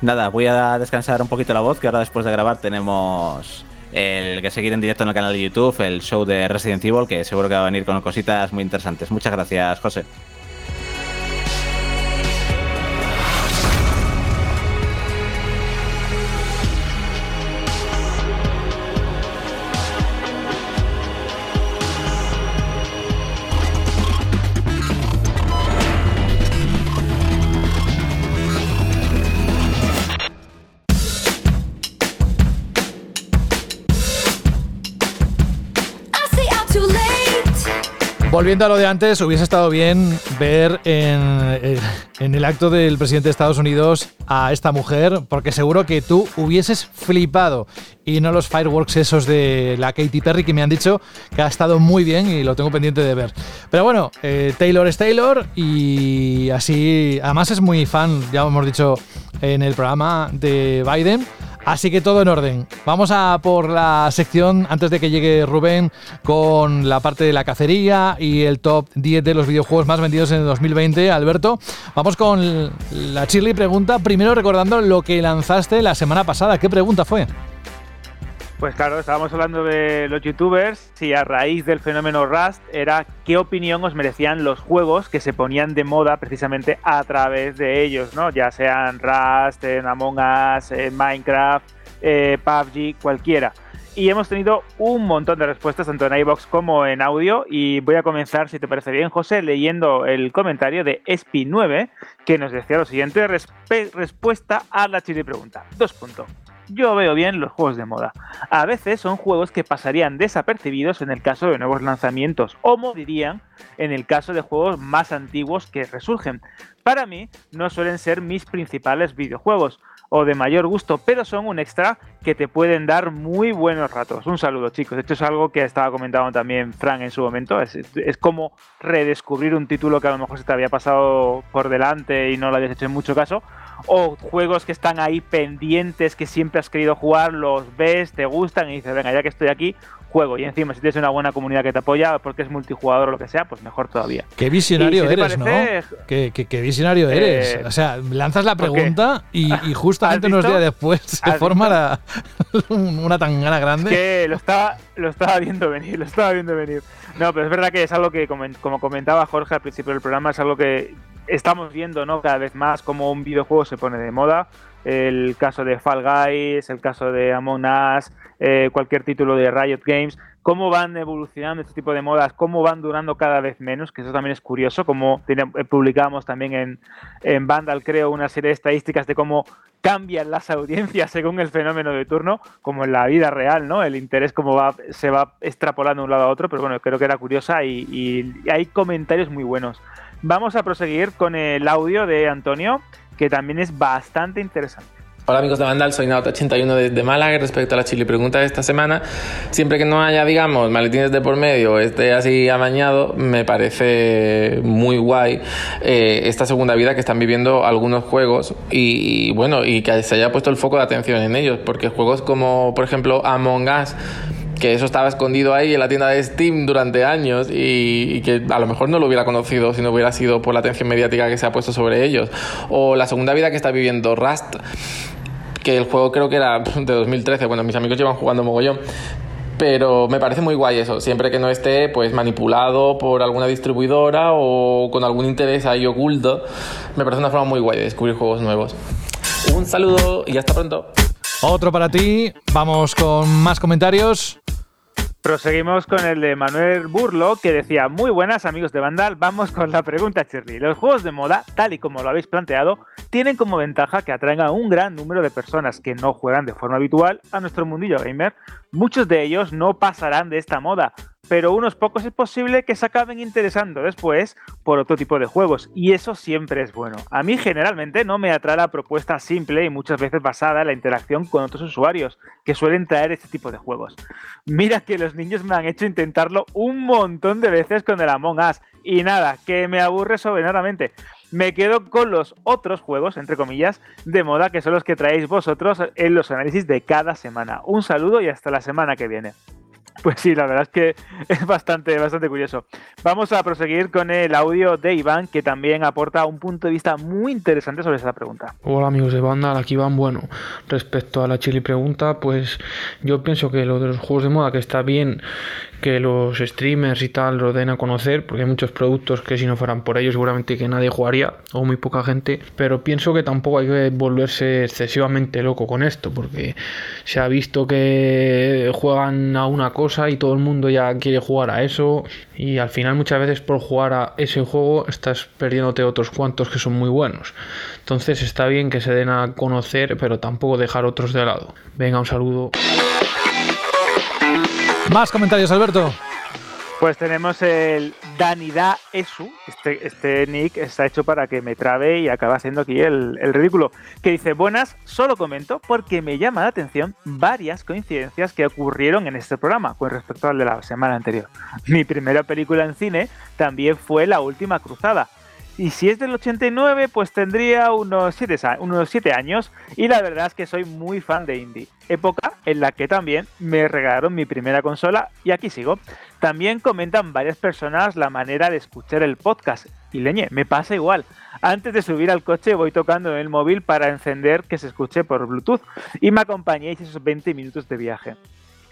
Nada, voy a descansar un poquito la voz, que ahora después de grabar tenemos el que seguir en directo en el canal de YouTube, el show de Resident Evil, que seguro que va a venir con cositas muy interesantes. Muchas gracias, José. Volviendo a lo de antes, hubiese estado bien ver en, en el acto del presidente de Estados Unidos a esta mujer, porque seguro que tú hubieses flipado y no los fireworks esos de la Katy Perry que me han dicho que ha estado muy bien y lo tengo pendiente de ver. Pero bueno, eh, Taylor es Taylor y así, además es muy fan, ya hemos dicho en el programa de Biden. Así que todo en orden. Vamos a por la sección antes de que llegue Rubén con la parte de la cacería y el top 10 de los videojuegos más vendidos en el 2020. Alberto, vamos con la Chirly pregunta. Primero recordando lo que lanzaste la semana pasada. ¿Qué pregunta fue? Pues claro, estábamos hablando de los youtubers si a raíz del fenómeno Rust era qué opinión os merecían los juegos que se ponían de moda precisamente a través de ellos, ¿no? Ya sean Rust, en Among Us, Minecraft, eh, PUBG, cualquiera. Y hemos tenido un montón de respuestas tanto en iBox como en audio y voy a comenzar, si te parece bien, José, leyendo el comentario de Espi9 que nos decía lo siguiente, respuesta a la chile pregunta. Dos puntos. Yo veo bien los juegos de moda. A veces son juegos que pasarían desapercibidos en el caso de nuevos lanzamientos, o morirían en el caso de juegos más antiguos que resurgen. Para mí, no suelen ser mis principales videojuegos, o de mayor gusto, pero son un extra que te pueden dar muy buenos ratos. Un saludo, chicos. Esto es algo que estaba comentando también Frank en su momento. Es, es como redescubrir un título que a lo mejor se te había pasado por delante y no lo habías hecho en mucho caso. O juegos que están ahí pendientes, que siempre has querido jugar, los ves, te gustan y dices, venga, ya que estoy aquí, juego. Y encima, si tienes una buena comunidad que te apoya, porque es multijugador o lo que sea, pues mejor todavía. Qué visionario si eres, parece, ¿no? Qué, qué- qué visionario eres. Eh, o sea, lanzas la pregunta y, y justamente ¿Has unos días después se ¿Has forma la- una tangana grande. que lo estaba, lo estaba viendo venir, lo estaba viendo venir. No, pero es verdad que es algo que, como comentaba Jorge al principio del programa, es algo que estamos viendo, ¿no? Cada vez más como un videojuego se pone de moda. El caso de Fall Guys, el caso de Among Us, eh, cualquier título de Riot Games, cómo van evolucionando este tipo de modas, cómo van durando cada vez menos, que eso también es curioso, como eh, publicamos también en, en Vandal, creo, una serie de estadísticas de cómo cambian las audiencias según el fenómeno de turno, como en la vida real, ¿no? El interés como va, se va extrapolando de un lado a otro, pero bueno, creo que era curiosa y hay comentarios muy buenos. Vamos a proseguir con el audio de Antonio, que también es bastante interesante. Hola amigos de Vandal, soy Nauta81 desde Málaga. Respecto a la chili pregunta de esta semana, siempre que no haya, digamos, maletines de por medio, esté así amañado, me parece muy guay eh, esta segunda vida que están viviendo algunos juegos y, bueno, y que se haya puesto el foco de atención en ellos, porque juegos como, por ejemplo, Among Us que eso estaba escondido ahí en la tienda de Steam durante años y, que a lo mejor no lo hubiera conocido si no hubiera sido por la atención mediática que se ha puesto sobre ellos. O la segunda vida que está viviendo Rust, que el juego creo que era de 2013, bueno, mis amigos llevan jugando mogollón. Pero me parece muy guay eso, siempre que no esté pues manipulado por alguna distribuidora o con algún interés ahí oculto, me parece una forma muy guay de descubrir juegos nuevos. Un saludo y hasta pronto. Otro para ti. Vamos con más comentarios. Proseguimos con el de Manuel Burlo, que decía, muy buenas amigos de Vandal, vamos con la pregunta, Shirley. Los juegos de moda, tal y como lo habéis planteado, tienen como ventaja que atraen a un gran número de personas que no juegan de forma habitual a nuestro mundillo gamer. Muchos de ellos no pasarán de esta moda, pero unos pocos es posible que se acaben interesando después por otro tipo de juegos, y eso siempre es bueno. A mí generalmente no me atrae la propuesta simple y muchas veces basada en la interacción con otros usuarios, que suelen traer este tipo de juegos. Mira que los niños me han hecho intentarlo un montón de veces con el Among Us, y nada, que me aburre soberanamente. Me quedo con los otros juegos, entre comillas, de moda, que son los que traéis vosotros en los análisis de cada semana. Un saludo y hasta la semana que viene. Pues sí, la verdad es que es bastante, bastante curioso. Vamos a proseguir con el audio de Iván, que también aporta un punto de vista muy interesante sobre esa pregunta. Hola amigos de Vandal, aquí Iván. Bueno, respecto a la chili pregunta, pues yo pienso que lo de los juegos de moda que está bien que los streamers y tal lo den a conocer, porque hay muchos productos que si no fueran por ellos seguramente que nadie jugaría o muy poca gente, pero pienso que tampoco hay que volverse excesivamente loco con esto, porque se ha visto que juegan a una cosa y todo el mundo ya quiere jugar a eso y al final muchas veces por jugar a ese juego estás perdiéndote otros cuantos que son muy buenos. Entonces está bien que se den a conocer, pero tampoco dejar otros de lado. Venga, un saludo. Más comentarios, Alberto. Pues tenemos el Danida Esu. Este, este nick está hecho para que me trabe y acabe haciendo aquí el ridículo. Que dice: Buenas, solo comento porque me llama la atención varias coincidencias que ocurrieron en este programa con respecto al de la semana anterior. Mi primera película en cine también fue La Última Cruzada. Y si es del 89, pues tendría unos 7, unos 7 años. Y la verdad es que soy muy fan de indie. Época en la que también me regalaron mi primera consola y aquí sigo. También comentan varias personas la manera de escuchar el podcast. Y leñe, me pasa igual. Antes de subir al coche voy tocando en el móvil para encender que se escuche por Bluetooth. Y me acompañéis esos 20 minutos de viaje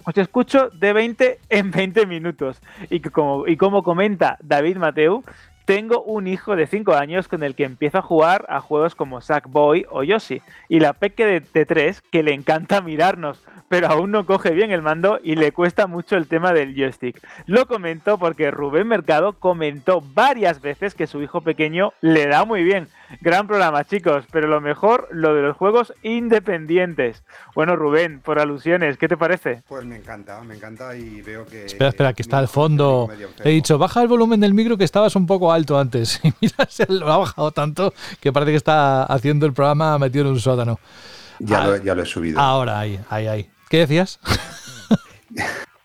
os escucho de 20 en 20 minutos. Y como, y como comenta David Mateu, tengo un hijo de 5 años con el que empiezo a jugar a juegos como Sackboy o Yoshi. Y la peque de, de 3 que le encanta mirarnos, pero aún no coge bien el mando y le cuesta mucho el tema del joystick. Lo comento porque Rubén Mercado comentó varias veces que su hijo pequeño le da muy bien. Gran programa, chicos, pero lo mejor, lo de los juegos independientes. Bueno, Rubén, por alusiones, ¿qué te parece? Pues me encanta, me encanta y veo que. Espera, espera, que está al fondo. He dicho, baja el volumen del micro que estabas un poco alto antes. Y mira, se lo ha bajado tanto que parece que está haciendo el programa metido en un sótano. Ya, Ah, lo, ya lo he subido. Ahora, ahí, ahí, ahí. ¿Qué decías?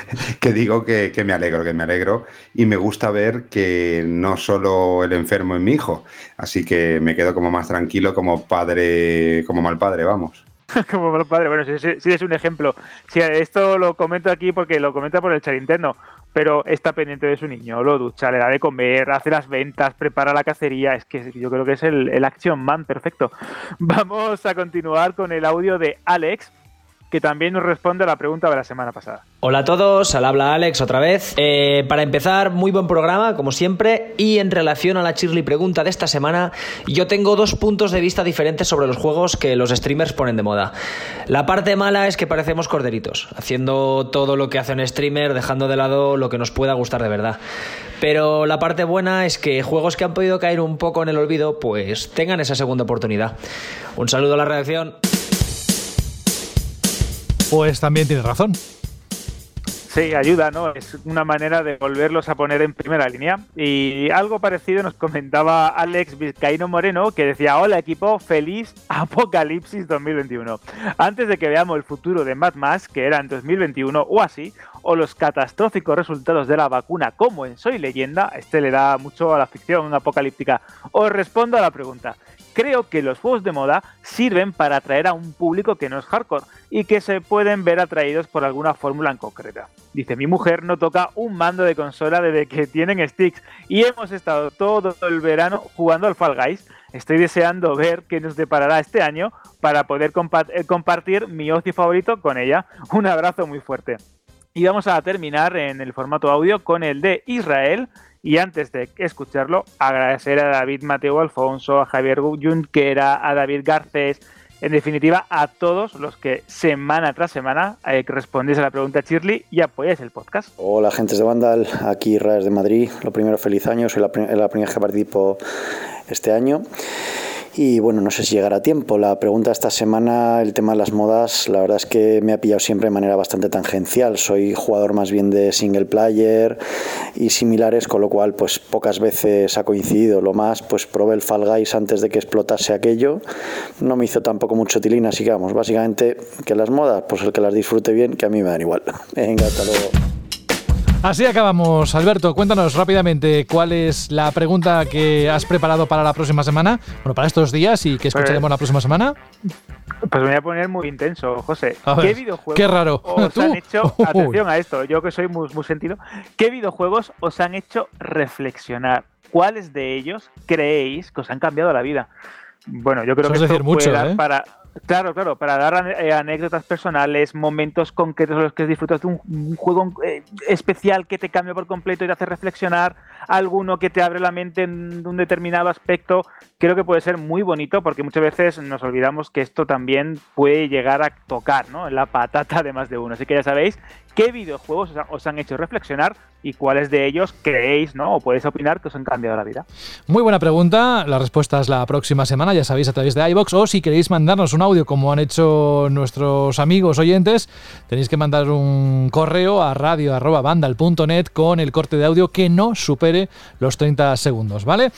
que digo que, que me alegro, que me alegro y me gusta ver que no solo el enfermo es mi hijo, así que me quedo como más tranquilo como padre, como mal padre, vamos. Como buen padre, bueno, sí es un ejemplo. Sí, esto lo comento aquí porque lo comenta por el chat interno, pero está pendiente de su niño, lo ducha, le da de comer, hace las ventas, prepara la cacería, es que yo creo que es el, el Action Man perfecto. Vamos a continuar con el audio de Alex, que también nos responde a la pregunta de la semana pasada. Hola a todos, al habla Alex otra vez. Eh, para empezar, muy buen programa, como siempre. Y en relación a la Shirley pregunta de esta semana, yo tengo dos puntos de vista diferentes sobre los juegos que los streamers ponen de moda. La parte mala es que parecemos corderitos, haciendo todo lo que hace un streamer, dejando de lado lo que nos pueda gustar de verdad. Pero la parte buena es que juegos que han podido caer un poco en el olvido, pues tengan esa segunda oportunidad. Un saludo a la redacción. Pues también tienes razón. Sí, ayuda, ¿no? Es una manera de volverlos a poner en primera línea. Y algo parecido nos comentaba Alex Vizcaíno Moreno, que decía, hola equipo, feliz Apocalipsis 2021. Antes de que veamos el futuro de Mad Max, que era en 2021 o así, o los catastróficos resultados de la vacuna como en Soy Leyenda, este le da mucho a la ficción apocalíptica, os respondo a la pregunta. Creo que los juegos de moda sirven para atraer a un público que no es hardcore y que se pueden ver atraídos por alguna fórmula en concreta. Dice, mi mujer no toca un mando de consola desde que tienen sticks y hemos estado todo el verano jugando al Fall Guys. Estoy deseando ver qué nos deparará este año para poder eh, compartir mi ocio favorito con ella. Un abrazo muy fuerte. Y vamos a terminar en el formato audio con el de Israel. Y antes de escucharlo, agradecer a David Mateo Alfonso, a Javier Junquera, a David Garcés, en definitiva a todos los que semana tras semana eh, respondéis a la pregunta Shirley y apoyáis el podcast. Hola, gentes de Vandal, aquí Israel de Madrid. Lo primero, feliz año, soy la, pri- la primera que participo este año. Y bueno, no sé si llegará a tiempo. La pregunta esta semana, el tema de las modas, la verdad es que me ha pillado siempre de manera bastante tangencial. Soy jugador más bien de single player y similares, con lo cual pues pocas veces ha coincidido. Lo más, pues probé el Fall Guys antes de que explotase aquello. No me hizo tampoco mucho tilín, así que vamos, básicamente que las modas, pues el que las disfrute bien, que a mí me dan igual. Venga, hasta luego. Así acabamos. Alberto, cuéntanos rápidamente cuál es la pregunta que has preparado para la próxima semana, bueno, para estos días y que escucharemos la próxima semana. Pues me voy a poner muy intenso, José. A ¿Qué ver, videojuegos qué raro. os ¿Tú? han hecho, Uy. atención a esto, yo que soy muy, muy sentido, ¿qué videojuegos os han hecho reflexionar? ¿Cuáles de ellos creéis que os han cambiado la vida? Bueno, yo creo Eso que es esto decir puede dar ¿eh? para Claro, claro, para dar eh, anécdotas personales, momentos concretos en los que disfrutas de un, juego eh, especial que te cambia por completo y te hace reflexionar, alguno que te abre la mente en un determinado aspecto, creo que puede ser muy bonito porque muchas veces nos olvidamos que esto también puede llegar a tocar ¿no? la patata de más de uno. Así que ya sabéis qué videojuegos os, ha- os han hecho reflexionar y cuáles de ellos creéis, ¿no? O podéis opinar que os han cambiado la vida. Muy buena pregunta. La respuesta es la próxima semana, ya sabéis, a través de iBox. O si queréis mandarnos un audio, como han hecho nuestros amigos oyentes, tenéis que mandar un correo a radio.vandal.net con el corte de audio que no supere los 30 segundos, ¿vale?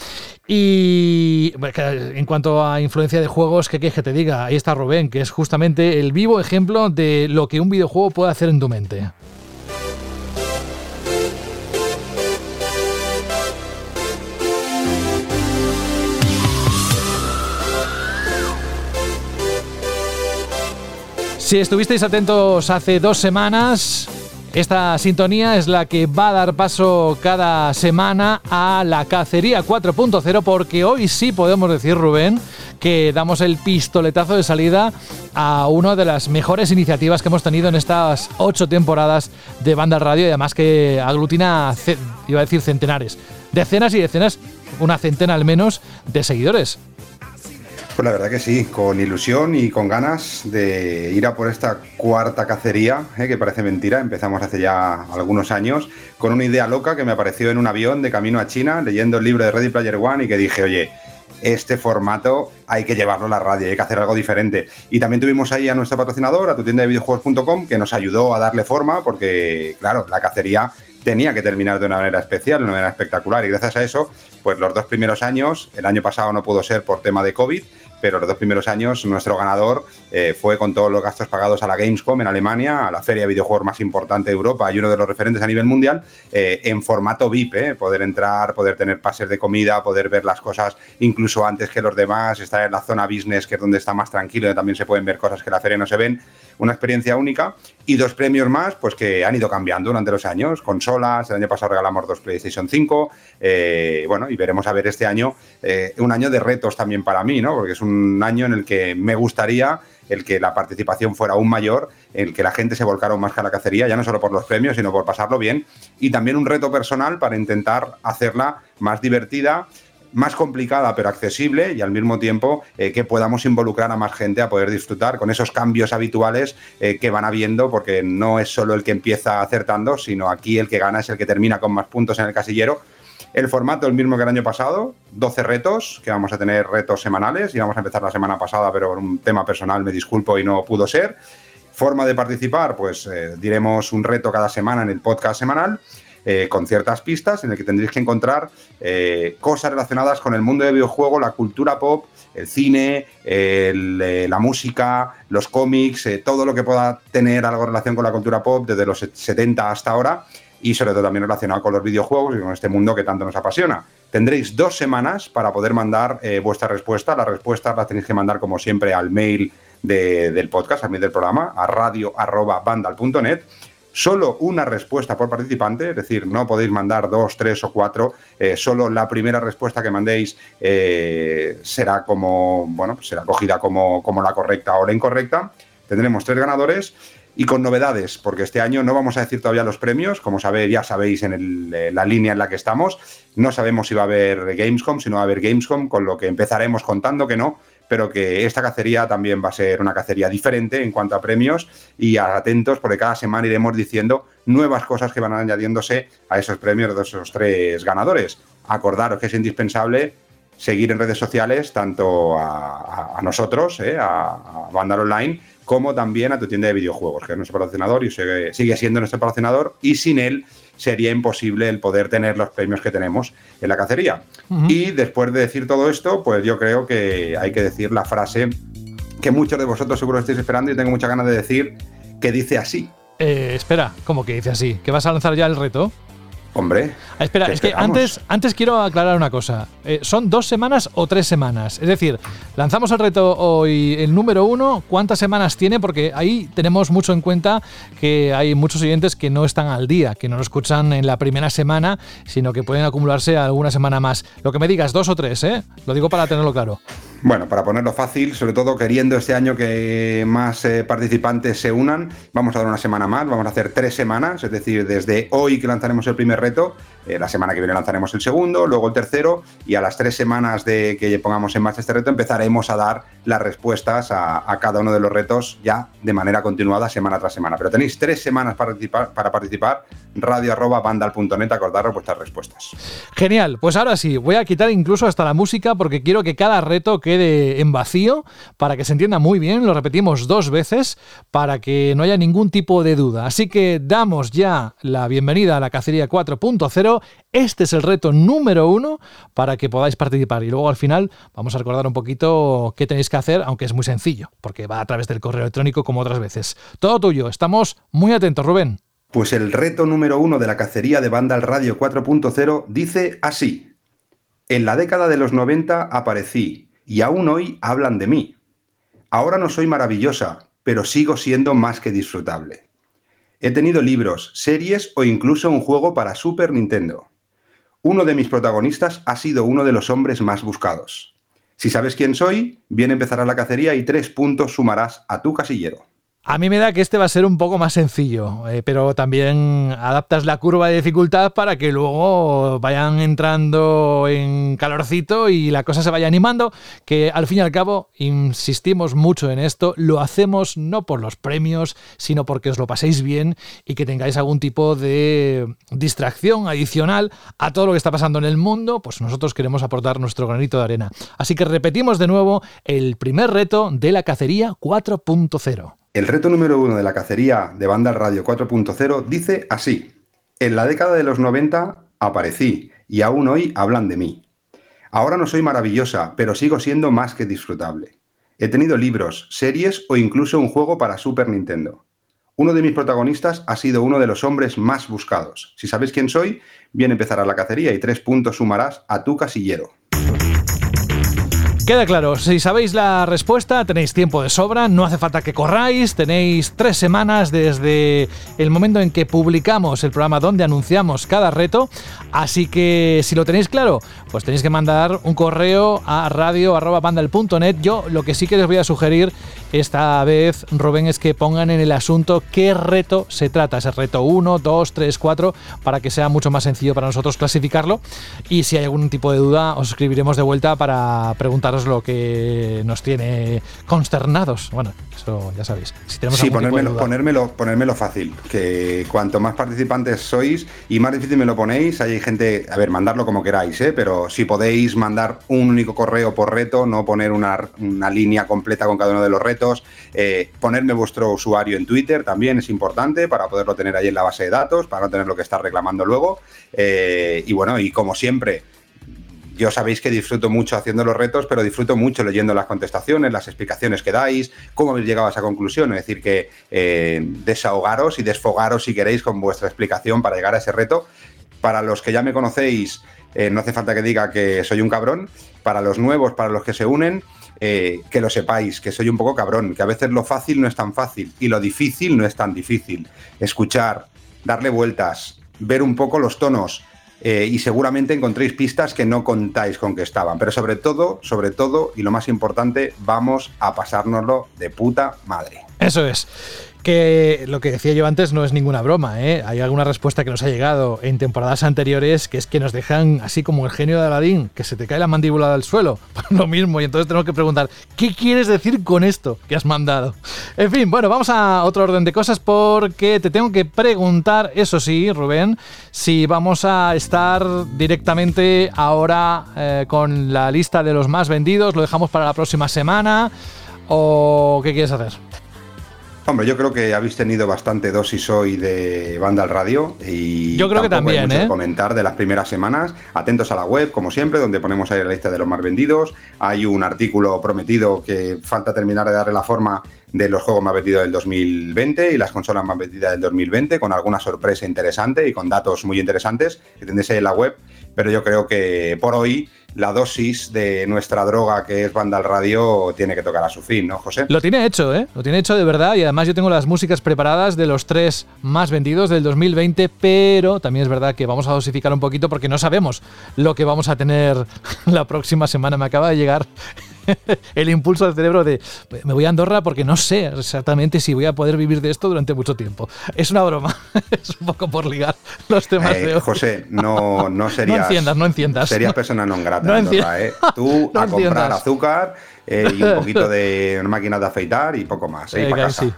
Y que en cuanto a influencia de juegos, ¿qué quieres que te diga? Ahí está Rubén, que es justamente el vivo ejemplo de lo que un videojuego puede hacer en tu mente. Si estuvisteis atentos hace dos semanas, esta sintonía es la que va a dar paso cada semana a la cacería 4.0 porque hoy sí podemos decir, Rubén, que damos el pistoletazo de salida a una de las mejores iniciativas que hemos tenido en estas ocho temporadas de Banda Radio y además que aglutina, iba a decir centenares, decenas y decenas, una centena al menos, de seguidores. Pues la verdad que sí, con ilusión y con ganas de ir a por esta cuarta cacería, eh, que parece mentira, empezamos hace ya algunos años, con una idea loca que me apareció en un avión de camino a China, leyendo el libro de Ready Player One y que dije, oye, este formato hay que llevarlo a la radio, hay que hacer algo diferente. Y también tuvimos ahí a nuestro patrocinador, a tu tienda de videojuegos.com, que nos ayudó a darle forma, porque, claro, la cacería tenía que terminar de una manera especial, de una manera espectacular. Y gracias a eso, pues los dos primeros años, el año pasado no pudo ser por tema de COVID, pero los dos primeros años nuestro ganador eh, fue con todos los gastos pagados a la Gamescom en Alemania, a la feria de videojuegos más importante de Europa y uno de los referentes a nivel mundial, eh, en formato VIP, eh, poder entrar, poder tener pases de comida, poder ver las cosas incluso antes que los demás, estar en la zona business, que es donde está más tranquilo, donde también se pueden ver cosas que la feria no se ven, una experiencia única y dos premios más, pues que han ido cambiando durante los años, consolas, el año pasado regalamos dos PlayStation 5, eh, bueno, y veremos a ver este año, eh, un año de retos también para mí, ¿no? Porque es un año en el que me gustaría el que la participación fuera aún mayor, el que la gente se volcara aún más a la cacería, ya no solo por los premios, sino por pasarlo bien, y también un reto personal para intentar hacerla más divertida, más complicada pero accesible y al mismo tiempo eh, que podamos involucrar a más gente a poder disfrutar con esos cambios habituales eh, que van habiendo porque no es solo el que empieza acertando, sino aquí el que gana es el que termina con más puntos en el casillero. El formato el mismo que el año pasado, 12 retos, que vamos a tener retos semanales y vamos a empezar la semana pasada, pero por un tema personal me disculpo y no pudo ser. Forma de participar, pues eh, diremos un reto cada semana en el podcast semanal eh, con ciertas pistas en el que tendréis que encontrar eh, cosas relacionadas con el mundo del videojuego, la cultura pop, el cine, eh, la música, los cómics, todo lo que pueda tener algo en relación con la cultura pop desde los 70 hasta ahora y sobre todo también relacionado con los videojuegos y con este mundo que tanto nos apasiona. Tendréis dos semanas para poder mandar vuestra respuesta. Las respuestas las tenéis que mandar como siempre al mail de- del podcast, al mail del programa, a radio.bandal.net. Solo una respuesta por participante, es decir, no podéis mandar dos, tres o cuatro. eh, solo la primera respuesta que mandéis eh, será como, bueno, pues será cogida como, como la correcta o la incorrecta. Tendremos tres ganadores y con novedades, porque este año no vamos a decir todavía los premios, como sabéis, ya sabéis en el- eh, la línea en la que estamos. No sabemos si va a haber Gamescom, si no va a haber Gamescom, con lo que empezaremos contando que no, pero que esta cacería también va a ser una cacería diferente en cuanto a premios y atentos porque cada semana iremos diciendo nuevas cosas que van añadiéndose a esos premios de esos tres ganadores. Acordaros que es indispensable seguir en redes sociales tanto a, nosotros, eh, a, a Vandal Online, como también a tu tienda de videojuegos, que es nuestro patrocinador y sigue siendo nuestro patrocinador y sin él sería imposible el poder tener los premios que tenemos en la cacería. Y después de decir todo esto, pues yo creo que hay que decir la frase que muchos de vosotros seguro estáis esperando y tengo muchas ganas de decir, que dice así. Eh, espera, ¿cómo que dice así? ¿Que vas a lanzar ya el reto? Hombre. Ah, espera, ¿qué es que antes, antes quiero aclarar una cosa. Eh, ¿Son dos semanas o tres semanas? Es decir, lanzamos el reto hoy, el número uno, ¿cuántas semanas tiene? Porque ahí tenemos mucho en cuenta que hay muchos oyentes que no están al día, que no lo escuchan en la primera semana, sino que pueden acumularse alguna semana más. Lo que me digas, dos o tres, ¿eh? Lo digo para tenerlo claro. Bueno, para ponerlo fácil, sobre todo queriendo este año que más eh, participantes se unan, vamos a dar una semana más, vamos a hacer tres semanas, es decir, desde hoy que lanzaremos el primer reto, Eh, la semana que viene lanzaremos el segundo, luego el tercero y a las tres semanas de que pongamos en marcha este reto empezaremos a dar las respuestas a, cada uno de los retos ya de manera continuada semana tras semana. Pero tenéis tres semanas para participar, para participar radio arroba vandal.net, acordaros vuestras respuestas. Genial, pues ahora sí, voy a quitar incluso hasta la música porque quiero que cada reto quede en vacío para que se entienda muy bien, lo repetimos dos veces para que no haya ningún tipo de duda. Así que damos ya la bienvenida a la cacería 4.0, este es el reto número uno para que podáis participar y luego al final vamos a recordar un poquito qué tenéis que hacer, aunque es muy sencillo, porque va a través del correo electrónico como otras veces. Todo tuyo, estamos muy atentos, Rubén. Pues el reto número uno de la cacería de banda al radio 4.0 dice así. En la década de los 90 aparecí y aún hoy hablan de mí. Ahora no soy maravillosa, pero sigo siendo más que disfrutable. He tenido libros, series o incluso un juego para Super Nintendo. Uno de mis protagonistas ha sido uno de los hombres más buscados. Si sabes quién soy, bien empezará la cacería y tres puntos sumarás a tu casillero. A mí me da que este va a ser un poco más sencillo, eh, pero también adaptas la curva de dificultad para que luego vayan entrando en calorcito y la cosa se vaya animando, que al fin y al cabo insistimos mucho en esto, lo hacemos no por los premios, sino porque os lo paséis bien y que tengáis algún tipo de distracción adicional a todo lo que está pasando en el mundo, pues nosotros queremos aportar nuestro granito de arena. Así que repetimos de nuevo el primer reto de la cacería 4.0. El reto número uno de la cacería de banda radio 4.0 dice así. En la década de los 90 aparecí y aún hoy hablan de mí. Ahora no soy maravillosa, pero sigo siendo más que disfrutable. He tenido libros, series o incluso un juego para Super Nintendo. Uno de mis protagonistas ha sido uno de los hombres más buscados. Si sabes quién soy, bien empezará la cacería y tres puntos sumarás a tu casillero. Queda claro, si sabéis la respuesta, tenéis tiempo de sobra, no hace falta que corráis, tenéis tres semanas desde el momento en que publicamos el programa donde anunciamos cada reto, así que si lo tenéis claro, pues tenéis que mandar un correo a radio.bandal.net. Yo lo que sí que les voy a sugerir esta vez, Rubén, es que pongan en el asunto qué reto se trata, ese reto 1, 2, 3, 4, para que sea mucho más sencillo para nosotros clasificarlo y si hay algún tipo de duda os escribiremos de vuelta para preguntaros lo que nos tiene consternados. Bueno, eso ya sabéis. Si tenemos Sí, ponérmelo, ponérmelo, ponérmelo fácil, que cuanto más participantes sois y más difícil me lo ponéis, hay gente, a ver, mandarlo como queráis, ¿eh? pero si podéis mandar un único correo por reto, no poner una, una línea completa con cada uno de los retos, eh, ponerme vuestro usuario en Twitter también es importante para poderlo tener ahí en la base de datos, para no tener lo que estar reclamando luego. Eh, y bueno, y como siempre, yo sabéis que disfruto mucho haciendo los retos, pero disfruto mucho leyendo las contestaciones, las explicaciones que dais, cómo habéis llegado a esa conclusión. Es decir, que eh, desahogaros y desfogaros si queréis con vuestra explicación para llegar a ese reto. Para los que ya me conocéis, eh, no hace falta que diga que soy un cabrón. Para los nuevos, para los que se unen, eh, que lo sepáis, que soy un poco cabrón, que a veces lo fácil no es tan fácil y lo difícil no es tan difícil. Escuchar, darle vueltas, ver un poco los tonos, eh, y seguramente encontréis pistas que no contáis con que estaban. Pero sobre todo, sobre todo, y lo más importante, vamos a pasárnoslo de puta madre. Eso es. Que lo que decía yo antes no es ninguna broma, ¿eh? Hay alguna respuesta que nos ha llegado en temporadas anteriores que es que nos dejan así como el genio de Aladín, que se te cae la mandíbula del suelo. lo mismo, y entonces tenemos que preguntar, ¿qué quieres decir con esto que has mandado? En fin, bueno, vamos a otro orden de cosas porque te tengo que preguntar, eso sí, Rubén, si vamos a estar directamente ahora eh, con la lista de los más vendidos, lo dejamos para la próxima semana o qué quieres hacer? Hombre, yo creo que habéis tenido bastante dosis hoy de banda al radio y Yo creo que hay también, mucho ¿eh? comentar de las primeras semanas. Atentos a la web, como siempre, donde ponemos ahí la lista de los más vendidos. Hay un artículo prometido que falta terminar de darle la forma de los juegos más vendidos del 2020 y las consolas más vendidas del 2020, con alguna sorpresa interesante y con datos muy interesantes que tendréis ahí en la web. Pero yo creo que por hoy la dosis de nuestra droga, que es banda al radio, tiene que tocar a su fin, ¿no, José? Lo tiene hecho, ¿eh? Lo tiene hecho de verdad y además yo tengo las músicas preparadas de los tres más vendidos del 2020, pero también es verdad que vamos a dosificar un poquito porque no sabemos lo que vamos a tener la próxima semana. Me acaba de llegar el impulso del cerebro de me voy a Andorra porque no sé exactamente si voy a poder vivir de esto durante mucho tiempo. Es una broma, es un poco por ligar los temas Eh, de hoy. José, no, no serías. No enciendas, no enciendas. Serías persona non grata, No en Andorra, ¿eh? Tú No a comprar azúcar eh, y un poquito de máquinas de afeitar y poco más. ¿eh? Casa. sí.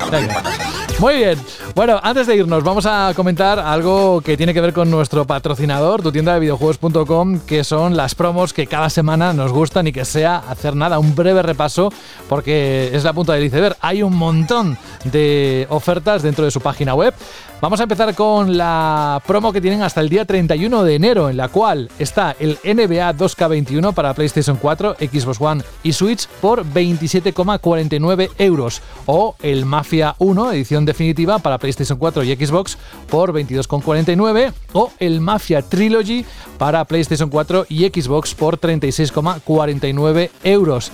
Muy bien. Bueno, antes de irnos, vamos a comentar algo que tiene que ver con nuestro patrocinador, tu tienda de videojuegos.com, que son las promos que cada semana nos gustan y que sea hacer nada, un breve repaso, porque es la punta del iceberg. Hay un montón de ofertas dentro de su página web. Vamos a empezar con la promo que tienen hasta el día 31 de enero, en la cual está el NBA 2K21 para PlayStation 4, Xbox One y Switch por 27,49 euros. O el Mafia 1, edición definitiva para PlayStation 4 y Xbox por 22,49. O el Mafia Trilogy para PlayStation 4 y Xbox por 36,49 euros.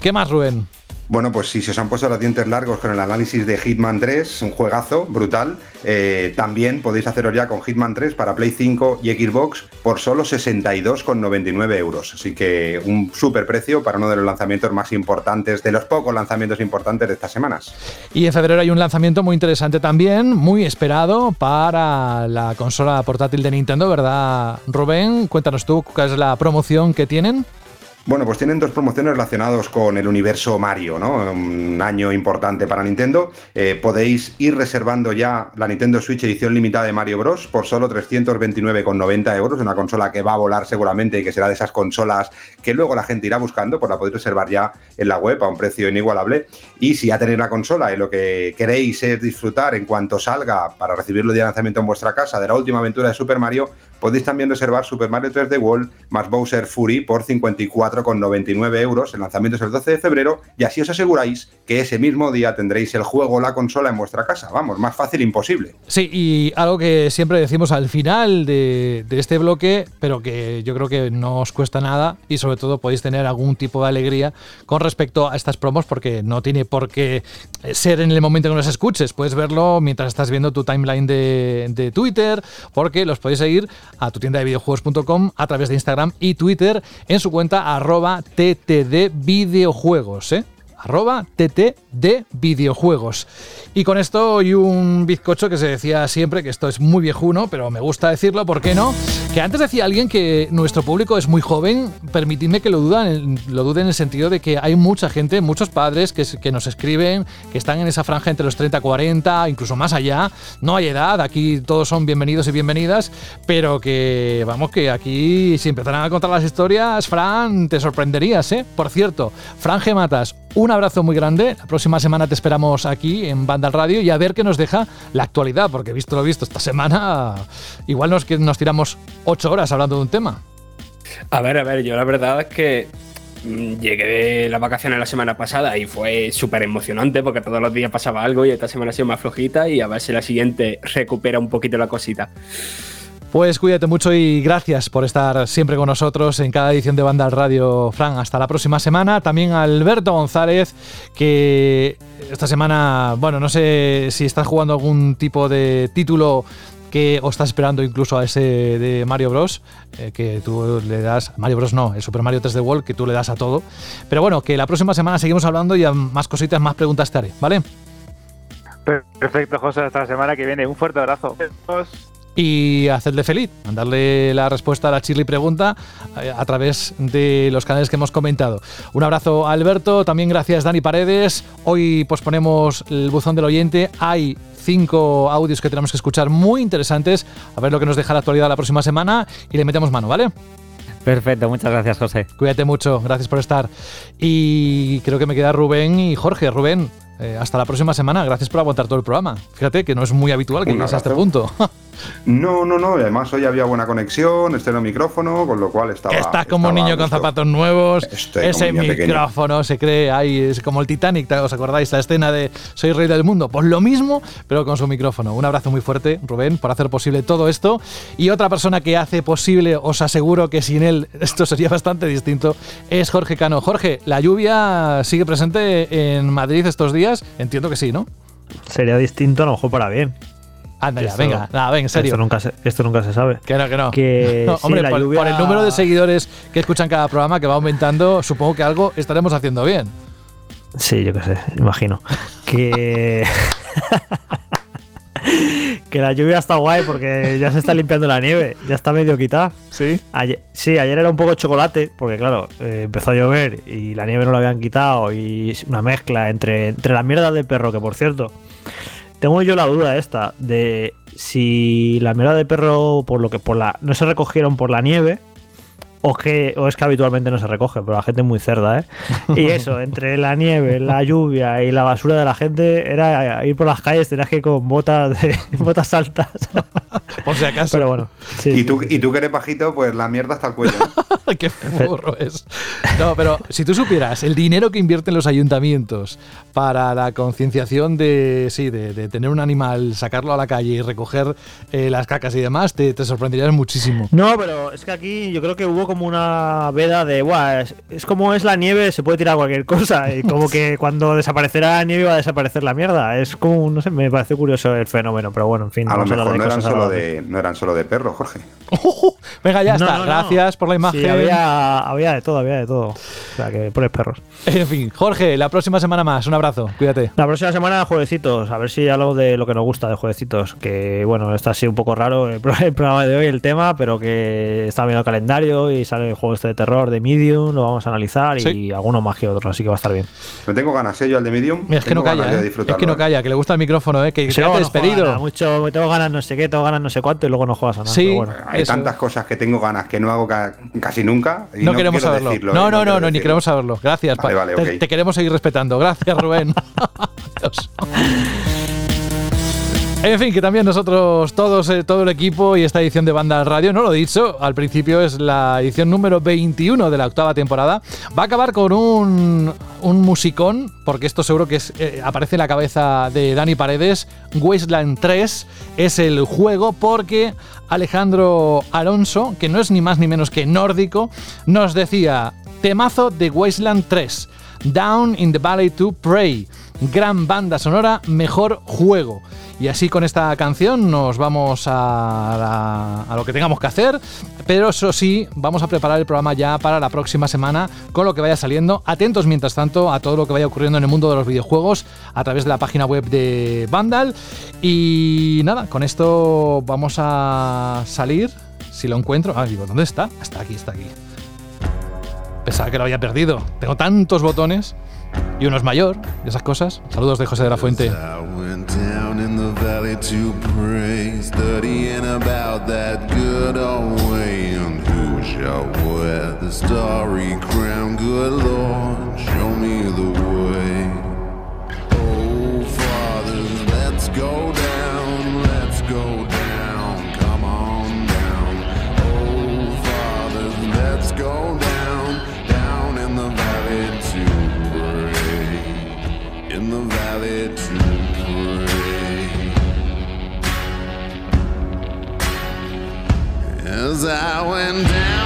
¿Qué más, Rubén? Bueno, pues si se os han puesto los dientes largos con el análisis de Hitman 3, un juegazo brutal, eh, también podéis haceros ya con Hitman 3 para Play 5 y Xbox por solo 62,99 euros. Así que un super precio para uno de los lanzamientos más importantes, de los pocos lanzamientos importantes de estas semanas. Y en febrero hay un lanzamiento muy interesante también, muy esperado para la consola portátil de Nintendo, ¿verdad, Rubén? Cuéntanos tú cuál es la promoción que tienen. Bueno, pues tienen dos promociones relacionadas con el universo Mario, ¿no? Un año importante para Nintendo. Eh, podéis ir reservando ya la Nintendo Switch edición limitada de Mario Bros. por solo 329,90 euros. Una consola que va a volar seguramente y que será de esas consolas que luego la gente irá buscando, pues la podéis reservar ya en la web a un precio inigualable. Y si ya tenéis la consola y lo que queréis es disfrutar en cuanto salga para recibirlo de lanzamiento en vuestra casa de la última aventura de Super Mario, podéis también reservar Super Mario 3D World más Bowser Fury por 54,99 euros. El lanzamiento es el 12 de febrero y así os aseguráis que ese mismo día tendréis el juego o la consola en vuestra casa. Vamos, más fácil imposible. Sí, y algo que siempre decimos al final de, este bloque, pero que yo creo que no os cuesta nada y sobre todo podéis tener algún tipo de alegría con respecto a estas promos porque no tiene por qué ser en el momento que nos escuches. Puedes verlo mientras estás viendo tu timeline de, de Twitter porque los podéis seguir a tu tienda de videojuegos.com a través de Instagram y Twitter en su cuenta arroba ttd videojuegos, ¿eh? Arroba ttd videojuegos. Y con esto y un bizcocho que se decía siempre, que esto es muy viejuno, pero me gusta decirlo, ¿por qué no? Que antes decía alguien que nuestro público es muy joven, permitidme que lo, dudan, lo dude en el sentido de que hay mucha gente, muchos padres que, que nos escriben, que están en esa franja entre los 30 y 40, incluso más allá. No hay edad, aquí todos son bienvenidos y bienvenidas, pero que vamos, que aquí si empezaran a contar las historias, Fran, te sorprenderías, ¿eh? Por cierto, Fran Gematas, un abrazo muy grande. La próxima semana te esperamos aquí en Banda Radio y a ver qué nos deja la actualidad, porque visto lo visto esta semana, igual nos, nos tiramos ocho horas hablando de un tema. A ver, a ver, yo la verdad es que mm, llegué de las vacaciones la semana pasada y fue súper emocionante porque todos los días pasaba algo y esta semana ha sido más flojita y a ver si la siguiente recupera un poquito la cosita. Pues cuídate mucho y gracias por estar siempre con nosotros en cada edición de Banda al Radio, Fran. Hasta la próxima semana. También a Alberto González, que esta semana, bueno, no sé si estás jugando algún tipo de título que o estás esperando incluso a ese de Mario Bros, eh, que tú le das, Mario Bros no, el Super Mario 3D World, que tú le das a todo. Pero bueno, que la próxima semana seguimos hablando y a más cositas, más preguntas te haré, ¿vale? Perfecto, José, hasta la semana que viene. Un fuerte abrazo. Y hacerle feliz, mandarle la respuesta a la Chirly pregunta eh, a través de los canales que hemos comentado. Un abrazo a Alberto, también gracias Dani Paredes. Hoy posponemos el buzón del oyente. Hay cinco audios que tenemos que escuchar muy interesantes. A ver lo que nos deja la actualidad la próxima semana y le metemos mano, ¿vale? Perfecto, muchas gracias, José. Cuídate mucho, gracias por estar. Y creo que me queda Rubén y Jorge. Rubén, eh, hasta la próxima semana. Gracias por aguantar todo el programa. Fíjate que no es muy habitual que Un llegues a este punto. No, no, no. Además, hoy había buena conexión, estéreo micrófono, con lo cual estaba. Que está como un estaba niño a con gusto. zapatos nuevos, Estoy ese un niño pequeño. micrófono se cree ahí, es como el Titanic, ¿os acordáis? La escena de Soy rey del mundo. Pues lo mismo, pero con su micrófono. Un abrazo muy fuerte, Rubén, por hacer posible todo esto. Y otra persona que hace posible, os aseguro que sin él esto sería bastante distinto, es Jorge Cano. Jorge, ¿la lluvia sigue presente en Madrid estos días? Entiendo que sí, ¿no? Sería distinto, a lo mejor para bien. Anda ya, esto- venga, nada, ven, en serio. Esto nunca se, esto nunca se sabe. Que no, que no. Que No, hombre, la por, lluvia- por el número de seguidores que escuchan cada programa que va aumentando, supongo que algo estaremos haciendo bien. Sí, yo qué sé, imagino. Que. que la lluvia está guay porque ya se está limpiando la nieve, ya está medio quitada. Sí. Ayer, sí, ayer era un poco chocolate, porque claro, eh, empezó a llover y la nieve no la habían quitado y una mezcla entre, entre la mierda del perro, que por cierto, tengo yo la duda esta de si la mierda del perro por lo que por la no se recogieron por la nieve o que o es que habitualmente no se recoge, pero la gente es muy cerda, ¿eh? Y eso, entre la nieve, la lluvia y la basura de la gente era ir por las calles, tenías que ir con botas de botas altas. Por si acaso. Pero bueno, sí, y, sí, tú, y tú que eres bajito, pues la mierda hasta el cuello. ¿no? Qué burro es. No, pero si tú supieras el dinero que invierten los ayuntamientos para la concienciación de, sí, de, de tener un animal, sacarlo a la calle y recoger eh, las cacas y demás, te, te sorprenderías muchísimo. No, pero es que aquí yo creo que hubo como una veda de, Buah, es, es como es la nieve, se puede tirar cualquier cosa. Y como que cuando desaparecerá la nieve va a desaparecer la mierda. Es como, no sé, me parece curioso el fenómeno, pero bueno, en fin. A lo mejor de no eran, solo de, no eran solo de perros, Jorge. Venga, ya No, está. no, no. Gracias por la imagen. Sí, había, había de todo, había de todo. O sea, que pones perros. En fin, Jorge, la próxima semana más. Un abrazo. Cuídate. La próxima semana, jueguecitos. A ver si algo de lo que nos gusta de jueguecitos. Que bueno, está así un poco raro el programa de hoy, el tema, pero que está viendo el calendario y sale el juego este de terror de Medium. Lo vamos a analizar y Sí. algunos más que otros, así que va a estar bien. No tengo ganas, ¿eh? Yo al de Medium. Mira, es que no calla, ¿eh? Es que no ¿eh? calla, que le gusta el micrófono, ¿eh? Que Sí, te luego ha no juega despedido. nada, mucho, tengo ganas no sé qué, tengo ganas no sé cuánto y luego no juegas a nada. Sí, bueno. Hay Eso. tantas cosas que tengo ganas que no hago ca- casi nunca. y No, queremos saberlo. decirlo, no, ¿eh? no, no, quiero no, ni queremos saberlo. Gracias. Vale, te queremos seguir respetando. Gracias, Rubén. Adiós. En fin, que también nosotros, todos, eh, todo el equipo y esta edición de Banda Radio, no lo he dicho, al principio es la edición número 21 de la octava temporada, va a acabar con un, musicón, porque esto seguro que eh, aparece en la cabeza de Dani Paredes, Wasteland 3 es el juego porque Alejandro Alonso, que no es ni más ni menos que nórdico, nos decía, temazo de Wasteland 3. Down in the Valley to Pray. Gran banda sonora, mejor juego. Y así con esta canción nos vamos a, lo que tengamos que hacer. Pero eso sí, vamos a preparar el programa ya para la próxima semana con lo que vaya saliendo. Atentos mientras tanto a todo lo que vaya ocurriendo en el mundo de los videojuegos a través de la página web de Vandal. Y nada, con esto vamos a salir. Si lo encuentro. Ah, digo, ¿dónde está? Está aquí, está aquí. Pensaba que lo había perdido. Tengo tantos botones. Y uno es mayor, y esas cosas. Saludos de José de la Fuente. As I went down